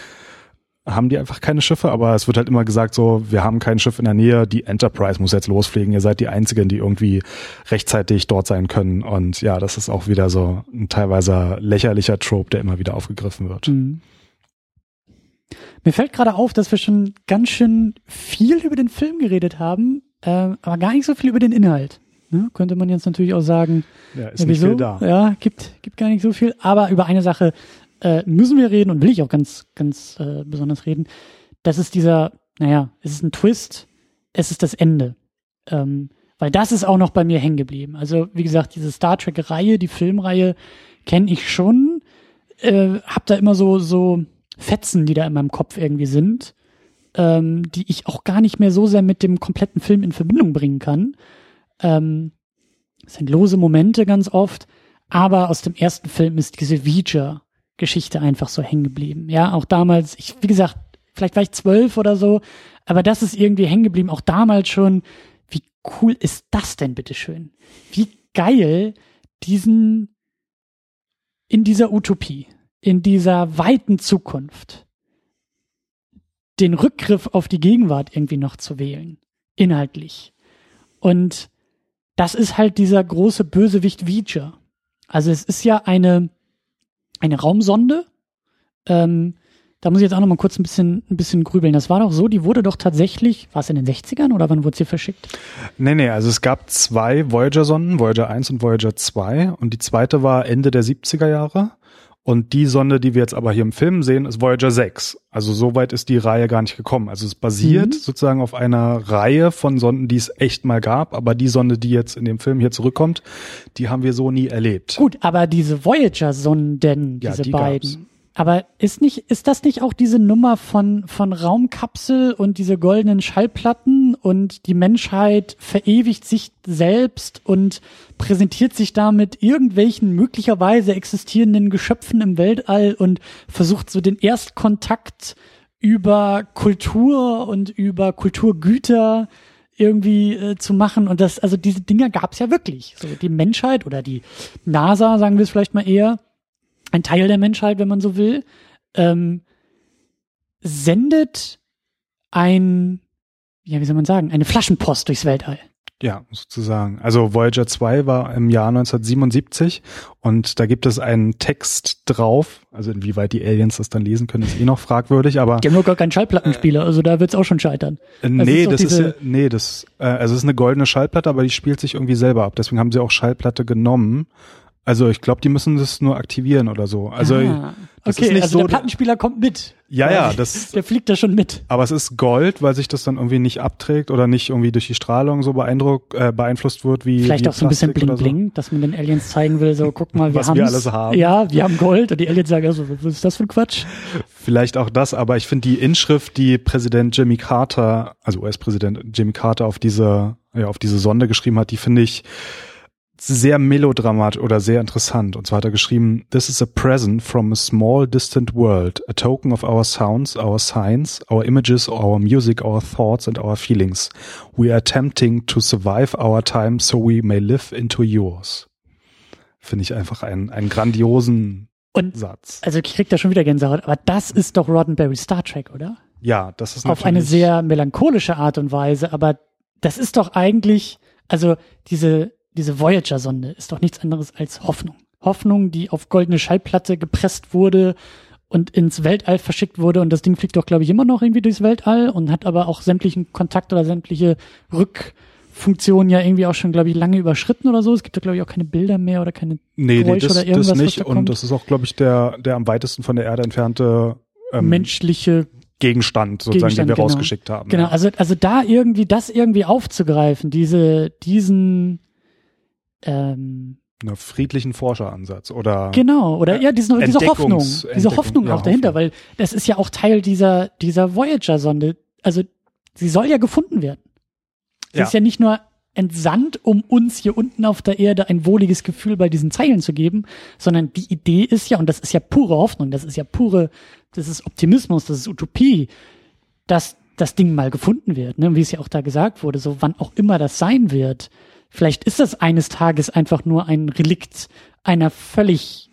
Haben die einfach keine Schiffe, aber es wird halt immer gesagt so, wir haben kein Schiff in der Nähe, die Enterprise muss jetzt losfliegen, ihr seid die Einzigen, die irgendwie rechtzeitig dort sein können und ja, das ist auch wieder so ein teilweise lächerlicher Trope, der immer wieder aufgegriffen wird. Mhm. Mir fällt gerade auf, dass wir schon ganz schön viel über den Film geredet haben, ähm, aber gar nicht so viel über den Inhalt. Ne? Könnte man jetzt natürlich auch sagen, Ja, ist ja, nicht wieso? viel da. Ja, gibt, gibt gar nicht so viel. Aber über eine Sache äh, müssen wir reden und will ich auch ganz, ganz äh, besonders reden. Das ist dieser, naja, es ist ein Twist, es ist das Ende. Ähm, weil das ist auch noch bei mir hängen geblieben. Also, wie gesagt, diese Star Trek-Reihe, die Filmreihe, kenne ich schon. Äh, hab da immer so, so Fetzen, die da in meinem Kopf irgendwie sind, ähm, die ich auch gar nicht mehr so sehr mit dem kompletten Film in Verbindung bringen kann. Ähm, es sind lose Momente ganz oft, aber aus dem ersten Film ist diese Ouija-Geschichte einfach so hängen geblieben. Ja, auch damals, ich, wie gesagt, vielleicht war ich zwölf oder so, aber das ist irgendwie hängen geblieben, auch damals schon. Wie cool ist das denn, bitteschön? Wie geil diesen, in dieser Utopie, in dieser weiten Zukunft, den Rückgriff auf die Gegenwart irgendwie noch zu wählen. Inhaltlich. Und das ist halt dieser große Bösewicht Ouija. Also es ist ja eine, eine Raumsonde. Ähm, da muss ich jetzt auch noch mal kurz ein bisschen, ein bisschen grübeln. Das war doch so, die wurde doch tatsächlich, war es in den 60ern oder wann wurde sie verschickt? Nee, nee, also es gab zwei Voyager-Sonden, Voyager 1 und Voyager 2 und die zweite war Ende der 70er Jahre und die Sonde, die wir jetzt aber hier im Film sehen, ist Voyager 6. Also so weit ist die Reihe gar nicht gekommen. Also es basiert Mhm. sozusagen auf einer Reihe von Sonden, die es echt mal gab, aber die Sonde, die jetzt in dem Film hier zurückkommt, die haben wir so nie erlebt. Gut, aber diese Voyager-Sonden, Ja, diese die beiden, gab's. aber ist nicht, ist das nicht auch diese Nummer von, von Raumkapsel und diese goldenen Schallplatten und die Menschheit verewigt sich selbst und präsentiert sich damit irgendwelchen möglicherweise existierenden Geschöpfen im Weltall und versucht so den Erstkontakt über Kultur und über Kulturgüter irgendwie äh, zu machen. Und das also diese Dinger gab es ja wirklich. So die Menschheit oder die NASA sagen wir es vielleicht mal eher ein Teil der Menschheit, wenn man so will, ähm, sendet ein, ja, wie soll man sagen, eine Flaschenpost durchs Weltall. Ja, sozusagen. Also Voyager 2 war im Jahr 1977 und da gibt es einen Text drauf. Also inwieweit die Aliens das dann lesen können, ist eh noch fragwürdig, aber. Die haben nur gar keinen Schallplattenspieler, also da wird's auch schon scheitern. Äh, nee, das ist, das ist ja, nee, das, äh, also es ist eine goldene Schallplatte, aber die spielt sich irgendwie selber ab. Deswegen haben sie auch Schallplatte genommen. Also ich glaube, die müssen das nur aktivieren oder so. Also ah, das okay, ist nicht also so, der Plattenspieler kommt mit. Ja, ja, das. Der fliegt da schon mit. Aber es ist Gold, weil sich das dann irgendwie nicht abträgt oder nicht irgendwie durch die Strahlung so beeindruckt, äh, beeinflusst wird wie. Vielleicht wie auch so ein bisschen bling bling, so. dass man den Aliens zeigen will, so guck mal, wir was wir alles haben. Ja, wir haben Gold und die Aliens sagen, also, was ist das für ein Quatsch? Vielleicht auch das, aber ich finde die Inschrift, die Präsident Jimmy Carter, also US-Präsident Jimmy Carter auf diese, ja, auf diese Sonde geschrieben hat, die finde ich sehr melodramatisch oder sehr interessant. Und zwar hat er geschrieben, This is a present from a small distant world, a token of our sounds, our signs, our images, our music, our thoughts and our feelings. We are attempting to survive our time so we may live into yours. Finde ich einfach einen, einen grandiosen und, Satz. Also ich krieg da schon wieder Gänsehaut, aber das ist doch Roddenberry Star Trek, oder? Ja, das ist Auf eine sehr melancholische Art und Weise, aber das ist doch eigentlich, also diese diese Voyager-Sonde ist doch nichts anderes als Hoffnung. Hoffnung, die auf goldene Schallplatte gepresst wurde und ins Weltall verschickt wurde. Und das Ding fliegt doch, glaube ich, immer noch irgendwie durchs Weltall und hat aber auch sämtlichen Kontakt oder sämtliche Rückfunktionen ja irgendwie auch schon, glaube ich, lange überschritten oder so. Es gibt da, glaube ich, auch keine Bilder mehr oder keine nee, Geräusche nee, das, oder irgendwas. Das nicht. Da und das ist auch, glaube ich, der, der am weitesten von der Erde entfernte ähm, menschliche Gegenstand, sozusagen, Gegenstand, den wir genau. rausgeschickt haben. Genau, ja. also, also da irgendwie das irgendwie aufzugreifen, diese, diesen, ähm, einer friedlichen Forscheransatz oder genau oder ja diese, diese Hoffnung diese Hoffnung ja, auch dahinter Hoffnung. weil das ist ja auch Teil dieser dieser Voyager Sonde also sie soll ja gefunden werden sie ja. ist ja nicht nur entsandt um uns hier unten auf der Erde ein wohliges Gefühl bei diesen Zeilen zu geben sondern die Idee ist ja und das ist ja pure Hoffnung das ist ja pure das ist Optimismus das ist Utopie dass das Ding mal gefunden wird ne wie es ja auch da gesagt wurde so wann auch immer das sein wird Vielleicht ist das eines Tages einfach nur ein Relikt einer völlig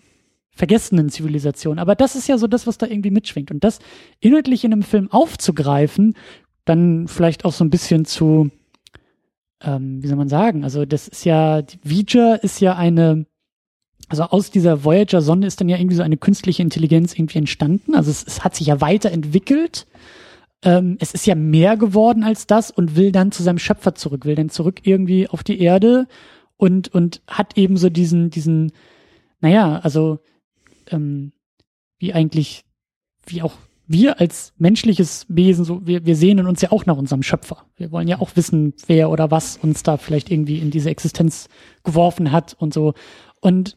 vergessenen Zivilisation. Aber das ist ja so das, was da irgendwie mitschwingt. Und das inhaltlich in einem Film aufzugreifen, dann vielleicht auch so ein bisschen zu, ähm, wie soll man sagen, also das ist ja, Voyager ist ja eine, also aus dieser Voyager-Sonde ist dann ja irgendwie so eine künstliche Intelligenz irgendwie entstanden. Also es, es hat sich ja weiterentwickelt ähm, es ist ja mehr geworden als das und will dann zu seinem Schöpfer zurück, will dann zurück irgendwie auf die Erde und, und hat eben so diesen, diesen, naja, also ähm, wie eigentlich, wie auch wir als menschliches Wesen, so, wir, wir sehnen uns ja auch nach unserem Schöpfer. Wir wollen ja auch wissen, wer oder was uns da vielleicht irgendwie in diese Existenz geworfen hat und so. Und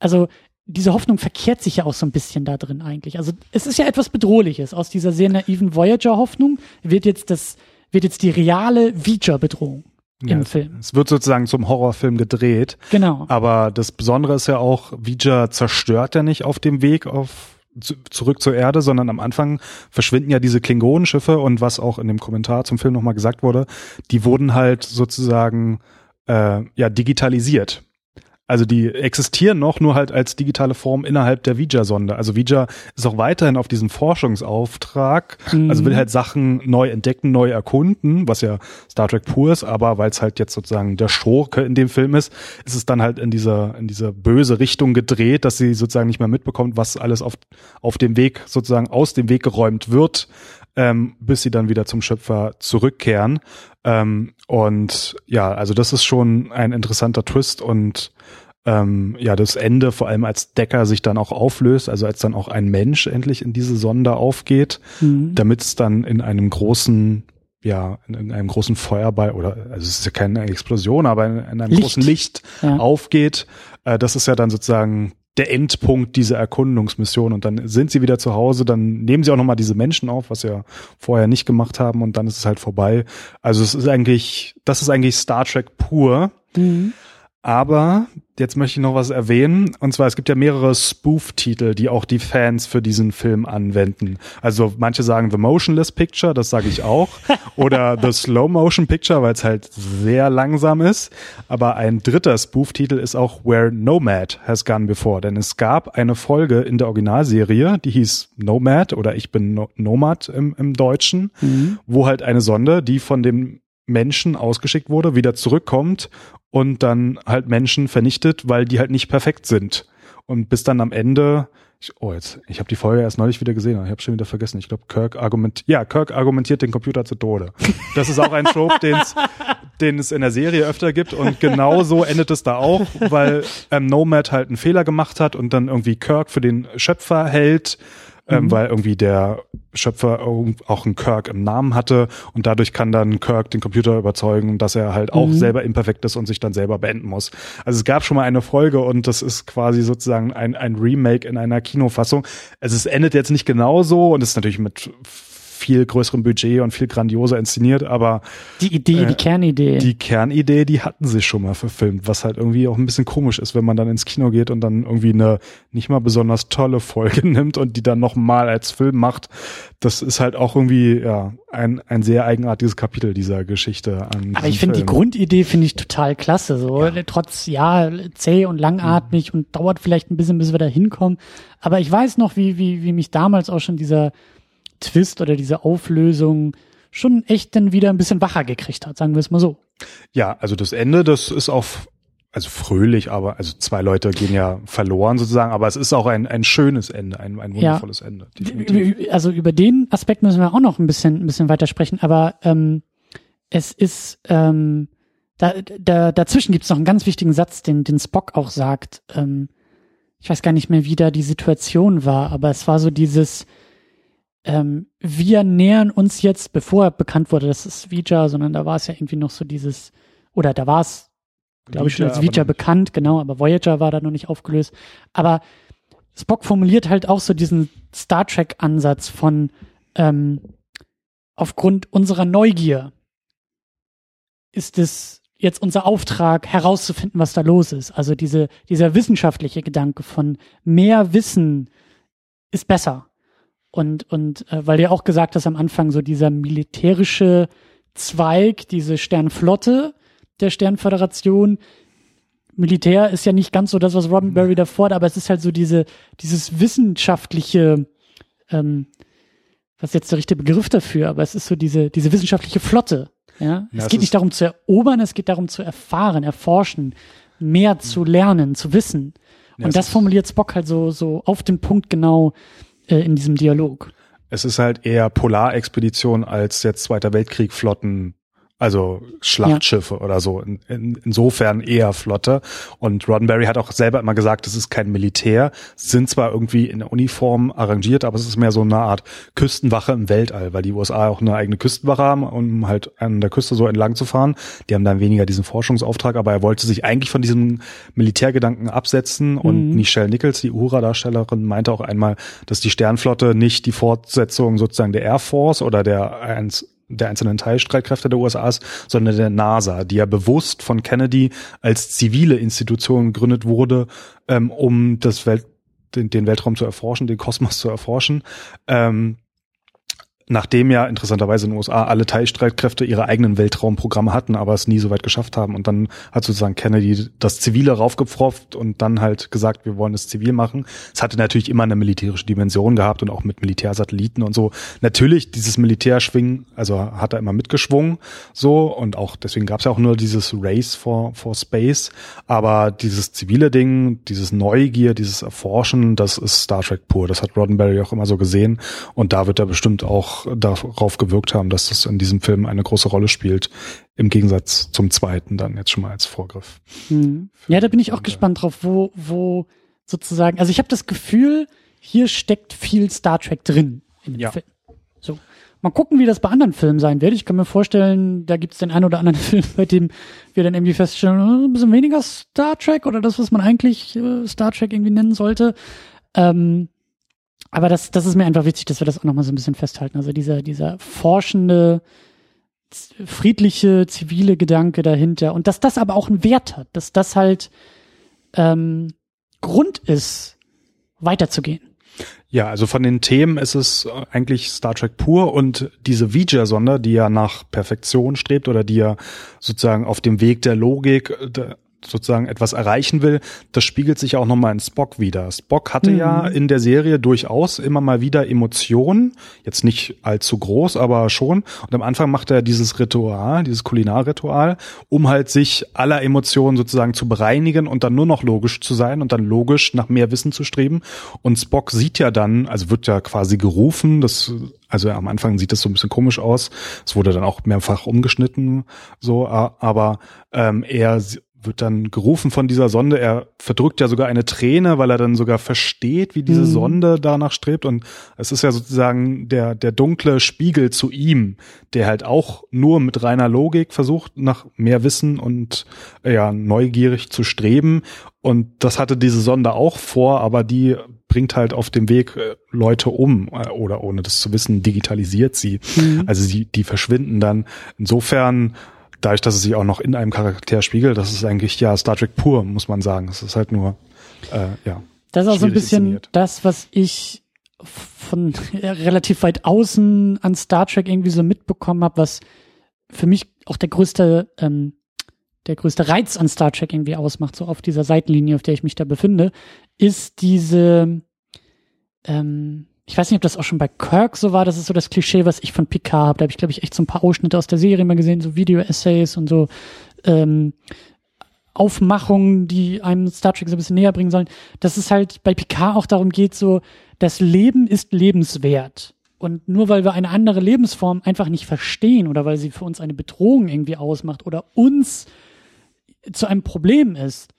also diese Hoffnung verkehrt sich ja auch so ein bisschen da drin eigentlich. Also es ist ja etwas Bedrohliches. Aus dieser sehr naiven Voyager-Hoffnung wird jetzt das, wird jetzt die reale Voyager-Bedrohung ja, im Film. Es wird sozusagen zum Horrorfilm gedreht. Genau. Aber das Besondere ist ja auch, Voyager zerstört ja nicht auf dem Weg auf zurück zur Erde, sondern am Anfang verschwinden ja diese Klingonenschiffe und was auch in dem Kommentar zum Film nochmal gesagt wurde, die wurden halt sozusagen äh, ja digitalisiert. Also die existieren noch, nur halt als digitale Form innerhalb der Vija-Sonde. Also Vija ist auch weiterhin auf diesem Forschungsauftrag, mhm. also will halt Sachen neu entdecken, neu erkunden, was ja Star Trek pur ist, aber weil es halt jetzt sozusagen der Schurke in dem Film ist, ist es dann halt in dieser, in dieser böse Richtung gedreht, dass sie sozusagen nicht mehr mitbekommt, was alles auf, auf dem Weg sozusagen aus dem Weg geräumt wird, ähm, bis sie dann wieder zum Schöpfer zurückkehren. Ähm, und ja, also das ist schon ein interessanter Twist und ähm, ja, das Ende, vor allem als Decker sich dann auch auflöst, also als dann auch ein Mensch endlich in diese Sonde aufgeht, mhm. damit es dann in einem großen, ja, in einem großen Feuerball oder, also es ist ja keine Explosion, aber in, in einem Licht. großen Licht ja. aufgeht. Äh, das ist ja dann sozusagen der Endpunkt dieser Erkundungsmission und dann sind sie wieder zu Hause, dann nehmen sie auch nochmal diese Menschen auf, was sie ja vorher nicht gemacht haben und dann ist es halt vorbei. Also es ist eigentlich, das ist eigentlich Star Trek pur. Mhm. Aber jetzt möchte ich noch was erwähnen. Und zwar, es gibt ja mehrere Spoof-Titel, die auch die Fans für diesen Film anwenden. Also manche sagen The Motionless Picture, das sage ich auch. Oder The Slow Motion Picture, weil es halt sehr langsam ist. Aber ein dritter Spoof-Titel ist auch Where Nomad Has Gone Before. Denn es gab eine Folge in der Originalserie, die hieß Nomad oder Ich bin no Nomad im, im Deutschen, mhm. wo halt eine Sonde, die von dem Menschen ausgeschickt wurde, wieder zurückkommt und dann halt Menschen vernichtet, weil die halt nicht perfekt sind. Und bis dann am Ende, ich, oh jetzt, ich habe die Folge erst neulich wieder gesehen, ich habe schon wieder vergessen. Ich glaube, Kirk argumentiert, ja, Kirk argumentiert den Computer zu Tode. Das ist auch ein Trope, den es in der Serie öfter gibt und genau so endet es da auch, weil ähm, Nomad halt einen Fehler gemacht hat und dann irgendwie Kirk für den Schöpfer hält ähm, mhm. weil irgendwie der Schöpfer auch einen Kirk im Namen hatte und dadurch kann dann Kirk den Computer überzeugen, dass er halt auch mhm. selber imperfekt ist und sich dann selber beenden muss. Also es gab schon mal eine Folge und das ist quasi sozusagen ein, ein Remake in einer Kinofassung. Also es endet jetzt nicht genauso und es ist natürlich mit viel größerem Budget und viel grandioser inszeniert, aber die Idee, äh, die Kernidee. Die Kernidee, die hatten sie schon mal verfilmt, was halt irgendwie auch ein bisschen komisch ist, wenn man dann ins Kino geht und dann irgendwie eine nicht mal besonders tolle Folge nimmt und die dann nochmal als Film macht. Das ist halt auch irgendwie ja ein, ein sehr eigenartiges Kapitel dieser Geschichte. An aber ich finde die Grundidee finde ich total klasse. So ja. trotz ja zäh und langatmig mhm. und dauert vielleicht ein bisschen, bis wir da hinkommen. Aber ich weiß noch, wie wie wie mich damals auch schon dieser Twist oder diese Auflösung schon echt dann wieder ein bisschen wacher gekriegt hat, sagen wir es mal so. Ja, also das Ende, das ist auch also fröhlich, aber also zwei Leute gehen ja verloren sozusagen, aber es ist auch ein, ein schönes Ende, ein, ein wundervolles ja, Ende. Definitiv. Also über den Aspekt müssen wir auch noch ein bisschen, ein bisschen weiter sprechen, aber ähm, es ist ähm, da, da, dazwischen gibt es noch einen ganz wichtigen Satz, den, den Spock auch sagt. Ähm, ich weiß gar nicht mehr, wie da die Situation war, aber es war so dieses, ähm, wir nähern uns jetzt, bevor bekannt wurde, dass es Vija, sondern da war es ja irgendwie noch so dieses, oder da war es, glaube ich, schon als Vija bekannt, genau, aber Voyager war da noch nicht aufgelöst. Aber Spock formuliert halt auch so diesen Star Trek-Ansatz von ähm, aufgrund unserer Neugier ist es jetzt unser Auftrag herauszufinden, was da los ist. Also diese, dieser wissenschaftliche Gedanke von mehr Wissen ist besser. Und, und äh, weil du ja auch gesagt hast am Anfang, so dieser militärische Zweig, diese Sternflotte der Sternföderation, Militär ist ja nicht ganz so das, was Roddenberry da fordert, aber es ist halt so diese, dieses wissenschaftliche, ähm, was ist jetzt der richtige Begriff dafür, aber es ist so diese, diese wissenschaftliche Flotte. Ja? ja es geht nicht darum zu erobern, es geht darum zu erfahren, erforschen, mehr zu lernen, zu wissen. Ja, Und das formuliert Spock halt so, so auf den Punkt genau, äh, in diesem Dialog. Es ist halt eher Polarexpedition als jetzt Zweiter Weltkrieg Flotten also Schlachtschiffe ja. oder so. In, in, insofern eher Flotte. Und Roddenberry hat auch selber immer gesagt, es ist kein Militär, sind zwar irgendwie in der Uniform arrangiert, aber es ist mehr so eine Art Küstenwache im Weltall, weil die USA auch eine eigene Küstenwache haben, um halt an der Küste so entlang zu fahren. Die haben dann weniger diesen Forschungsauftrag, aber er wollte sich eigentlich von diesem Militärgedanken absetzen. Und mhm. Michelle Nichols, die Uhura-Darstellerin, meinte auch einmal, dass die Sternflotte nicht die Fortsetzung sozusagen der Air Force oder der der einzelnen Teilstreitkräfte der USA sondern der NASA, die ja bewusst von Kennedy als zivile Institution gegründet wurde, ähm, um das Welt, den, den Weltraum zu erforschen, den Kosmos zu erforschen. Ähm, nachdem ja interessanterweise in den USA alle Teilstreitkräfte ihre eigenen Weltraumprogramme hatten, aber es nie so weit geschafft haben. Und dann hat sozusagen Kennedy das Zivile raufgepfropft und dann halt gesagt, wir wollen es zivil machen. Es hatte natürlich immer eine militärische Dimension gehabt und auch mit Militärsatelliten und so. Natürlich dieses Militärschwingen, also hat er immer mitgeschwungen so und auch deswegen gab es ja auch nur dieses Race for, for Space. Aber dieses zivile Ding, dieses Neugier, dieses Erforschen, das ist Star Trek pur. Das hat Roddenberry auch immer so gesehen und da wird er bestimmt auch darauf gewirkt haben, dass das in diesem Film eine große Rolle spielt, im Gegensatz zum zweiten dann jetzt schon mal als Vorgriff. Mhm. Ja, da bin ich auch gespannt drauf, wo, wo sozusagen, also ich habe das Gefühl, hier steckt viel Star Trek drin in dem ja. Film. So. Mal gucken, wie das bei anderen Filmen sein wird. Ich kann mir vorstellen, da gibt es den einen oder anderen Film, bei dem wir dann irgendwie feststellen, oh, ein bisschen weniger Star Trek oder das, was man eigentlich äh, Star Trek irgendwie nennen sollte. Ähm, aber das, das ist mir einfach wichtig, dass wir das auch nochmal so ein bisschen festhalten. Also dieser, dieser forschende, friedliche, zivile Gedanke dahinter und dass das aber auch einen Wert hat, dass das halt ähm, Grund ist, weiterzugehen. Ja, also von den Themen ist es eigentlich Star Trek pur und diese Voyager-Sonder, die ja nach Perfektion strebt oder die ja sozusagen auf dem Weg der Logik sozusagen etwas erreichen will, das spiegelt sich auch nochmal in Spock wieder. Spock hatte mhm. ja in der Serie durchaus immer mal wieder Emotionen, jetzt nicht allzu groß, aber schon. Und am Anfang macht er dieses Ritual, dieses Kulinarritual, um halt sich aller Emotionen sozusagen zu bereinigen und dann nur noch logisch zu sein und dann logisch nach mehr Wissen zu streben. Und Spock sieht ja dann, also wird ja quasi gerufen, das also am Anfang sieht das so ein bisschen komisch aus. Es wurde dann auch mehrfach umgeschnitten, so, aber ähm, er wird dann gerufen von dieser Sonde. Er verdrückt ja sogar eine Träne, weil er dann sogar versteht, wie diese mhm. Sonde danach strebt. Und es ist ja sozusagen der, der dunkle Spiegel zu ihm, der halt auch nur mit reiner Logik versucht, nach mehr Wissen und ja, neugierig zu streben. Und das hatte diese Sonde auch vor, aber die bringt halt auf dem Weg äh, Leute um äh, oder ohne das zu wissen, digitalisiert sie. Mhm. Also sie, die verschwinden dann. Insofern dadurch, dass es sich auch noch in einem Charakter spiegelt, das ist eigentlich ja Star Trek pur, muss man sagen. Es ist halt nur, äh, ja. Das ist auch so ein bisschen inszeniert. das, was ich von relativ weit außen an Star Trek irgendwie so mitbekommen habe, was für mich auch der größte, ähm, der größte Reiz an Star Trek irgendwie ausmacht, so auf dieser Seitenlinie, auf der ich mich da befinde, ist diese, ähm, ich weiß nicht, ob das auch schon bei Kirk so war, das ist so das Klischee, was ich von Picard habe. Da habe ich, glaube ich, echt so ein paar Ausschnitte aus der Serie mal gesehen, so Video-Essays und so ähm, Aufmachungen, die einem Star Trek so ein bisschen näher bringen sollen, dass es halt bei Picard auch darum geht, so, das Leben ist lebenswert. Und nur weil wir eine andere Lebensform einfach nicht verstehen oder weil sie für uns eine Bedrohung irgendwie ausmacht oder uns zu einem Problem ist,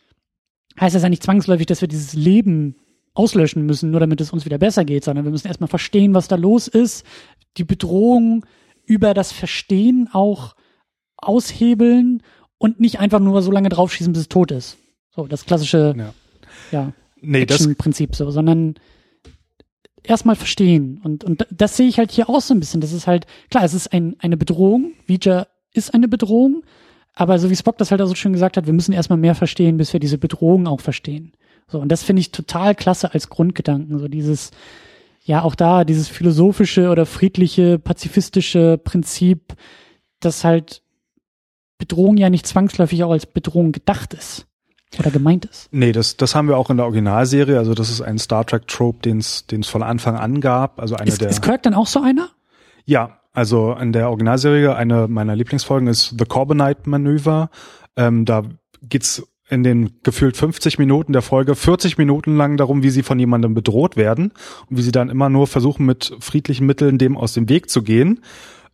heißt das ja nicht zwangsläufig, dass wir dieses Leben auslöschen müssen, nur damit es uns wieder besser geht, sondern wir müssen erstmal verstehen, was da los ist, die Bedrohung über das Verstehen auch aushebeln und nicht einfach nur so lange draufschießen, bis es tot ist. So, das klassische ja. Ja, nee, Action-Prinzip so, sondern erstmal verstehen. Und, und das sehe ich halt hier auch so ein bisschen. Das ist halt, klar, es ist ein, eine Bedrohung. Vija ist eine Bedrohung. Aber so wie Spock das halt auch so schön gesagt hat, wir müssen erstmal mehr verstehen, bis wir diese Bedrohung auch verstehen. So, und das finde ich total klasse als Grundgedanken. So dieses, ja, auch da, dieses philosophische oder friedliche, pazifistische Prinzip, dass halt Bedrohung ja nicht zwangsläufig auch als Bedrohung gedacht ist oder gemeint ist. Nee, das, das haben wir auch in der Originalserie. Also das ist ein Star Trek Trope, den es den es von Anfang an gab. Also eine ist, der. Ist Kirk dann auch so einer? Ja, also in der Originalserie eine meiner Lieblingsfolgen ist The Corbinite Manöver. Ähm, da geht's in den gefühlt 50 Minuten der Folge 40 Minuten lang darum, wie sie von jemandem bedroht werden und wie sie dann immer nur versuchen, mit friedlichen Mitteln dem aus dem Weg zu gehen.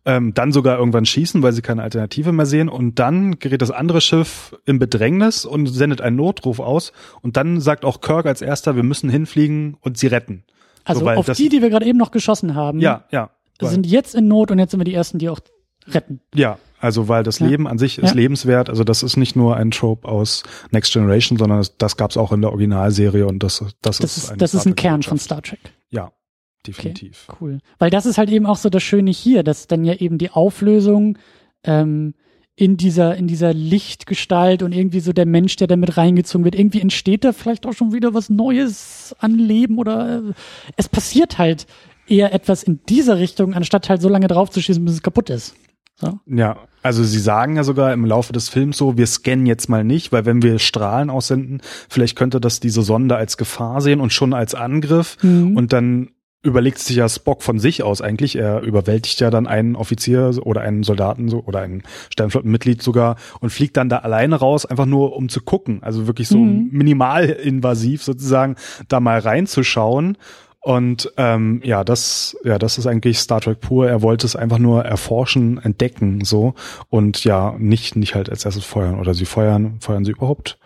Ähm, dann sogar irgendwann schießen, weil sie keine Alternative mehr sehen. Und dann gerät das andere Schiff in Bedrängnis und sendet einen Notruf aus. Und dann sagt auch Kirk als erster, wir müssen hinfliegen und sie retten. Also so, auf die, die wir gerade eben noch geschossen haben, ja, ja, sind jetzt in Not und jetzt sind wir die Ersten, die auch retten. Ja, also weil das ja. Leben an sich ist ja. lebenswert. Also das ist nicht nur ein Trope aus Next Generation, sondern das, das gab es auch in der Originalserie und das, das, das ist, ist das ist ein Kern von Star Trek. Ja, definitiv. Okay, cool. Weil das ist halt eben auch so das Schöne hier, dass dann ja eben die Auflösung ähm, in dieser in dieser Lichtgestalt und irgendwie so der Mensch, der damit reingezogen wird, irgendwie entsteht da vielleicht auch schon wieder was Neues an Leben oder äh, es passiert halt eher etwas in dieser Richtung, anstatt halt so lange draufzuschießen, bis es kaputt ist. So. Ja, also sie sagen ja sogar im Laufe des Films so, wir scannen jetzt mal nicht, weil wenn wir Strahlen aussenden, vielleicht könnte das diese Sonde als Gefahr sehen und schon als Angriff mhm. und dann überlegt sich ja Spock von sich aus eigentlich. Er überwältigt ja dann einen Offizier oder einen Soldaten so oder einen Sternflottenmitglied sogar und fliegt dann da alleine raus, einfach nur um zu gucken. Also wirklich so mhm. minimal invasiv sozusagen da mal reinzuschauen. Und ähm, ja, das, ja, das ist eigentlich Star Trek pur. Er wollte es einfach nur erforschen, entdecken, so und ja, nicht nicht halt als erstes feuern oder sie feuern, feuern sie überhaupt.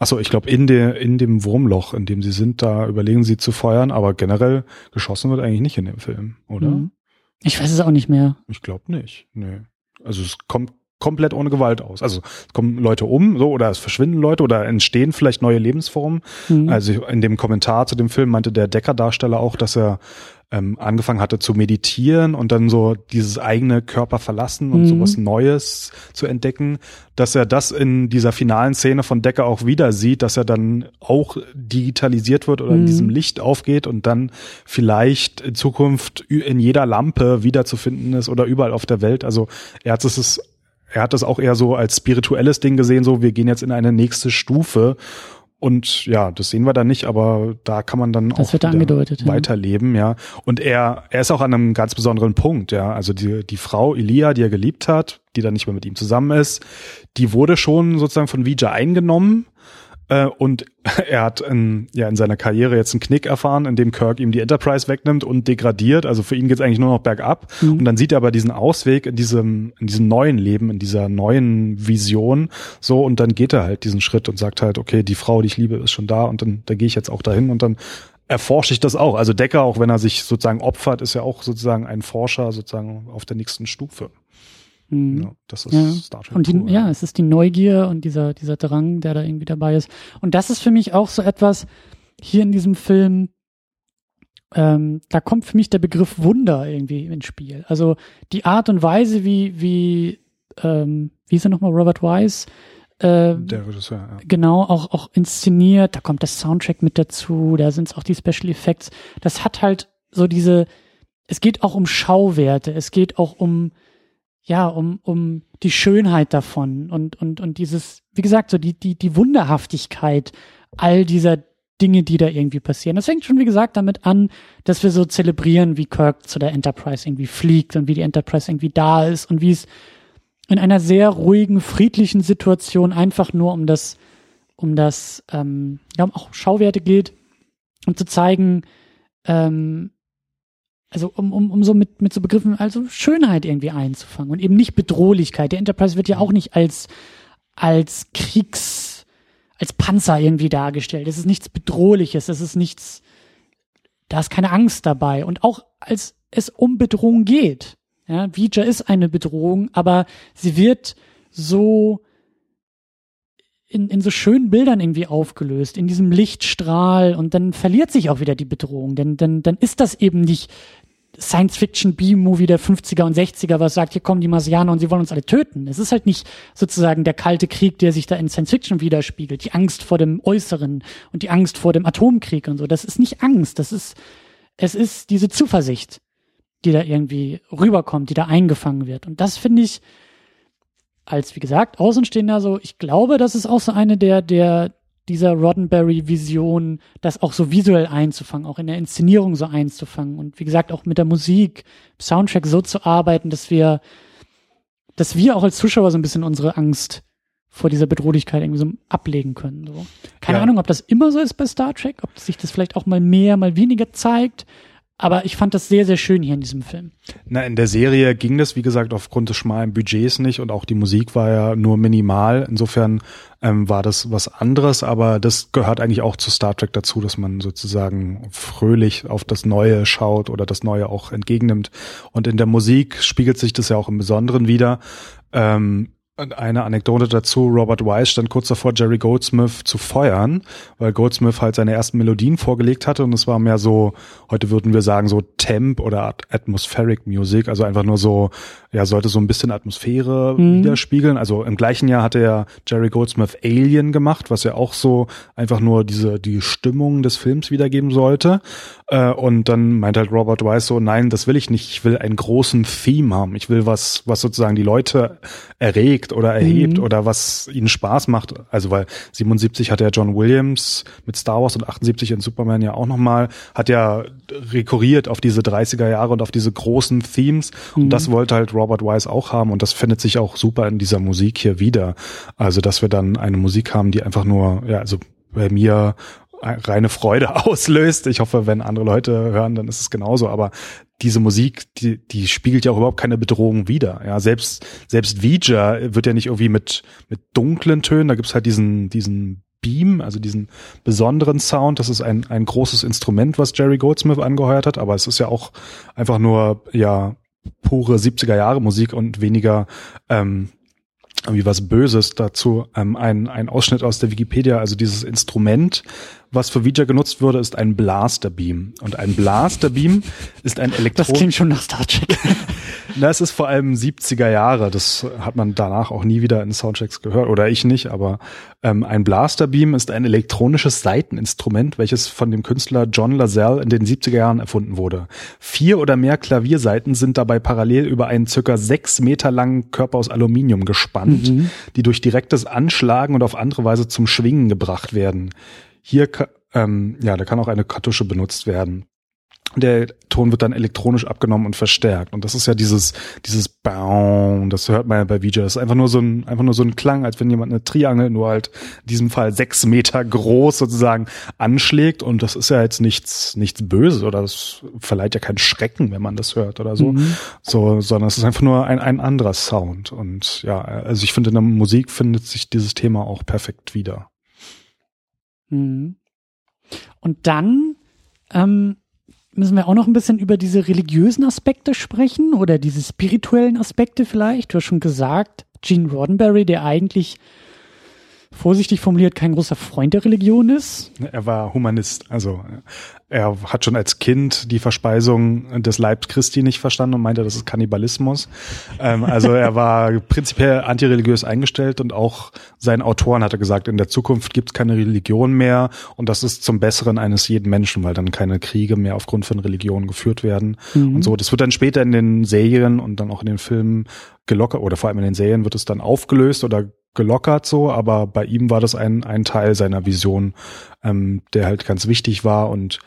Achso, ich glaube in der in dem Wurmloch, in dem sie sind, da überlegen sie zu feuern, aber generell geschossen wird eigentlich nicht in dem Film, oder? Mhm. Ich weiß es auch nicht mehr. Ich glaube nicht. Nee. Also es kommt komplett ohne Gewalt aus. Also es kommen Leute um, so oder es verschwinden Leute oder entstehen vielleicht neue Lebensformen. Mhm. Also in dem Kommentar zu dem Film meinte der Decker-Darsteller auch, dass er ähm, angefangen hatte zu meditieren und dann so dieses eigene Körper verlassen und mhm. sowas Neues zu entdecken, dass er das in dieser finalen Szene von Decker auch wieder sieht, dass er dann auch digitalisiert wird oder mhm. in diesem Licht aufgeht und dann vielleicht in Zukunft in jeder Lampe wiederzufinden ist oder überall auf der Welt. Also er hat es er hat das auch eher so als spirituelles Ding gesehen, so wir gehen jetzt in eine nächste Stufe und ja, das sehen wir dann nicht, aber da kann man dann das auch angedeutet, weiterleben, ja. ja. Und er, er ist auch an einem ganz besonderen Punkt, ja. Also die, die Frau Elia, die er geliebt hat, die dann nicht mehr mit ihm zusammen ist, die wurde schon sozusagen von Vija eingenommen und er hat in, ja, in seiner Karriere jetzt einen Knick erfahren, in dem Kirk ihm die Enterprise wegnimmt und degradiert. Also für ihn geht's eigentlich nur noch bergab. Mhm. Und dann sieht er aber diesen Ausweg in diesem, in diesem neuen Leben, in dieser neuen Vision. So, und dann geht er halt diesen Schritt und sagt halt, okay, die Frau, die ich liebe, ist schon da und dann da gehe ich jetzt auch dahin und dann erforsche ich das auch. Also Decker, auch wenn er sich sozusagen opfert, ist ja auch sozusagen ein Forscher sozusagen auf der nächsten Stufe. Mhm. Ja, das ist ja. Star Trek. Und die, ja, es ist die Neugier und dieser, dieser Drang, der da irgendwie dabei ist. Und das ist für mich auch so etwas hier in diesem Film, ähm, da kommt für mich der Begriff Wunder irgendwie ins Spiel. Also die Art und Weise, wie, wie, ähm, wie ist er nochmal, Robert Wise? Äh, der Regisseur, ja. Genau, auch, auch inszeniert, da kommt das Soundtrack mit dazu, da sind es auch die Special Effects. Das hat halt so diese, es geht auch um Schauwerte, es geht auch um, ja, um, um die Schönheit davon und, und, und dieses, wie gesagt, so die, die, die Wunderhaftigkeit all dieser Dinge, die da irgendwie passieren. Das fängt schon, wie gesagt, damit an, dass wir so zelebrieren, wie Kirk zu der Enterprise irgendwie fliegt und wie die Enterprise irgendwie da ist und wie es in einer sehr ruhigen, friedlichen Situation einfach nur um das, um das, ähm, ja, um auch Schauwerte geht, um zu zeigen, ähm, also um, um, um so mit, mit so Begriffen, also Schönheit irgendwie einzufangen und eben nicht Bedrohlichkeit. Der Enterprise wird ja auch nicht als, als Kriegs, als Panzer irgendwie dargestellt. Es ist nichts Bedrohliches, es ist nichts, da ist keine Angst dabei. Und auch als es um Bedrohung geht. Ja, Vija ist eine Bedrohung, aber sie wird so in, in so schönen Bildern irgendwie aufgelöst, in diesem Lichtstrahl und dann verliert sich auch wieder die Bedrohung, denn dann, dann ist das eben nicht Science-Fiction-B-Movie der 50er und 60er, was sagt, hier kommen die Marsianer und sie wollen uns alle töten. Es ist halt nicht sozusagen der kalte Krieg, der sich da in Science-Fiction widerspiegelt, die Angst vor dem Äußeren und die Angst vor dem Atomkrieg und so. Das ist nicht Angst, das ist, es ist diese Zuversicht, die da irgendwie rüberkommt, die da eingefangen wird. Und das finde ich, als, wie gesagt, Außenstehender so, ich glaube, das ist auch so eine der, der, dieser Roddenberry-Vision, das auch so visuell einzufangen, auch in der Inszenierung so einzufangen und wie gesagt auch mit der Musik, Soundtrack so zu arbeiten, dass wir, dass wir auch als Zuschauer so ein bisschen unsere Angst vor dieser Bedrohlichkeit irgendwie so ablegen können. So. Keine ja. Ahnung, ob das immer so ist bei Star Trek, ob sich das vielleicht auch mal mehr, mal weniger zeigt. Aber ich fand das sehr, sehr schön hier in diesem Film. Na, in der Serie ging das, wie gesagt, aufgrund des schmalen Budgets nicht und auch die Musik war ja nur minimal. Insofern ähm, war das was anderes, aber das gehört eigentlich auch zu Star Trek dazu, dass man sozusagen fröhlich auf das Neue schaut oder das Neue auch entgegennimmt. Und in der Musik spiegelt sich das ja auch im Besonderen wieder. Ähm, eine Anekdote dazu, Robert Wise stand kurz davor, Jerry Goldsmith zu feuern, weil Goldsmith halt seine ersten Melodien vorgelegt hatte und es war mehr so, heute würden wir sagen, so Temp oder Atmospheric Music, also einfach nur so, ja, sollte so ein bisschen Atmosphäre mhm. widerspiegeln. Also im gleichen Jahr hatte er Jerry Goldsmith Alien gemacht, was ja auch so einfach nur diese, die Stimmung des Films wiedergeben sollte. Äh, und dann meint halt Robert Wise so, nein, das will ich nicht, ich will einen großen Theme haben. Ich will was, was sozusagen die Leute erregt bewegt oder erhebt mhm. oder was ihnen Spaß macht. Also weil 77 hat ja John Williams mit Star Wars und 78 in Superman ja auch nochmal, hat ja rekurriert auf diese 30er Jahre und auf diese großen Themes. Mhm. Und das wollte halt Robert Wise auch haben und das findet sich auch super in dieser Musik hier wieder. Also dass wir dann eine Musik haben, die einfach nur, ja, also bei mir reine Freude auslöst. Ich hoffe, wenn andere Leute hören, dann ist es genauso. Aber diese Musik, die, die spiegelt ja auch überhaupt keine Bedrohung wider. Ja, selbst, selbst Vija wird ja nicht irgendwie mit, mit dunklen Tönen, da gibt's halt diesen, diesen Beam, also diesen besonderen Sound. Das ist ein, ein großes Instrument, was Jerry Goldsmith angeheuert hat, aber es ist ja auch einfach nur, ja, pure 70er Jahre Musik und weniger ähm, wie was Böses dazu. Ähm, ein, ein Ausschnitt aus der Wikipedia, also dieses Instrument, was für Ouija genutzt wurde, ist ein Blasterbeam. Und ein Blasterbeam ist ein Elektron... Das klingt schon nach Star Trek. Das ist vor allem 70er Jahre. Das hat man danach auch nie wieder in Soundchecks gehört. Oder ich nicht, aber ähm, ein Blasterbeam ist ein elektronisches Saiteninstrument, welches von dem Künstler John Laselle in den 70er Jahren erfunden wurde. Vier oder mehr Klavierseiten sind dabei parallel über einen circa sechs Meter langen Körper aus Aluminium gespannt, mhm. die durch direktes Anschlagen und auf andere Weise zum Schwingen gebracht werden. Hier, ähm, ja, da kann auch eine Kartusche benutzt werden der Ton wird dann elektronisch abgenommen und verstärkt. Und das ist ja dieses, dieses Baum, das hört man ja bei VJ. Das ist einfach nur so ein, einfach nur so ein Klang, als wenn jemand eine Triangel nur halt in diesem Fall sechs Meter groß sozusagen anschlägt. Und das ist ja jetzt nichts, nichts Böses oder das verleiht ja keinen Schrecken, wenn man das hört oder so. Mhm. So, sondern es ist einfach nur ein, ein anderer Sound. Und ja, also ich finde in der Musik findet sich dieses Thema auch perfekt wieder. Mhm. Und dann, ähm müssen wir auch noch ein bisschen über diese religiösen Aspekte sprechen oder diese spirituellen Aspekte vielleicht. Du hast schon gesagt, Gene Roddenberry, der eigentlich vorsichtig formuliert kein großer Freund der Religion ist. Er war Humanist, also er hat schon als Kind die Verspeisung des Leibs Christi nicht verstanden und meinte, das ist Kannibalismus. ähm, also er war prinzipiell antireligiös eingestellt und auch seinen Autoren hat er gesagt, in der Zukunft gibt es keine Religion mehr und das ist zum Besseren eines jeden Menschen, weil dann keine Kriege mehr aufgrund von Religionen geführt werden mhm. und so. Das wird dann später in den Serien und dann auch in den Filmen gelockert oder vor allem in den Serien wird es dann aufgelöst oder gelockert so, aber bei ihm war das ein, ein Teil seiner Vision, ähm, der halt ganz wichtig war und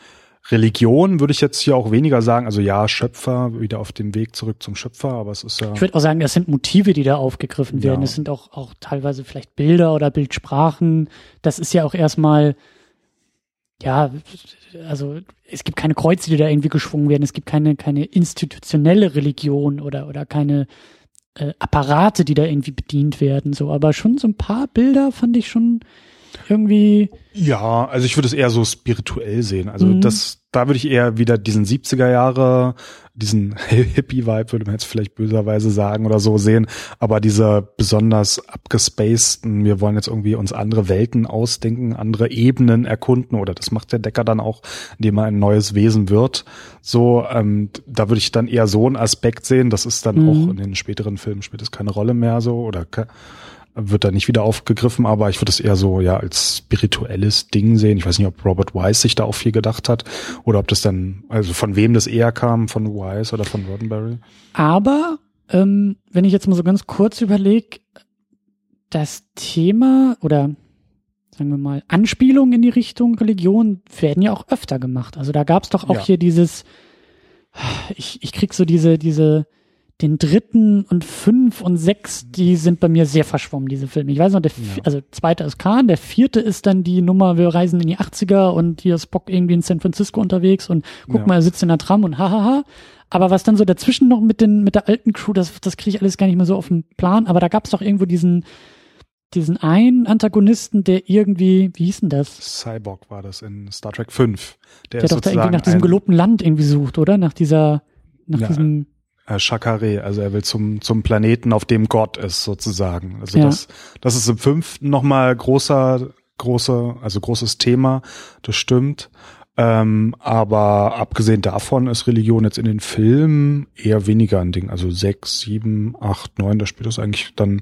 Religion würde ich jetzt hier auch weniger sagen. Also ja, Schöpfer, wieder auf dem Weg zurück zum Schöpfer, aber es ist ja. Ich würde auch sagen, das sind Motive, die da aufgegriffen werden. Es ja. sind auch, auch teilweise vielleicht Bilder oder Bildsprachen. Das ist ja auch erstmal, ja, also es gibt keine Kreuze, die da irgendwie geschwungen werden. Es gibt keine, keine institutionelle Religion oder, oder keine äh, Apparate, die da irgendwie bedient werden, so, aber schon so ein paar Bilder fand ich schon irgendwie. Ja, also ich würde es eher so spirituell sehen. Also mhm. das, da würde ich eher wieder diesen 70er Jahre, diesen Hippie-Vibe, würde man jetzt vielleicht böserweise sagen oder so sehen, aber dieser besonders abgespaceden, wir wollen jetzt irgendwie uns andere Welten ausdenken, andere Ebenen erkunden oder das macht der Decker dann auch, indem er ein neues Wesen wird. So, ähm, da würde ich dann eher so einen Aspekt sehen, das ist dann mhm. auch in den späteren Filmen spielt es keine Rolle mehr so oder wird da nicht wieder aufgegriffen, aber ich würde es eher so ja als spirituelles Ding sehen. Ich weiß nicht, ob Robert Wise sich da auch viel gedacht hat oder ob das dann, also von wem das eher kam, von Wise oder von Roddenberry. Aber ähm, wenn ich jetzt mal so ganz kurz überlege, das Thema oder sagen wir mal Anspielungen in die Richtung Religion werden ja auch öfter gemacht. Also da gab es doch auch ja. hier dieses, ich, ich krieg so diese, diese den dritten und fünf und sechs, die sind bei mir sehr verschwommen, diese Filme. Ich weiß noch, der, ja. also zweite ist Khan, der vierte ist dann die Nummer, wir reisen in die 80er und hier ist Bock irgendwie in San Francisco unterwegs und guck ja. mal, er sitzt in der Tram und hahaha. Aber was dann so dazwischen noch mit den, mit der alten Crew, das, das kriege ich alles gar nicht mehr so auf den Plan. Aber da gab es doch irgendwo diesen, diesen einen Antagonisten, der irgendwie, wie hieß denn das? Cyborg war das in Star Trek 5. Der, der doch da irgendwie nach diesem gelobten Land irgendwie sucht, oder? Nach dieser, nach ja, diesem Shakare, also er will zum, zum Planeten, auf dem Gott ist, sozusagen. Also ja. das, das ist im fünften nochmal großer, großer, also großes Thema, das stimmt. Ähm, aber abgesehen davon ist Religion jetzt in den Filmen eher weniger ein Ding. Also sechs, sieben, acht, neun, da spielt das eigentlich dann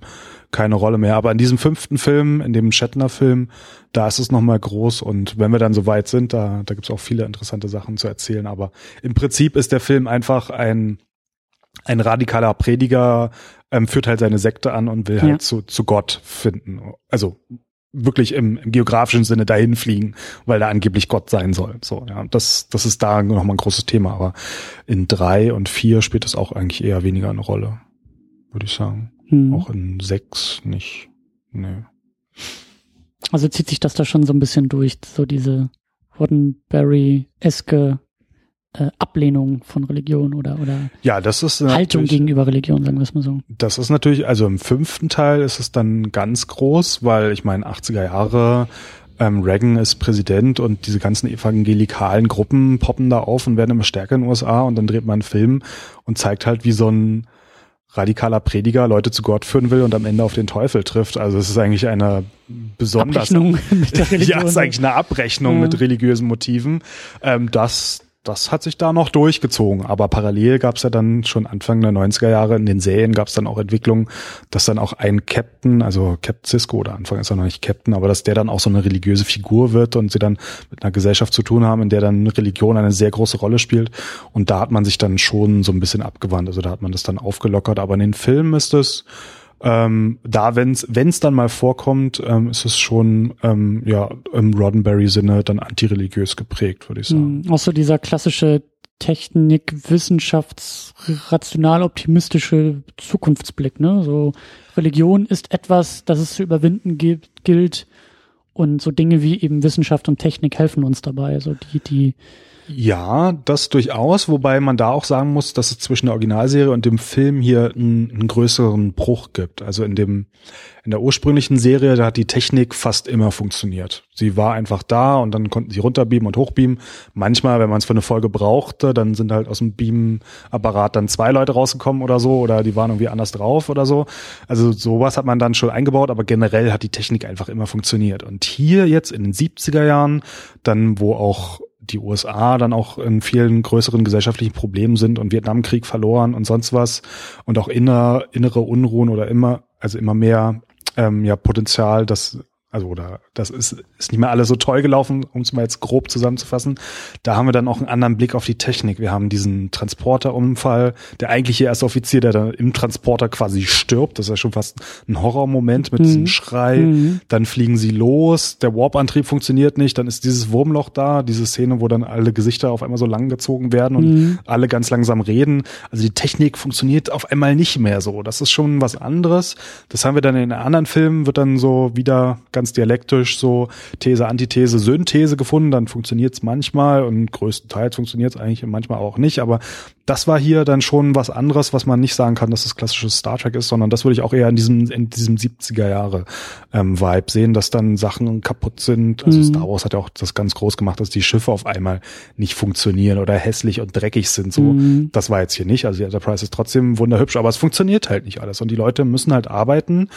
keine Rolle mehr. Aber in diesem fünften Film, in dem Shatner-Film, da ist es nochmal groß. Und wenn wir dann so weit sind, da, da gibt's auch viele interessante Sachen zu erzählen. Aber im Prinzip ist der Film einfach ein ein radikaler Prediger ähm, führt halt seine Sekte an und will ja. halt zu, zu Gott finden. Also wirklich im, im geografischen Sinne dahin fliegen, weil er angeblich Gott sein soll. So, ja, das, das ist da nochmal ein großes Thema. Aber in drei und vier spielt es auch eigentlich eher weniger eine Rolle, würde ich sagen. Hm. Auch in sechs nicht. Nee. Also zieht sich das da schon so ein bisschen durch, so diese Roddenberry-eske äh, Ablehnung von Religion oder, oder ja, das ist Haltung gegenüber Religion, sagen wir es mal so. Das ist natürlich, also im fünften Teil ist es dann ganz groß, weil ich meine, 80er Jahre ähm, Reagan ist Präsident und diese ganzen evangelikalen Gruppen poppen da auf und werden immer stärker in den USA und dann dreht man einen Film und zeigt halt, wie so ein radikaler Prediger Leute zu Gott führen will und am Ende auf den Teufel trifft. Also es ist eigentlich eine besonders Abrechnung mit der Religion. ja, es ist eigentlich eine Abrechnung Ja. mit religiösen Motiven. Ähm, das das hat sich da noch durchgezogen. Aber parallel gab es ja dann schon Anfang der 90er Jahre in den Serien gab es dann auch Entwicklungen, dass dann auch ein Captain, also Captain Cisco oder Anfang ist er noch nicht Captain, aber dass der dann auch so eine religiöse Figur wird und sie dann mit einer Gesellschaft zu tun haben, in der dann Religion eine sehr große Rolle spielt. Und da hat man sich dann schon so ein bisschen abgewandt. Also da hat man das dann aufgelockert. Aber in den Filmen ist es ähm, da, wenn es dann mal vorkommt, ähm, ist es schon ähm, ja im Roddenberry-Sinne dann antireligiös geprägt, würde ich sagen. Mhm. Auch so dieser klassische Technik, Wissenschafts, rational optimistische Zukunftsblick, ne? So Religion ist etwas, das es zu überwinden gibt, gilt und so Dinge wie eben Wissenschaft und Technik helfen uns dabei. Also die, die Ja, das durchaus, wobei man da auch sagen muss, dass es zwischen der Originalserie und dem Film hier einen, einen größeren Bruch gibt. Also in dem in der ursprünglichen Serie, da hat die Technik fast immer funktioniert. Sie war einfach da und dann konnten sie runterbeamen und hochbeamen. Manchmal, wenn man es für eine Folge brauchte, dann sind halt aus dem Beam-Apparat dann zwei Leute rausgekommen oder so oder die waren irgendwie anders drauf oder so. Also sowas hat man dann schon eingebaut, aber generell hat die Technik einfach immer funktioniert. Und hier jetzt in den 70er Jahren, dann wo auch die USA dann auch in vielen größeren gesellschaftlichen Problemen sind und Vietnamkrieg verloren und sonst was und auch inner, innere Unruhen oder immer, also immer mehr ähm, ja Potenzial, dass also oder das ist, ist nicht mehr alles so toll gelaufen, um es mal jetzt grob zusammenzufassen. Da haben wir dann auch einen anderen Blick auf die Technik. Wir haben diesen Transporterunfall, der eigentliche erste Offizier, der dann im Transporter quasi stirbt. Das ist ja schon fast ein Horrormoment mit diesem Schrei. Mhm. Dann fliegen sie los, der Warp-Antrieb funktioniert nicht, dann ist dieses Wurmloch da, diese Szene, wo dann alle Gesichter auf einmal so lang gezogen werden und Mhm. alle ganz langsam reden. Also die Technik funktioniert auf einmal nicht mehr so. Das ist schon was anderes. Das haben wir dann in anderen Filmen, wird dann so wieder ganz dialektisch so These, Antithese, Synthese gefunden. Dann funktioniert es manchmal und größtenteils funktioniert es eigentlich manchmal auch nicht. Aber das war hier dann schon was anderes, was man nicht sagen kann, dass es klassisches Star Trek ist, sondern das würde ich auch eher in diesem, in diesem 70er Jahre ähm, Vibe sehen, dass dann Sachen kaputt sind. Also Mhm. Star Wars hat ja auch das ganz groß gemacht, dass die Schiffe auf einmal nicht funktionieren oder hässlich und dreckig sind. So, Mhm. das war jetzt hier nicht. Also die Enterprise ist trotzdem wunderhübsch, aber es funktioniert halt nicht alles. Und die Leute müssen halt arbeiten,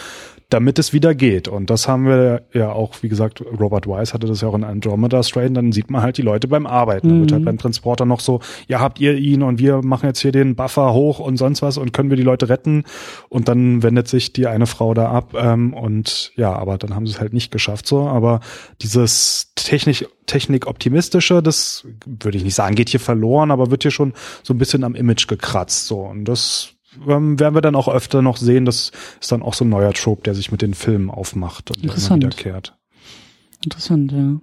damit es wieder geht. Und das haben wir ja auch, wie gesagt, Robert Wise hatte das ja auch in Andromeda Strain, dann sieht man halt die Leute beim Arbeiten. Dann wird Mhm. halt beim Transporter noch so, ja, habt ihr ihn und wir machen jetzt hier den Buffer hoch und sonst was und können wir die Leute retten? Und dann wendet sich die eine Frau da ab ähm, und ja, aber dann haben sie es halt nicht geschafft so. Aber dieses technisch Technik-optimistische, das würde ich nicht sagen, geht hier verloren, aber wird hier schon so ein bisschen am Image gekratzt. So. Und das ähm, werden wir dann auch öfter noch sehen. Das ist dann auch so ein neuer Trope, der sich mit den Filmen aufmacht und immer wiederkehrt. Interessant, ja.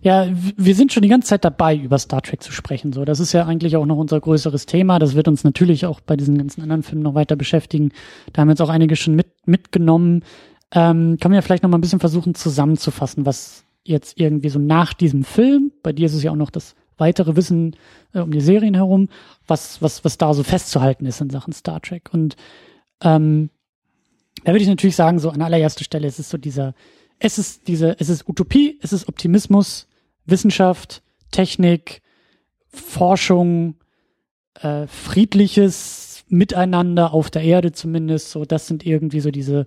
Ja, wir sind schon die ganze Zeit dabei, über Star Trek zu sprechen. So, das ist ja eigentlich auch noch unser größeres Thema. Das wird uns natürlich auch bei diesen ganzen anderen Filmen noch weiter beschäftigen. Da haben jetzt auch einige schon mit, mitgenommen. Ähm, können wir vielleicht noch mal ein bisschen versuchen zusammenzufassen, was jetzt irgendwie so nach diesem Film, bei dir ist es ja auch noch das weitere Wissen äh, um die Serien herum, was, was, was da so festzuhalten ist in Sachen Star Trek. Und ähm, da würde ich natürlich sagen, so an allererster Stelle ist es so dieser, es ist diese, es ist Utopie, es ist Optimismus, Wissenschaft, Technik, Forschung, äh, friedliches Miteinander auf der Erde zumindest. So, das sind irgendwie so diese,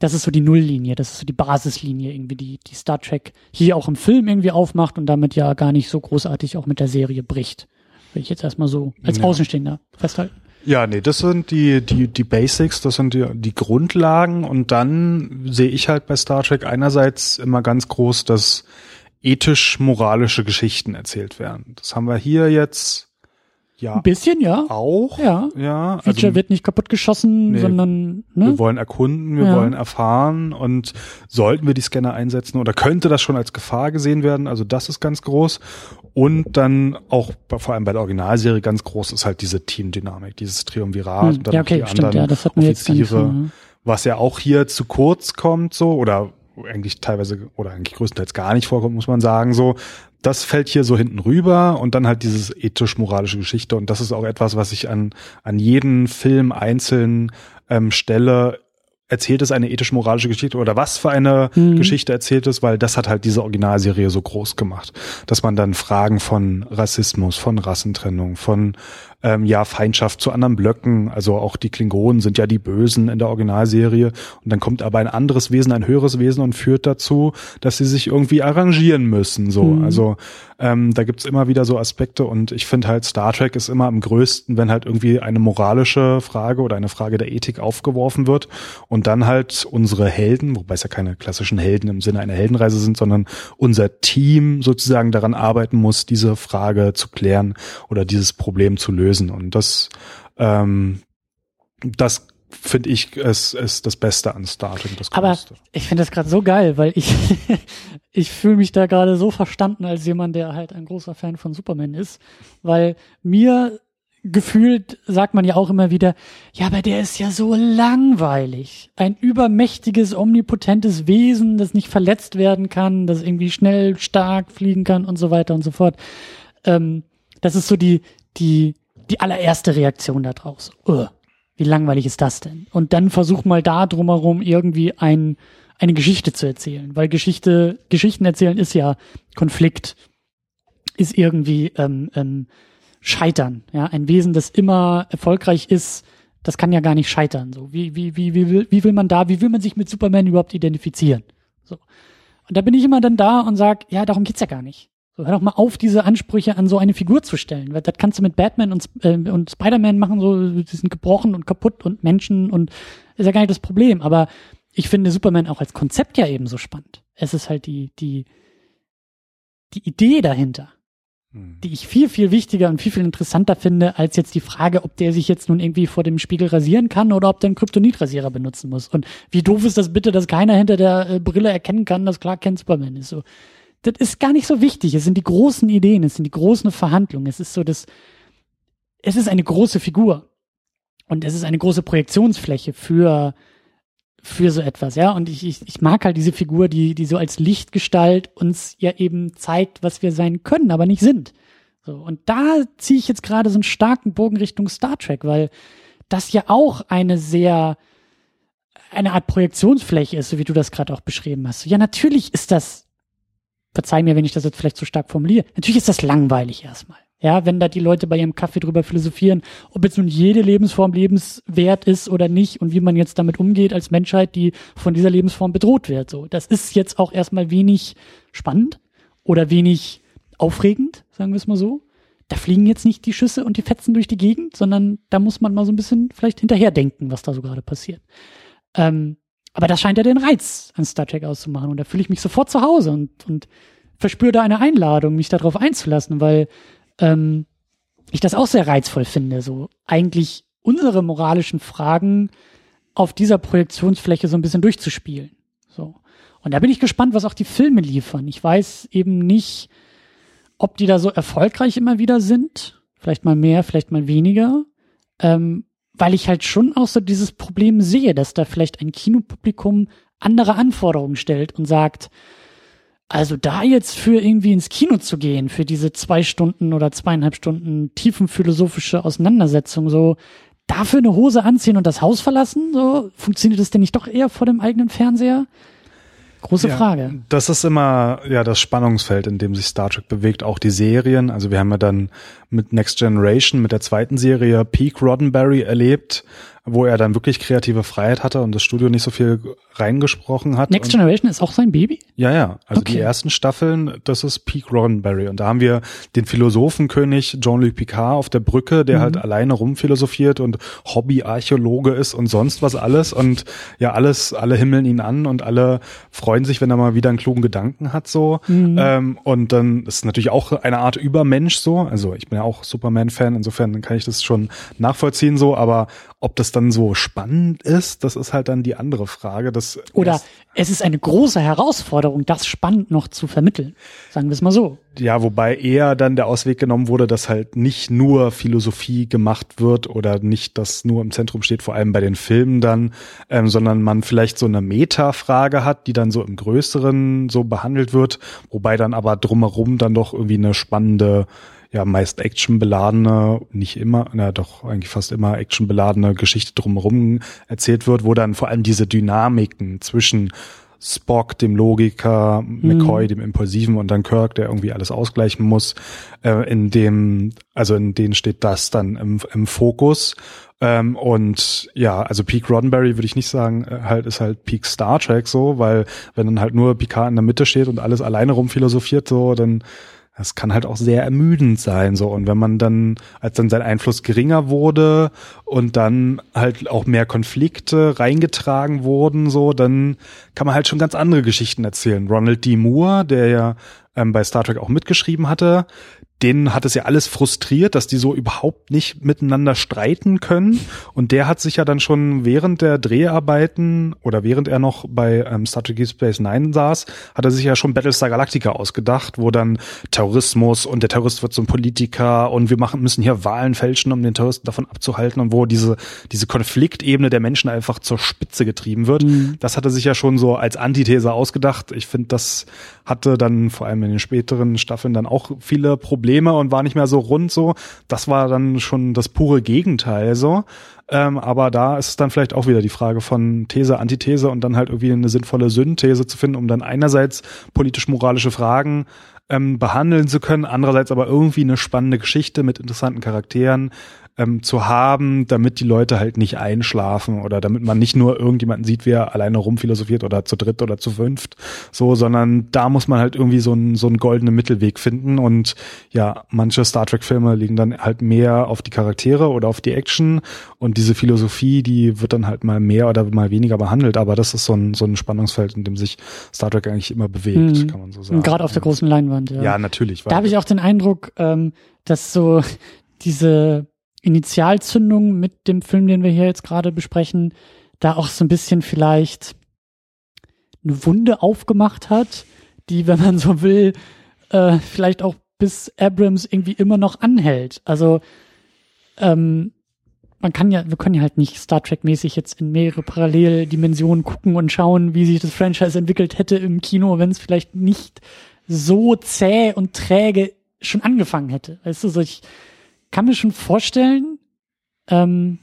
das ist so die Nulllinie, das ist so die Basislinie irgendwie, die, die Star Trek hier auch im Film irgendwie aufmacht und damit ja gar nicht so großartig auch mit der Serie bricht. Will ich jetzt erstmal so als Ja. Außenstehender festhalten. Ja, nee, das sind die, die, die Basics, das sind die, die Grundlagen und dann sehe ich halt bei Star Trek einerseits immer ganz groß, dass ethisch-moralische Geschichten erzählt werden. Das haben wir hier jetzt ja Ein bisschen, ja. auch. Ja. Ja, Feature also wird nicht kaputtgeschossen, Nee. sondern, wir ne? wollen erkunden, wir Ja. wollen erfahren und sollten wir die Scanner einsetzen oder könnte das schon als Gefahr gesehen werden? Also das ist ganz groß. Und dann auch bei, vor allem bei der Originalserie ganz groß ist halt diese Teamdynamik, dieses Triumvirat Hm, und dann ja, okay, die stimmt, anderen ja, Offiziere, so, ne? was ja auch hier zu kurz kommt, so oder eigentlich teilweise oder eigentlich größtenteils gar nicht vorkommt, muss man sagen, so. Das fällt hier so hinten rüber und dann halt dieses ethisch-moralische Geschichte und das ist auch etwas, was ich an an jeden Film einzeln ähm, stelle erzählt es eine ethisch-moralische Geschichte oder was für eine mhm. Geschichte erzählt es, weil das hat halt diese Originalserie so groß gemacht, dass man dann Fragen von Rassismus, von Rassentrennung, von ähm, ja Feindschaft zu anderen Blöcken, also auch die Klingonen sind ja die Bösen in der Originalserie und dann kommt aber ein anderes Wesen, ein höheres Wesen und führt dazu, dass sie sich irgendwie arrangieren müssen, so. Mhm. Also ähm, da gibt's immer wieder so Aspekte und ich finde halt Star Trek ist immer am größten, wenn halt irgendwie eine moralische Frage oder eine Frage der Ethik aufgeworfen wird und dann halt unsere Helden, wobei es ja keine klassischen Helden im Sinne einer Heldenreise sind, sondern unser Team sozusagen daran arbeiten muss, diese Frage zu klären oder dieses Problem zu lösen lösen. Und das, ähm, das finde ich, ist, ist das Beste an Star Trek. Das Aber ich finde das gerade so geil, weil ich, ich fühle mich da gerade so verstanden als jemand, der halt ein großer Fan von Superman ist, weil mir gefühlt sagt man ja auch immer wieder, ja, aber der ist ja so langweilig. Ein übermächtiges, omnipotentes Wesen, das nicht verletzt werden kann, das irgendwie schnell, stark fliegen kann und so weiter und so fort. Ähm, das ist so die, die, die allererste Reaktion da draus. Uh, wie langweilig ist das denn? Und dann versuch mal da drumherum irgendwie ein, eine Geschichte zu erzählen, weil Geschichte, Geschichten erzählen ist ja Konflikt, ist irgendwie ähm, ähm, Scheitern. Ja, ein Wesen, das immer erfolgreich ist, das kann ja gar nicht scheitern. So, wie wie wie wie will, wie will man da, wie will man sich mit Superman überhaupt identifizieren? So, und da bin ich immer dann da und sag, ja, darum geht's ja gar nicht. So, hör doch mal auf, diese Ansprüche an so eine Figur zu stellen. Weil das kannst du mit Batman und, äh, und Spider-Man machen, so, die sind gebrochen und kaputt und Menschen und ist ja gar nicht das Problem. Aber ich finde Superman auch als Konzept ja eben so spannend. Es ist halt die, die, die Idee dahinter, hm. die ich viel, viel wichtiger und viel, viel interessanter finde, als jetzt die Frage, ob der sich jetzt nun irgendwie vor dem Spiegel rasieren kann oder ob der einen Kryptonit-Rasierer benutzen muss. Und wie doof ist das bitte, dass keiner hinter der äh, Brille erkennen kann, dass klar kein Superman ist. So das ist gar nicht so wichtig. Es sind die großen Ideen, es sind die großen Verhandlungen. Es ist so das, es ist eine große Figur. Und es ist eine große Projektionsfläche für, für so etwas, ja. Und ich, ich, ich mag halt diese Figur, die, die so als Lichtgestalt uns ja eben zeigt, was wir sein können, aber nicht sind. So. Und da ziehe ich jetzt gerade so einen starken Bogen Richtung Star Trek, weil das ja auch eine sehr, eine Art Projektionsfläche ist, so wie du das gerade auch beschrieben hast. Ja, natürlich ist das verzeih mir, wenn ich das jetzt vielleicht zu stark formuliere. Natürlich ist das langweilig erstmal. Ja, wenn da die Leute bei ihrem Kaffee drüber philosophieren, ob jetzt nun jede Lebensform lebenswert ist oder nicht und wie man jetzt damit umgeht als Menschheit, die von dieser Lebensform bedroht wird. So, das ist jetzt auch erstmal wenig spannend oder wenig aufregend, sagen wir es mal so. Da fliegen jetzt nicht die Schüsse und die Fetzen durch die Gegend, sondern da muss man mal so ein bisschen vielleicht hinterherdenken, was da so gerade passiert. Ähm, aber das scheint ja den Reiz an Star Trek auszumachen. Und da fühle ich mich sofort zu Hause und, und verspüre da eine Einladung, mich darauf einzulassen, weil ähm, ich das auch sehr reizvoll finde, so eigentlich unsere moralischen Fragen auf dieser Projektionsfläche so ein bisschen durchzuspielen. So. Und da bin ich gespannt, was auch die Filme liefern. Ich weiß eben nicht, ob die da so erfolgreich immer wieder sind. Vielleicht mal mehr, vielleicht mal weniger. Ähm, weil ich halt schon auch so dieses Problem sehe, dass da vielleicht ein Kinopublikum andere Anforderungen stellt und sagt, also da jetzt für irgendwie ins Kino zu gehen, für diese zwei Stunden oder zweieinhalb Stunden tiefenphilosophische Auseinandersetzung, so dafür eine Hose anziehen und das Haus verlassen, so funktioniert das denn nicht doch eher vor dem eigenen Fernseher? Große ja, Frage. Das ist immer ja das Spannungsfeld, in dem sich Star Trek bewegt, auch die Serien. Also wir haben ja dann mit Next Generation, mit der zweiten Serie Peak Roddenberry erlebt, wo er dann wirklich kreative Freiheit hatte und das Studio nicht so viel reingesprochen hat. Next Generation ist auch sein Baby? Ja, ja. Also okay. die ersten Staffeln, das ist Peak Roddenberry. Und da haben wir den Philosophenkönig Jean-Luc Picard auf der Brücke, der mhm. halt alleine rumphilosophiert und Hobbyarchäologe ist und sonst was alles. Und ja, alles, alle himmeln ihn an und alle freuen sich, wenn er mal wieder einen klugen Gedanken hat, so. Mhm. Ähm, und dann ist natürlich auch eine Art Übermensch so. Also ich bin ja auch Superman-Fan, insofern kann ich das schon nachvollziehen so, aber ob das dann so spannend ist, das ist halt dann die andere Frage. Das Oder es ist eine große Herausforderung, das spannend noch zu vermitteln. Sagen wir es mal so. Ja, wobei eher dann der Ausweg genommen wurde, dass halt nicht nur Philosophie gemacht wird oder nicht das nur im Zentrum steht, vor allem bei den Filmen dann, ähm, sondern man vielleicht so eine Meta-Frage hat, die dann so im Größeren so behandelt wird, wobei dann aber drumherum dann doch irgendwie eine spannende ja meist actionbeladene, nicht immer, na doch eigentlich fast immer actionbeladene Geschichte drumherum erzählt wird, wo dann vor allem diese Dynamiken zwischen Spock, dem Logiker, McCoy, mhm. dem Impulsiven und dann Kirk, der irgendwie alles ausgleichen muss, äh, in dem, also in denen steht das dann im, im Fokus. Ähm, und ja, also Peak Roddenberry würde ich nicht sagen, äh, halt ist halt Peak Star Trek so, weil wenn dann halt nur Picard in der Mitte steht und alles alleine rumphilosophiert so, dann das kann halt auch sehr ermüdend sein, so. Und wenn man dann, als dann sein Einfluss geringer wurde und dann halt auch mehr Konflikte reingetragen wurden, so, dann kann man halt schon ganz andere Geschichten erzählen. Ronald D. Moore, der ja ähm, bei Star Trek auch mitgeschrieben hatte, denen hat es ja alles frustriert, dass die so überhaupt nicht miteinander streiten können. Und der hat sich ja dann schon während der Dreharbeiten oder während er noch bei ähm, Star Trek Deep Space Nine saß, hat er sich ja schon Battlestar Galactica ausgedacht, wo dann Terrorismus und der Terrorist wird zum Politiker und wir machen, müssen hier Wahlen fälschen, um den Terroristen davon abzuhalten und wo diese, diese Konfliktebene der Menschen einfach zur Spitze getrieben wird. Mhm. Das hat er sich ja schon so als Antithese ausgedacht. Ich finde, das hatte dann vor allem in den späteren Staffeln dann auch viele Probleme und war nicht mehr so rund so. Das war dann schon das pure Gegenteil so. Ähm, aber da ist es dann vielleicht auch wieder die Frage von These, Antithese und dann halt irgendwie eine sinnvolle Synthese zu finden, um dann einerseits politisch-moralische Fragen ähm, behandeln zu können, andererseits aber irgendwie eine spannende Geschichte mit interessanten Charakteren ähm, zu haben, damit die Leute halt nicht einschlafen oder damit man nicht nur irgendjemanden sieht, wie er alleine rumphilosophiert oder zu dritt oder zu fünft, so, sondern da muss man halt irgendwie so einen so einen goldenen Mittelweg finden und ja, manche Star Trek Filme liegen dann halt mehr auf die Charaktere oder auf die Action und diese Philosophie, die wird dann halt mal mehr oder mal weniger behandelt, aber das ist so ein so ein Spannungsfeld, in dem sich Star Trek eigentlich immer bewegt, mhm. kann man so sagen. Gerade auf der großen Leinwand, ja. Ja, natürlich. Da habe ich auch den Eindruck, ähm, dass so diese Initialzündung mit dem Film, den wir hier jetzt gerade besprechen, da auch so ein bisschen vielleicht eine Wunde aufgemacht hat, die, wenn man so will, äh, vielleicht auch bis Abrams irgendwie immer noch anhält. Also ähm, man kann ja, wir können ja halt nicht Star Trek-mäßig jetzt in mehrere Paralleldimensionen gucken und schauen, wie sich das Franchise entwickelt hätte im Kino, wenn es vielleicht nicht so zäh und träge schon angefangen hätte. Weißt du, so ich, kann mir schon vorstellen, ähm,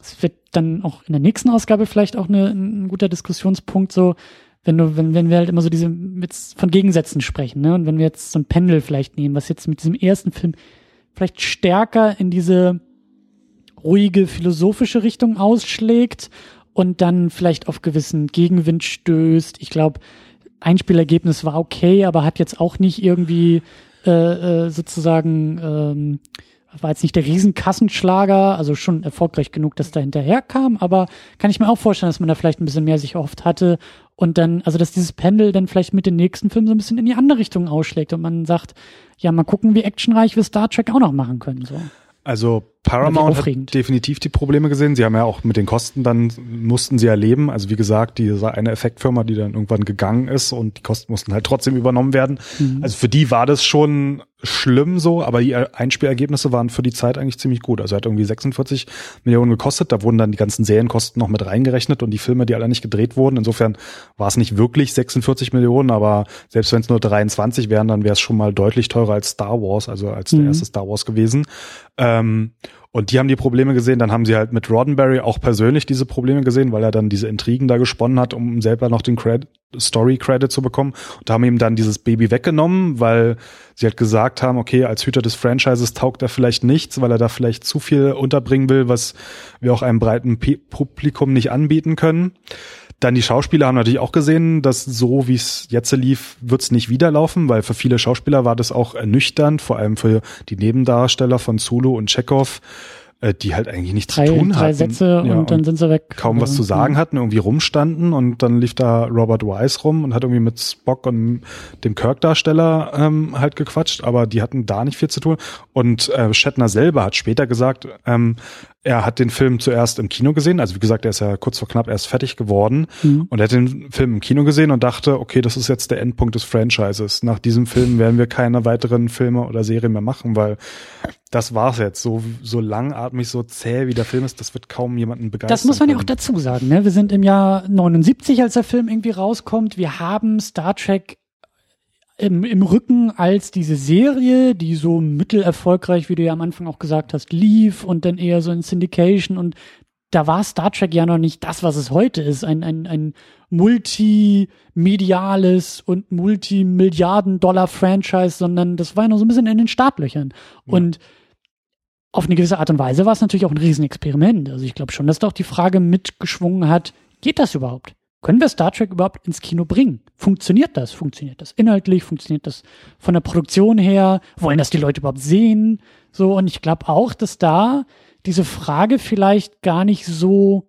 es wird dann auch in der nächsten Ausgabe vielleicht auch eine, ein guter Diskussionspunkt so, wenn du, wenn, wenn wir halt immer so diese mit von Gegensätzen sprechen, ne? Und wenn wir jetzt so ein Pendel vielleicht nehmen, was jetzt mit diesem ersten Film vielleicht stärker in diese ruhige philosophische Richtung ausschlägt und dann vielleicht auf gewissen Gegenwind stößt. Ich glaube, Einspielergebnis war okay, aber hat jetzt auch nicht irgendwie äh, äh, sozusagen ähm, war jetzt nicht der Riesenkassenschlager, also schon erfolgreich genug, dass da hinterher kam, aber kann ich mir auch vorstellen, dass man da vielleicht ein bisschen mehr sich oft hatte und dann, also dass dieses Pendel dann vielleicht mit den nächsten Filmen so ein bisschen in die andere Richtung ausschlägt und man sagt, ja, mal gucken, wie actionreich wir Star Trek auch noch machen können, so. Also Paramount hat definitiv die Probleme gesehen. Sie haben ja auch mit den Kosten dann mussten sie ja leben. Also wie gesagt, diese eine Effektfirma, die dann irgendwann gegangen ist und die Kosten mussten halt trotzdem übernommen werden. Mhm. Also für die war das schon schlimm so, aber die Einspielergebnisse waren für die Zeit eigentlich ziemlich gut. Also hat irgendwie 46 Millionen gekostet. Da wurden dann die ganzen Serienkosten noch mit reingerechnet und die Filme, die alle nicht gedreht wurden. Insofern war es nicht wirklich 46 Millionen, aber selbst wenn es nur 23 wären, dann wäre es schon mal deutlich teurer als Star Wars, also als der mhm. erste Star Wars gewesen. Ähm, und die haben die Probleme gesehen, dann haben sie halt mit Roddenberry auch persönlich diese Probleme gesehen, weil er dann diese Intrigen da gesponnen hat, um selber noch den Credit, Story Credit zu bekommen und haben ihm dann dieses Baby weggenommen, weil sie halt gesagt haben, okay, als Hüter des Franchises taugt er vielleicht nichts, weil er da vielleicht zu viel unterbringen will, was wir auch einem breiten Publikum nicht anbieten können. Dann die Schauspieler haben natürlich auch gesehen, dass so wie es jetzt lief, wird es nicht wieder laufen, weil für viele Schauspieler war das auch ernüchternd, vor allem für die Nebendarsteller von Zulu und Chekhov äh, die halt eigentlich nichts drei, zu tun hatten. Drei Sätze und, und dann sind sie weg. Kaum was zu sagen hatten, irgendwie rumstanden und dann lief da Robert Wise rum und hat irgendwie mit Spock und dem Kirk-Darsteller ähm, halt gequatscht, aber die hatten da nicht viel zu tun. Und äh, Shatner selber hat später gesagt, ähm, er hat den Film zuerst im Kino gesehen, also wie gesagt, er ist ja kurz vor knapp erst fertig geworden mhm. und er hat den Film im Kino gesehen und dachte, okay, das ist jetzt der Endpunkt des Franchises. Nach diesem Film werden wir keine weiteren Filme oder Serien mehr machen, weil das war's jetzt. So, so langatmig, so zäh wie der Film ist, das wird kaum jemanden begeistern. Das muss man ja auch dazu sagen. Ne? Wir sind im Jahr 79, als der Film irgendwie rauskommt. Wir haben Star Trek im, im Rücken als diese Serie, die so mittelerfolgreich, wie du ja am Anfang auch gesagt hast, lief und dann eher so in Syndication und da war Star Trek ja noch nicht das, was es heute ist. Ein, ein, ein multimediales und Multimilliarden-Dollar-Franchise, sondern das war ja noch so ein bisschen in den Startlöchern. Ja. Und auf eine gewisse Art und Weise war es natürlich auch ein Riesenexperiment. Also ich glaube schon, dass da auch die Frage mitgeschwungen hat, geht das überhaupt? Können wir Star Trek überhaupt ins Kino bringen? Funktioniert das? Funktioniert das inhaltlich? Funktioniert das von der Produktion her? Wollen das die Leute überhaupt sehen? So, und ich glaube auch, dass da diese Frage vielleicht gar nicht so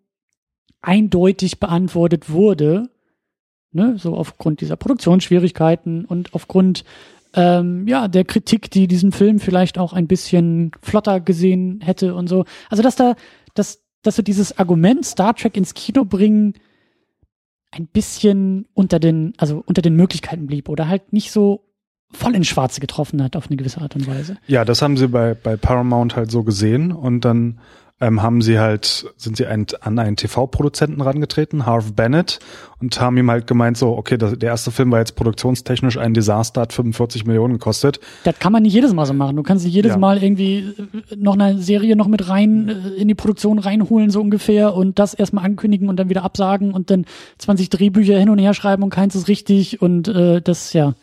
eindeutig beantwortet wurde, ne, so aufgrund dieser Produktionsschwierigkeiten und aufgrund ähm, ja der Kritik, die diesen Film vielleicht auch ein bisschen flotter gesehen hätte und so. Also dass da, dass, dass so dieses Argument Star Trek ins Kino bringen ein bisschen unter den, also unter den Möglichkeiten blieb oder halt nicht so voll ins Schwarze getroffen hat auf eine gewisse Art und Weise. Ja, das haben sie bei, bei Paramount halt so gesehen und dann ähm, haben sie halt, sind sie ein, an einen TV-Produzenten rangetreten, Harv Bennett, und haben ihm halt gemeint, so, okay, das, der erste Film war jetzt produktionstechnisch ein Desaster, hat 45 Millionen gekostet. Das kann man nicht jedes Mal so machen. Du kannst nicht jedes ja. Mal irgendwie äh, noch eine Serie noch mit rein äh, in die Produktion reinholen, so ungefähr, und das erstmal ankündigen und dann wieder absagen und dann 20 Drehbücher hin und her schreiben und keins ist richtig und äh, das, ja.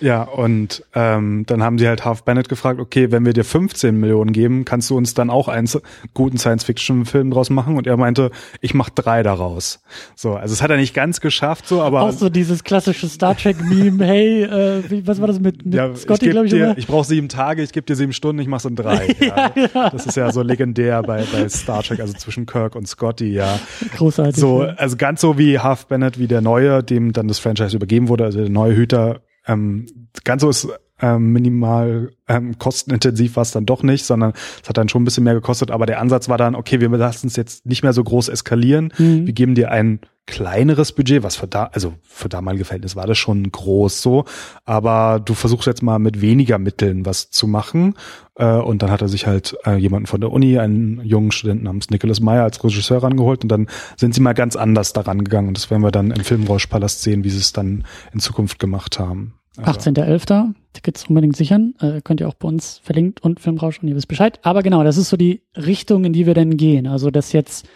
Ja, und ähm, dann haben sie halt Harv Bennett gefragt, okay, wenn wir dir 15 Millionen geben, kannst du uns dann auch einen guten Science-Fiction-Film draus machen? Und er meinte, ich mach drei daraus. So, also es hat er nicht ganz geschafft, so, aber. Auch so dieses klassische Star Trek-Meme, hey, äh, wie, was war das mit, mit ja, Scotty, glaube ich, dir, Ich brauche sieben Tage, ich gebe dir sieben Stunden, ich mach's in drei. ja, ja. Das ist ja so legendär bei, bei Star Trek, also zwischen Kirk und Scotty, ja. Großartig. So, also ganz so wie Half Bennett, wie der Neue, dem dann das Franchise übergeben wurde, also der neue Hüter, ähm, ganz so ist ähm, minimal ähm, kostenintensiv war es dann doch nicht, sondern es hat dann schon ein bisschen mehr gekostet. Aber der Ansatz war dann, okay, wir lassen es jetzt nicht mehr so groß eskalieren. Mhm. Wir geben dir ein kleineres Budget, was für da, also für damalige Verhältnis war das schon groß so, aber du versuchst jetzt mal mit weniger Mitteln was zu machen. Äh, und dann hat er sich halt äh, jemanden von der Uni, einen jungen Studenten namens Nicholas Meyer als Regisseur rangeholt und dann sind sie mal ganz anders daran gegangen. Und das werden wir dann im Filmrauschpalast sehen, wie sie es dann in Zukunft gemacht haben. Also. 18.11. Tickets unbedingt sichern. Äh, könnt ihr auch bei uns verlinkt und Filmrausch und ihr wisst Bescheid. Aber genau, das ist so die Richtung, in die wir dann gehen. Also, dass jetzt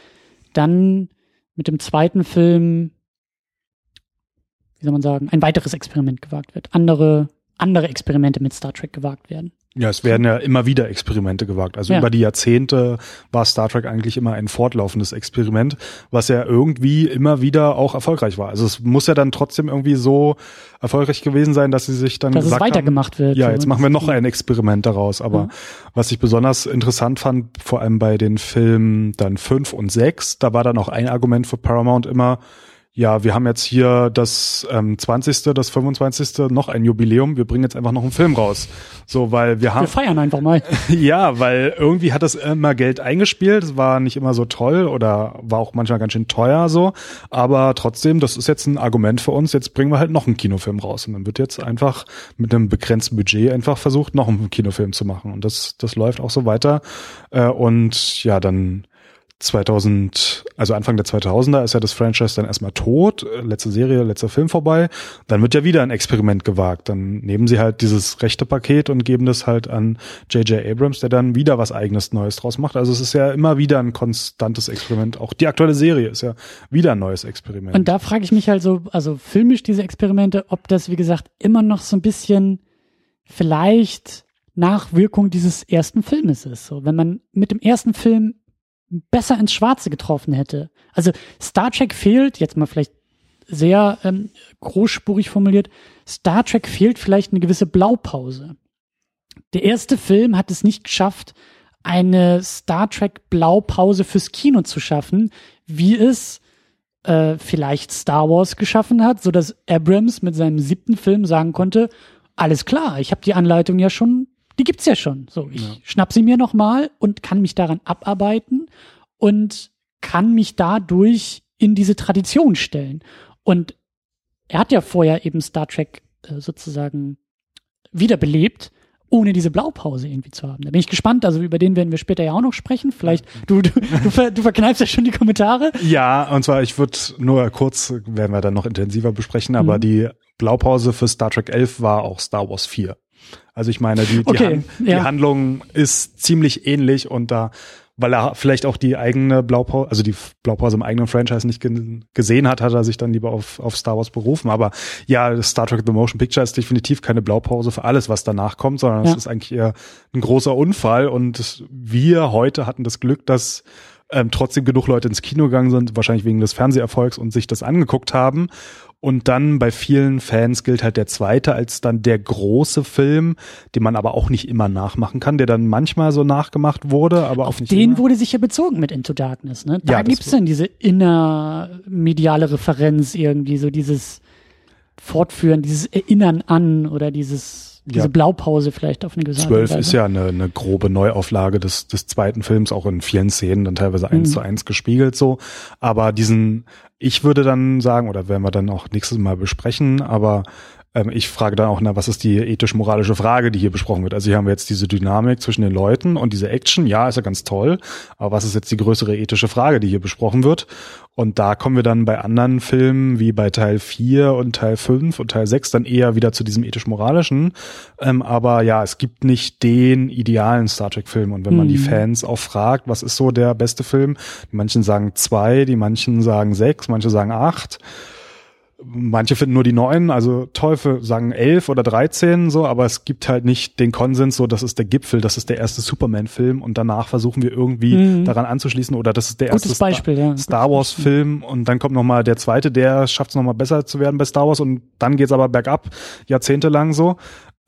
dann mit dem zweiten Film, wie soll man sagen, ein weiteres Experiment gewagt wird. Andere, andere Experimente mit Star Trek gewagt werden. Ja, es werden ja immer wieder Experimente gewagt. Also ja. über die Jahrzehnte war Star Trek eigentlich immer ein fortlaufendes Experiment, was ja irgendwie immer wieder auch erfolgreich war. Also es muss ja dann trotzdem irgendwie so erfolgreich gewesen sein, dass sie sich dann dass gesagt es weitergemacht haben, wird. Ja, jetzt machen wir noch ein Experiment daraus. Aber ja. was ich besonders interessant fand, vor allem bei den Filmen dann fünf und sechs, da war dann auch ein Argument für Paramount immer, ja, wir haben jetzt hier das ähm, 20., das 25. noch ein Jubiläum, wir bringen jetzt einfach noch einen Film raus. So, weil wir haben. Wir feiern einfach mal. ja, weil irgendwie hat das immer Geld eingespielt, es war nicht immer so toll oder war auch manchmal ganz schön teuer so, aber trotzdem, das ist jetzt ein Argument für uns, jetzt bringen wir halt noch einen Kinofilm raus und dann wird jetzt einfach mit einem begrenzten Budget einfach versucht, noch einen Kinofilm zu machen und das, das läuft auch so weiter äh, und ja, dann 2000, also Anfang der 2000er ist ja das Franchise dann erstmal tot, letzte Serie, letzter Film vorbei, dann wird ja wieder ein Experiment gewagt. Dann nehmen sie halt dieses rechte Paket und geben das halt an J.J. Abrams, der dann wieder was eigenes Neues draus macht. Also es ist ja immer wieder ein konstantes Experiment. Auch die aktuelle Serie ist ja wieder ein neues Experiment. Und da frage ich mich halt so, also filmisch diese Experimente, ob das, wie gesagt, immer noch so ein bisschen vielleicht Nachwirkung dieses ersten Filmes ist. So, wenn man mit dem ersten Film besser ins Schwarze getroffen hätte. Also Star Trek fehlt, jetzt mal vielleicht sehr ähm, großspurig formuliert, Star Trek fehlt vielleicht eine gewisse Blaupause. Der erste Film hat es nicht geschafft, eine Star Trek Blaupause fürs Kino zu schaffen, wie es äh, vielleicht Star Wars geschaffen hat, so dass Abrams mit seinem siebten Film sagen konnte, alles klar, ich habe die Anleitung ja schon die gibt's ja schon. So, ich ja. schnapp sie mir nochmal und kann mich daran abarbeiten und kann mich dadurch in diese Tradition stellen. Und er hat ja vorher eben Star Trek äh, sozusagen wiederbelebt, ohne diese Blaupause irgendwie zu haben. Da bin ich gespannt. Also über den werden wir später ja auch noch sprechen. Vielleicht, du, du, du, ver, du verkneifst ja schon die Kommentare. Ja, und zwar, ich würde nur kurz, werden wir dann noch intensiver besprechen, aber mhm. die Blaupause für Star Trek 11 war auch Star Wars 4. Also ich meine, die, die, Okay, Han ja. die Handlung ist ziemlich ähnlich und da, weil er vielleicht auch die eigene Blaupause, also die Blaupause im eigenen Franchise nicht ge gesehen hat, hat er sich dann lieber auf, auf Star Wars berufen. Aber ja, Star Trek The Motion Picture ist definitiv keine Blaupause für alles, was danach kommt, sondern Ja. es ist eigentlich eher ein großer Unfall und wir heute hatten das Glück, dass ähm, trotzdem genug Leute ins Kino gegangen sind, wahrscheinlich wegen des Fernseherfolgs und sich das angeguckt haben. Und dann bei vielen Fans gilt halt der zweite als dann der große Film, den man aber auch nicht immer nachmachen kann, der dann manchmal so nachgemacht wurde, aber auch nicht Den immer. wurde sich ja bezogen mit Into Darkness, ne? Da Ja, gibt's dann diese innermediale Referenz irgendwie, so dieses Fortführen, dieses Erinnern an oder dieses, diese Ja. Blaupause vielleicht auf eine gewisse Zwölf ist ja eine, eine grobe Neuauflage des, des zweiten Films, auch in vielen Szenen dann teilweise eins Mhm. zu eins gespiegelt so. Aber diesen, ich würde dann sagen, oder werden wir dann auch nächstes Mal besprechen, aber ähm, ich frage dann auch, na, was ist die ethisch-moralische Frage, die hier besprochen wird? Also hier haben wir jetzt diese Dynamik zwischen den Leuten und diese Action, ja, ist ja ganz toll, aber was ist jetzt die größere ethische Frage, die hier besprochen wird? Und da kommen wir dann bei anderen Filmen wie bei Teil 4 und Teil 5 und Teil 6 dann eher wieder zu diesem ethisch-moralischen. Ähm, aber ja, es gibt nicht den idealen Star Trek-Film. Und wenn man die Mhm. Fans auch fragt, was ist so der beste Film? Die manchen sagen zwei, die manchen sagen sechs, manche sagen acht. Manche finden nur die neun, also Teufel sagen elf oder dreizehn, so, aber es gibt halt nicht den Konsens, so, das ist der Gipfel, das ist der erste Superman-Film und danach versuchen wir irgendwie Mhm. daran anzuschließen oder das ist der erste Gutes Star- Beispiel, ja. Star Wars Film und dann kommt noch mal der zweite, der schafft es noch mal besser zu werden bei Star Wars und dann geht's aber bergab, jahrzehntelang so.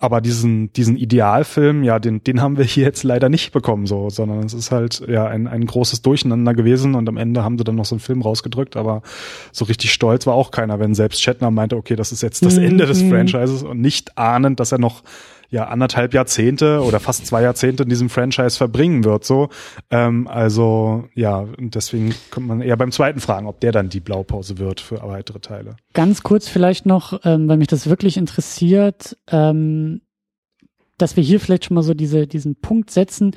Aber diesen, diesen Idealfilm, ja, den, den haben wir hier jetzt leider nicht bekommen, so, sondern es ist halt, ja, ein, ein großes Durcheinander gewesen und am Ende haben sie dann noch so einen Film rausgedrückt, aber so richtig stolz war auch keiner, wenn selbst Shatner meinte, okay, das ist jetzt das Mhm. Ende des Franchises und nicht ahnend, dass er noch ja anderthalb Jahrzehnte oder fast zwei Jahrzehnte in diesem Franchise verbringen wird. So, ähm, also ja, deswegen kommt man eher beim zweiten fragen, ob der dann die Blaupause wird für weitere Teile. Ganz kurz vielleicht noch, ähm, weil mich das wirklich interessiert, ähm, dass wir hier vielleicht schon mal so diese, diesen Punkt setzen.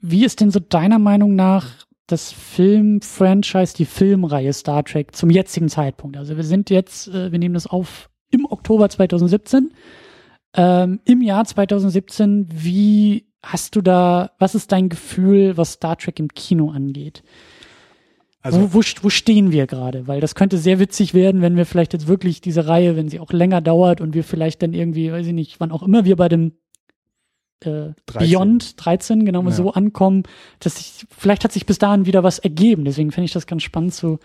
Wie ist denn so deiner Meinung nach das Film-Franchise, die Filmreihe Star Trek zum jetzigen Zeitpunkt? Also wir sind jetzt, äh, wir nehmen das auf im Oktober 2017. Ähm, Im Jahr 2017, wie hast du da, was ist dein Gefühl, was Star Trek im Kino angeht? Also wo, wo, wo stehen wir gerade? Weil das könnte sehr witzig werden, wenn wir vielleicht jetzt wirklich diese Reihe, wenn sie auch länger dauert und wir vielleicht dann irgendwie, weiß ich nicht, wann auch immer wir bei dem äh, 13. Beyond 13 genau Ja. so ankommen, dass sich, vielleicht hat sich bis dahin wieder was ergeben. Deswegen finde ich das ganz spannend zu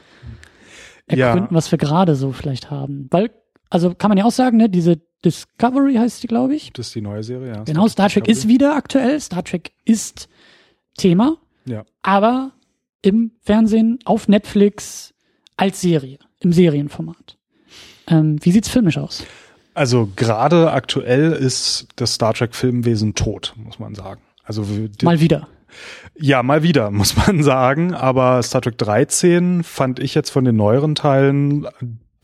Ja. ergründen, was wir gerade so vielleicht haben. Weil, also kann man ja auch sagen, ne, diese Discovery heißt die, glaube ich. das ist die neue Serie, ja. Genau, Star Trek ist wieder aktuell. Star Trek ist Thema, Ja. aber im Fernsehen, auf Netflix, als Serie, im Serienformat. Ähm, wie sieht's filmisch aus? Also gerade aktuell ist das Star Trek Filmwesen tot, muss man sagen. Also Mal wieder. Ja, mal wieder, muss man sagen. Aber Star Trek 13 fand ich jetzt von den neueren Teilen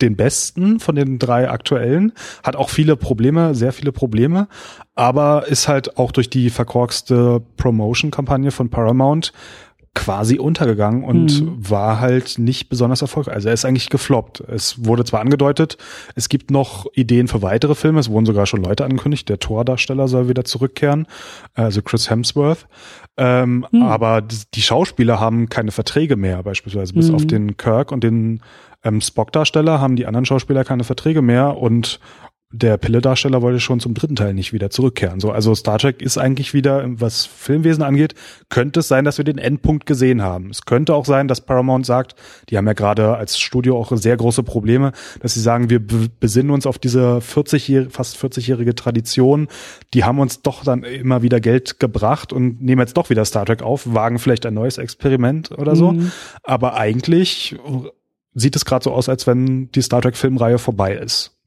den besten von den drei aktuellen. Hat auch viele Probleme, sehr viele Probleme. Aber ist halt auch durch die verkorkste Promotion-Kampagne von Paramount quasi untergegangen und Mhm. war halt nicht besonders erfolgreich. Also er ist eigentlich gefloppt. Es wurde zwar angedeutet, es gibt noch Ideen für weitere Filme, es wurden sogar schon Leute angekündigt, der Tordarsteller soll wieder zurückkehren, also Chris Hemsworth. Ähm, Mhm. Aber die, Schauspieler haben keine Verträge mehr, beispielsweise bis Mhm. auf den Kirk und den ähm, Spock-Darsteller haben die anderen Schauspieler keine Verträge mehr und der Pille-Darsteller wollte schon zum dritten Teil nicht wieder zurückkehren. So, also Star Trek ist eigentlich wieder, was Filmwesen angeht, könnte es sein, dass wir den Endpunkt gesehen haben. Es könnte auch sein, dass Paramount sagt, die haben ja gerade als Studio auch sehr große Probleme, dass sie sagen, wir be- besinnen uns auf diese 40 fast 40-jährige Tradition. Die haben uns doch dann immer wieder Geld gebracht und nehmen jetzt doch wieder Star Trek auf, wagen vielleicht ein neues Experiment oder so. Mhm. Aber eigentlich sieht es gerade so aus, als wenn die Star Trek Filmreihe vorbei ist.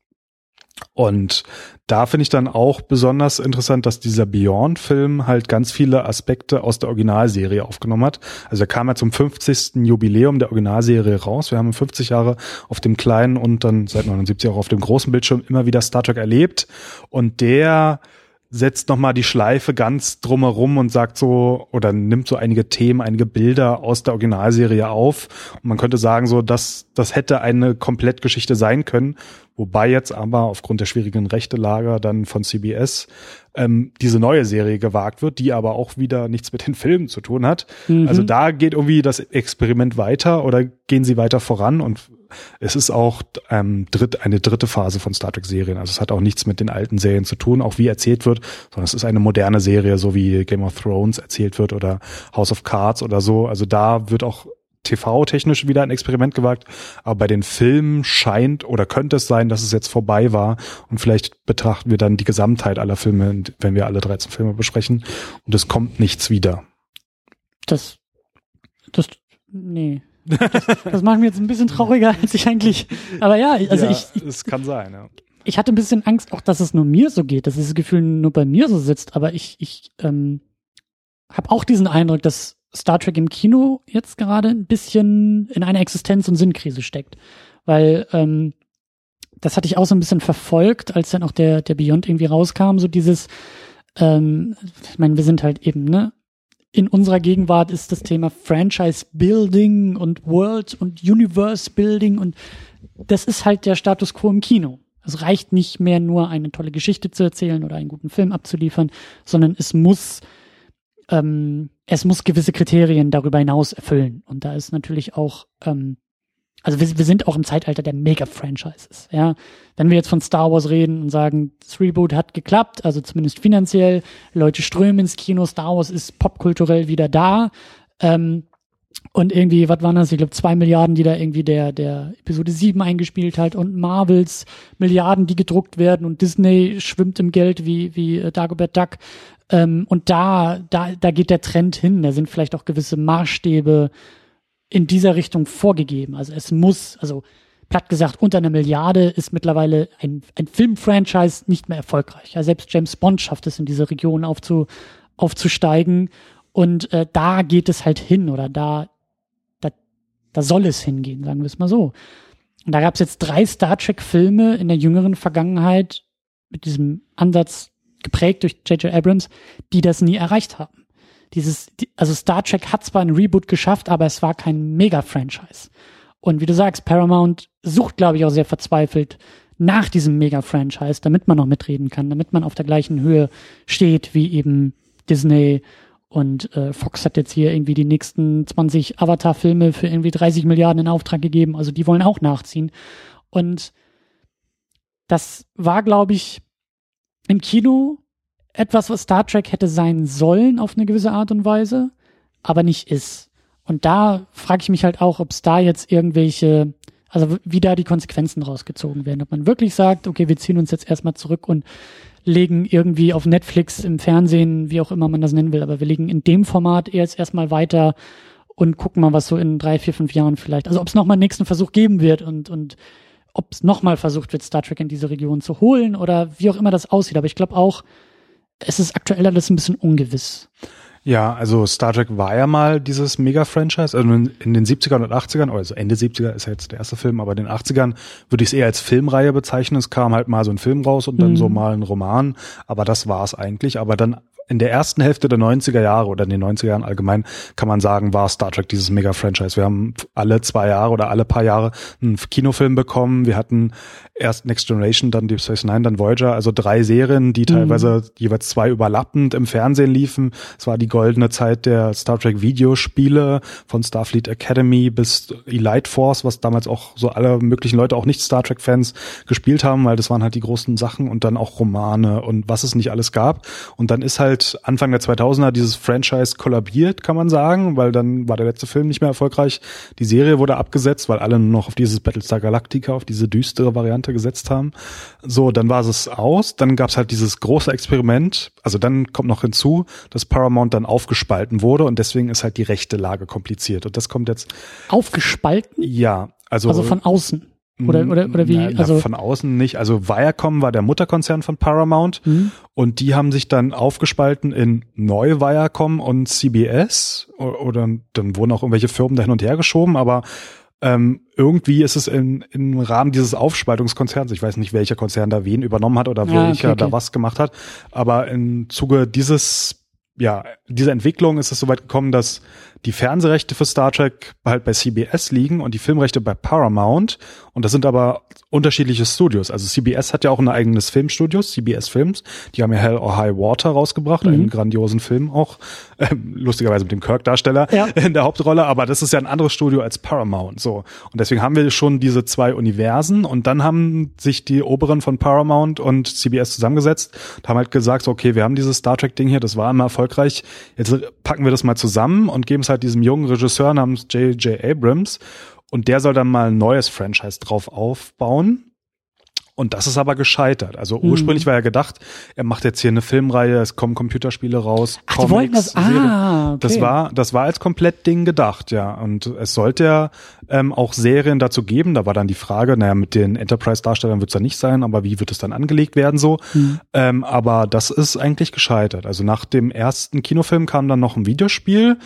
Und da finde ich dann auch besonders interessant, dass dieser Beyond-Film halt ganz viele Aspekte aus der Originalserie aufgenommen hat. Also er kam ja zum 50. Jubiläum der Originalserie raus. Wir haben 50 Jahre auf dem kleinen und dann seit 79 auch auf dem großen Bildschirm immer wieder Star Trek erlebt. Und der setzt nochmal die Schleife ganz drumherum und sagt so, oder nimmt so einige Themen, einige Bilder aus der Originalserie auf. Und man könnte sagen, so, dass das hätte eine Komplettgeschichte sein können. Wobei jetzt aber aufgrund der schwierigen Rechtelage dann von CBS ähm, diese neue Serie gewagt wird, die aber auch wieder nichts mit den Filmen zu tun hat. Mhm. Also da geht irgendwie das Experiment weiter oder gehen sie weiter voran und es ist auch ähm, dritt, eine dritte Phase von Star Trek Serien. Also es hat auch nichts mit den alten Serien zu tun, auch wie erzählt wird, sondern es ist eine moderne Serie, so wie Game of Thrones erzählt wird oder House of Cards oder so. Also da wird auch TV-technisch wieder ein Experiment gewagt, aber bei den Filmen scheint oder könnte es sein, dass es jetzt vorbei war und vielleicht betrachten wir dann die Gesamtheit aller Filme, wenn wir alle 13 Filme besprechen und es kommt nichts wieder. Das, das, nee. Das, das macht mir jetzt ein bisschen trauriger, als ich eigentlich, aber ja, also ja, ich, ich. Es kann sein, ja. Ich hatte ein bisschen Angst, auch dass es nur mir so geht, dass dieses Gefühl nur bei mir so sitzt, aber ich, ich, ähm, habe auch diesen Eindruck, dass Star Trek im Kino jetzt gerade ein bisschen in einer Existenz- und Sinnkrise steckt. Weil ähm, das hatte ich auch so ein bisschen verfolgt, als dann auch der, der Beyond irgendwie rauskam, so dieses, ähm, ich meine, wir sind halt eben, ne? In unserer Gegenwart ist das Thema Franchise Building und World und Universe Building und das ist halt der Status quo im Kino. Es reicht nicht mehr nur eine tolle Geschichte zu erzählen oder einen guten Film abzuliefern, sondern es muss ähm, es muss gewisse Kriterien darüber hinaus erfüllen. Und da ist natürlich auch, ähm, also wir, wir sind auch im Zeitalter der Mega-Franchises. Ja, wenn wir jetzt von Star Wars reden und sagen, das Reboot hat geklappt, also zumindest finanziell, Leute strömen ins Kino, Star Wars ist popkulturell wieder da. Ähm, und irgendwie, was waren das? Ich glaube, zwei Milliarden, die da irgendwie der, der Episode 7 eingespielt hat und Marvels Milliarden, die gedruckt werden und Disney schwimmt im Geld wie, wie äh, Dagobert Duck. Ähm, und da, da, da geht der Trend hin. Da sind vielleicht auch gewisse Maßstäbe in dieser Richtung vorgegeben. Also es muss, also platt gesagt, unter einer Milliarde ist mittlerweile ein, ein Filmfranchise nicht mehr erfolgreich. Ja, selbst James Bond schafft es in diese Region aufzu, aufzusteigen. Und äh, da geht es halt hin oder da, da, da soll es hingehen, sagen wir es mal so. Und da gab es jetzt drei Star Trek-Filme in der jüngeren Vergangenheit mit diesem Ansatz geprägt durch J.J. Abrams, die das nie erreicht haben. Dieses, also Star Trek hat zwar ein Reboot geschafft, aber es war kein Mega-Franchise. Und wie du sagst, Paramount sucht, glaube ich, auch sehr verzweifelt nach diesem Mega-Franchise, damit man noch mitreden kann, damit man auf der gleichen Höhe steht wie eben Disney und äh, Fox hat jetzt hier irgendwie die nächsten 20 Avatar-Filme für irgendwie 30 Milliarden in Auftrag gegeben. Also die wollen auch nachziehen. Und das war, glaube ich, im Kino etwas, was Star Trek hätte sein sollen auf eine gewisse Art und Weise, aber nicht ist. Und da frage ich mich halt auch, ob es da jetzt irgendwelche, also wie da die Konsequenzen rausgezogen werden. Ob man wirklich sagt, okay, wir ziehen uns jetzt erstmal zurück und legen irgendwie auf Netflix, im Fernsehen, wie auch immer man das nennen will, aber wir legen in dem Format jetzt erstmal weiter und gucken mal, was so in drei, vier, fünf Jahren vielleicht, also ob es nochmal einen nächsten Versuch geben wird und, und ob es nochmal versucht wird, Star Trek in diese Region zu holen oder wie auch immer das aussieht. Aber ich glaube auch, es ist aktuell alles ein bisschen ungewiss. Ja, also Star Trek war ja mal dieses Mega-Franchise. Also in, den 70ern und 80ern, also Ende 70er ist ja jetzt der erste Film, aber in den 80ern würde ich es eher als Filmreihe bezeichnen. Es kam halt mal so ein Film raus und dann mhm. so mal ein Roman. Aber das war es eigentlich. Aber dann in der ersten Hälfte der 90er Jahre oder in den 90er Jahren allgemein kann man sagen, war Star Trek dieses Mega-Franchise. Wir haben alle zwei Jahre oder alle paar Jahre einen Kinofilm bekommen. Wir hatten erst Next Generation, dann Deep Space Nine, dann Voyager, also drei Serien, die teilweise mhm. jeweils zwei überlappend im Fernsehen liefen. Es war die goldene Zeit der Star Trek Videospiele von Starfleet Academy bis Elite Force, was damals auch so alle möglichen Leute, auch nicht Star Trek Fans gespielt haben, weil das waren halt die großen Sachen und dann auch Romane und was es nicht alles gab. Und dann ist halt Anfang der 2000er dieses Franchise kollabiert, kann man sagen, weil dann war der letzte Film nicht mehr erfolgreich. Die Serie wurde abgesetzt, weil alle nur noch auf dieses Battlestar Galactica, auf diese düstere Variante Variante gesetzt haben. So, dann war es aus. Dann gab es halt dieses große Experiment. Also dann kommt noch hinzu, dass Paramount dann aufgespalten wurde und deswegen ist halt die rechte Lage kompliziert. Und das kommt jetzt. Aufgespalten? Ja, also. Also von außen. Oder, oder, oder wie? Na, also von außen nicht. Also Viacom war der Mutterkonzern von Paramount mhm. und die haben sich dann aufgespalten in Neu Viacom und CBS oder dann wurden auch irgendwelche Firmen da hin und her geschoben, aber ähm, irgendwie ist es in, im Rahmen dieses Aufspaltungskonzerns, ich weiß nicht, welcher Konzern da wen übernommen hat oder Ah, welcher okay, okay. da was gemacht hat, aber im Zuge dieses ja, dieser Entwicklung ist es soweit gekommen, dass die Fernsehrechte für Star Trek halt bei CBS liegen und die Filmrechte bei Paramount. Und das sind aber unterschiedliche Studios. Also CBS hat ja auch ein eigenes Filmstudio, CBS Films. Die haben ja Hell or High Water rausgebracht, einen grandiosen Film auch. Ähm, lustigerweise mit dem Kirk-Darsteller Ja. in der Hauptrolle. Aber das ist ja ein anderes Studio als Paramount. So. Und deswegen haben wir schon diese zwei Universen. Und dann haben sich die Oberen von Paramount und CBS zusammengesetzt und haben halt gesagt, so, okay, wir haben dieses Star Trek-Ding hier, das war immer erfolgreich. Jetzt packen wir das mal zusammen und geben es halt diesem jungen Regisseur namens J.J. Abrams. Und der soll dann mal ein neues Franchise drauf aufbauen. Und das ist aber gescheitert. Also Mhm. ursprünglich war ja gedacht, er macht jetzt hier eine Filmreihe, es kommen Computerspiele raus. Ach, die wollten das, Comics, ah, okay. Das war, das war als komplett Ding gedacht, ja. Und es sollte ja ähm, auch Serien dazu geben. Da war dann die Frage, naja, mit den Enterprise-Darstellern wird es ja nicht sein, aber wie wird es dann angelegt werden so? Hm. Ähm, aber das ist eigentlich gescheitert. Also nach dem ersten Kinofilm kam dann noch ein Videospiel,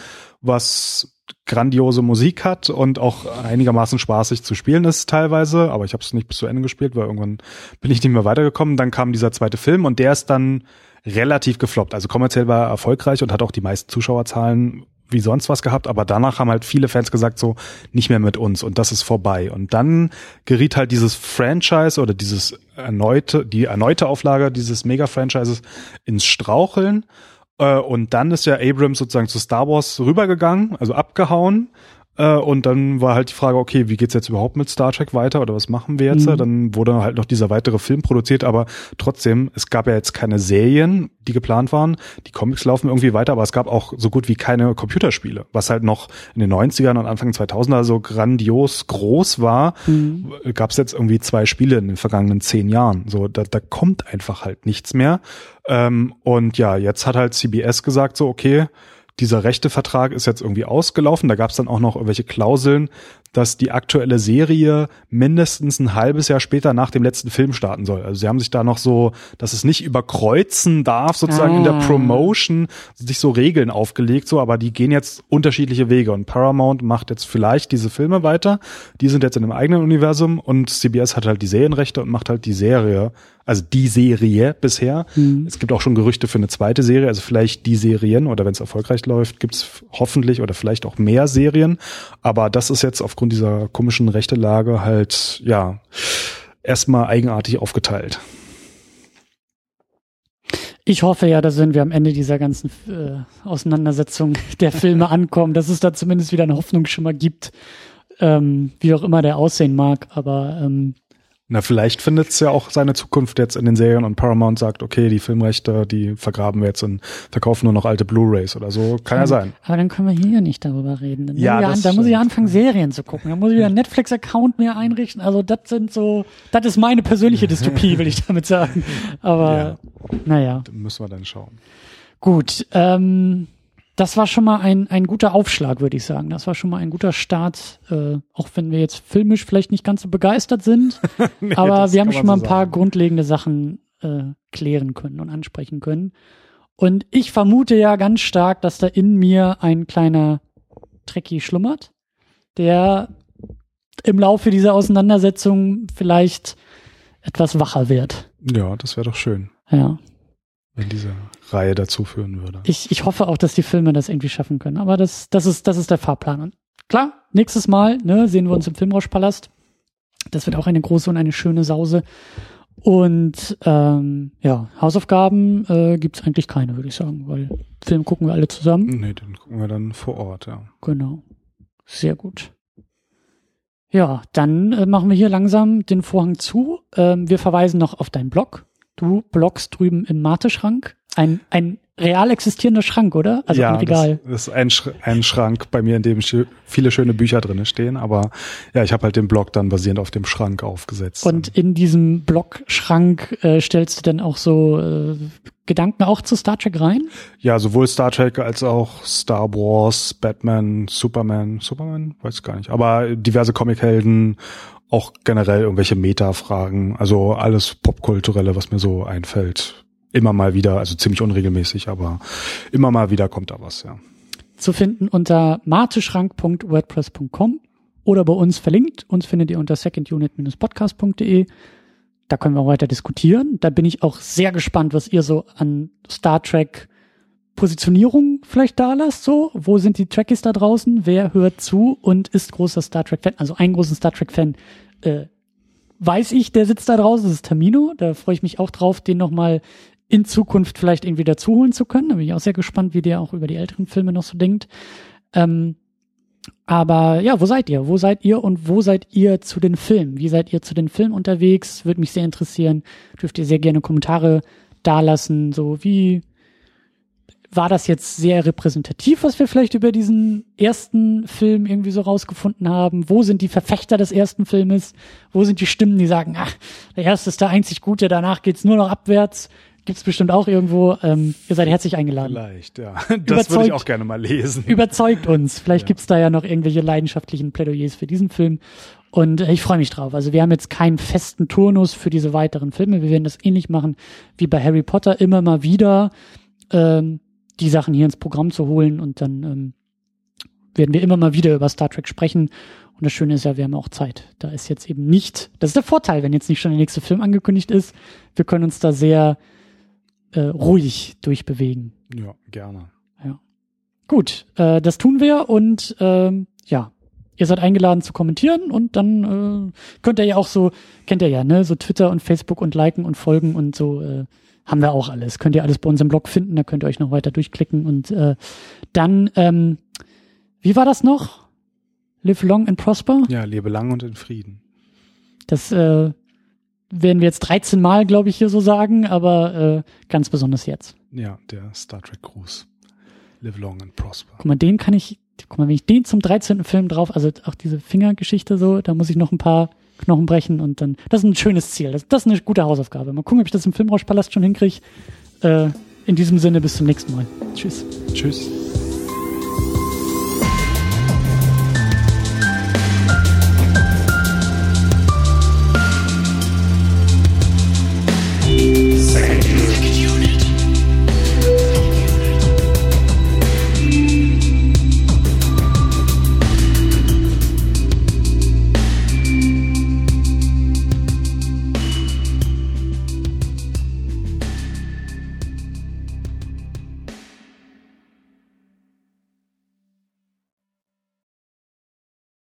was grandiose Musik hat und auch einigermaßen spaßig zu spielen ist teilweise, aber ich habe es nicht bis zu Ende gespielt, weil irgendwann bin ich nicht mehr weitergekommen. Dann kam dieser zweite Film und der ist dann relativ gefloppt. Also kommerziell war er erfolgreich und hat auch die meisten Zuschauerzahlen wie sonst was gehabt, aber danach haben halt viele Fans gesagt, so nicht mehr mit uns und das ist vorbei. Und dann geriet halt dieses Franchise oder dieses erneute, die erneute Auflage dieses Mega-Franchises ins Straucheln. Äh, Und dann ist ja Abrams sozusagen zu Star Wars rübergegangen, also abgehauen. Äh, Und dann war halt die Frage, okay, wie geht's jetzt überhaupt mit Star Trek weiter oder was machen wir jetzt? Mhm. Dann wurde halt noch dieser weitere Film produziert, aber trotzdem, es gab ja jetzt keine Serien, die geplant waren. Die Comics laufen irgendwie weiter, aber es gab auch so gut wie keine Computerspiele, was halt noch in den 90ern und Anfang 2000er so grandios groß war. Mhm. Gab es jetzt irgendwie zwei Spiele in den vergangenen zehn Jahren. So, da, da kommt einfach halt nichts mehr. Ähm, und ja, jetzt hat halt CBS gesagt, so, okay, dieser Rechtevertrag ist jetzt irgendwie ausgelaufen. Da gab es dann auch noch irgendwelche Klauseln, dass die aktuelle Serie mindestens ein halbes Jahr später nach dem letzten Film starten soll. Also sie haben sich da noch so, dass es nicht überkreuzen darf, sozusagen in der Ah. Promotion, sich so Regeln aufgelegt, so, aber die gehen jetzt unterschiedliche Wege und Paramount macht jetzt vielleicht diese Filme weiter. Die sind jetzt in einem eigenen Universum und CBS hat halt die Serienrechte und macht halt die Serie, also die Serie bisher. Es gibt auch schon Gerüchte für eine zweite Serie, also vielleicht die Serien oder wenn es erfolgreich läuft, gibt's hoffentlich oder vielleicht auch mehr Serien. Aber das ist jetzt aufgrund dieser komischen Rechtelage halt, ja, erstmal eigenartig aufgeteilt. Ich hoffe ja, dass wenn wir am Ende dieser ganzen äh, Auseinandersetzung der Filme ankommen, dass es da zumindest wieder eine Hoffnungsschimmer gibt, ähm, wie auch immer der aussehen mag. Aber ähm, Na, vielleicht findet es ja auch seine Zukunft jetzt in den Serien und Paramount sagt, okay, die Filmrechte, die vergraben wir jetzt und verkaufen nur noch alte Blu-Rays oder so. Kann ja sein. Aber dann können wir hier nicht darüber reden. Dann Ja, das an, da muss ich stimmt. anfangen, Serien zu gucken. Dann muss ich wieder einen Netflix-Account mehr einrichten. Also das sind so, das ist meine persönliche Dystopie, will ich damit sagen. Aber naja, Da müssen wir dann schauen. gut. Ähm, das war schon mal ein, ein guter Aufschlag, würde ich sagen. Das war schon mal ein guter Start, äh, auch wenn wir jetzt filmisch vielleicht nicht ganz so begeistert sind. aber das wir haben schon mal so ein paar sagen. grundlegende Sachen äh, klären können und ansprechen können. Und ich vermute ja ganz stark, dass da in mir ein kleiner Trekkie schlummert, der im Laufe dieser Auseinandersetzung vielleicht etwas wacher wird. Ja, das wäre doch schön, Ja. Wenn diese Reihe dazu führen würde. Ich, ich hoffe auch, dass die Filme das irgendwie schaffen können. Aber das, das, ist, das ist der Fahrplan. Und klar, nächstes Mal ne, sehen wir uns im Filmrauschpalast. Das wird auch eine große und eine schöne Sause. Und ähm, ja, Hausaufgaben äh, gibt's eigentlich keine, würde ich sagen, weil Film gucken wir alle zusammen. Nee, den gucken wir dann vor Ort, ja. Genau. Sehr gut. Ja, dann äh, machen wir hier langsam den Vorhang zu. Ähm, wir verweisen noch auf deinen Blog. Du bloggst drüben im Mate-Schrank. Ein, ein real existierender Schrank, oder? Also ja, ein Regal. Das, das ist ein, Sch ein Schrank bei mir, in dem viele schöne Bücher drinne stehen. Aber ja, ich habe halt den Blog dann basierend auf dem Schrank aufgesetzt. Und in diesem Blogschrank äh, stellst du dann auch so äh, Gedanken auch zu Star Trek rein? ja, sowohl Star Trek als auch Star Wars, Batman, Superman, Superman, weiß gar nicht. Aber diverse Comichelden, auch generell irgendwelche Meta-Fragen, also alles Popkulturelle, was mir so einfällt. Immer mal wieder, also ziemlich unregelmäßig, aber immer mal wieder kommt da was, ja. Zu finden unter mateschrank.wordpress.com oder bei uns verlinkt. Uns findet ihr unter secondunit-podcast.de. Da können wir weiter diskutieren. Da bin ich auch sehr gespannt, was ihr so an Star Trek Positionierung vielleicht da lasst, so. Wo sind die Trekkies da draußen? Wer hört zu und ist großer Star Trek Fan? Also ein großer Star Trek Fan, äh, weiß ich, der sitzt da draußen, das ist Tamino. Da freue ich mich auch drauf, den nochmal in Zukunft vielleicht irgendwie dazuholen zu können. Da bin ich auch sehr gespannt, wie der auch über die älteren Filme noch so denkt. Ähm, aber ja, wo seid ihr? Wo seid ihr und wo seid ihr zu den Filmen? Wie seid ihr zu den Filmen unterwegs? Würde mich sehr interessieren. Dürft ihr sehr gerne Kommentare dalassen. So wie war das jetzt sehr repräsentativ, was wir vielleicht über diesen ersten Film irgendwie so rausgefunden haben? Wo sind die Verfechter des ersten Filmes? Wo sind die Stimmen, die sagen, ach, der erste ist der einzig Gute, danach geht's nur noch abwärts? Gibt's bestimmt auch irgendwo. Ähm, ihr seid herzlich eingeladen. Vielleicht, ja. Das würde ich auch gerne mal lesen. Überzeugt uns. Vielleicht ja. gibt's da ja noch irgendwelche leidenschaftlichen Plädoyers für diesen Film. Und äh, ich freue mich drauf. Also wir haben jetzt keinen festen Turnus für diese weiteren Filme. Wir werden das ähnlich machen wie bei Harry Potter immer mal wieder. Ähm, die Sachen hier ins Programm zu holen und dann ähm, werden wir immer mal wieder über Star Trek sprechen. Und das Schöne ist ja, wir haben auch Zeit. Da ist jetzt eben nicht, das ist der Vorteil, wenn jetzt nicht schon der nächste Film angekündigt ist. Wir können uns da sehr äh, ruhig durchbewegen. Ja, gerne. Ja. Gut, äh, das tun wir und ähm, ja, ihr seid eingeladen zu kommentieren und dann äh, könnt ihr ja auch so, kennt ihr ja, ne, so Twitter und Facebook und liken und folgen und so äh, haben wir auch alles. Könnt ihr alles bei uns im Blog finden, da könnt ihr euch noch weiter durchklicken und äh, dann, ähm, wie war das noch? Live long and prosper? Ja, lebe lang und in Frieden. Das äh, werden wir jetzt 13 Mal, glaube ich, hier so sagen, aber äh, ganz besonders jetzt. Ja, der Star Trek Gruß. Live long and prosper. Guck mal, den kann ich, guck mal, wenn ich den zum 13. Film drauf, also auch diese Fingergeschichte so, da muss ich noch ein paar Knochen brechen und dann, das ist ein schönes Ziel. Das, das ist eine gute Hausaufgabe. Mal gucken, ob ich das im Filmrauschpalast schon hinkriege. Äh, in diesem Sinne, bis zum nächsten Mal. Tschüss. Tschüss.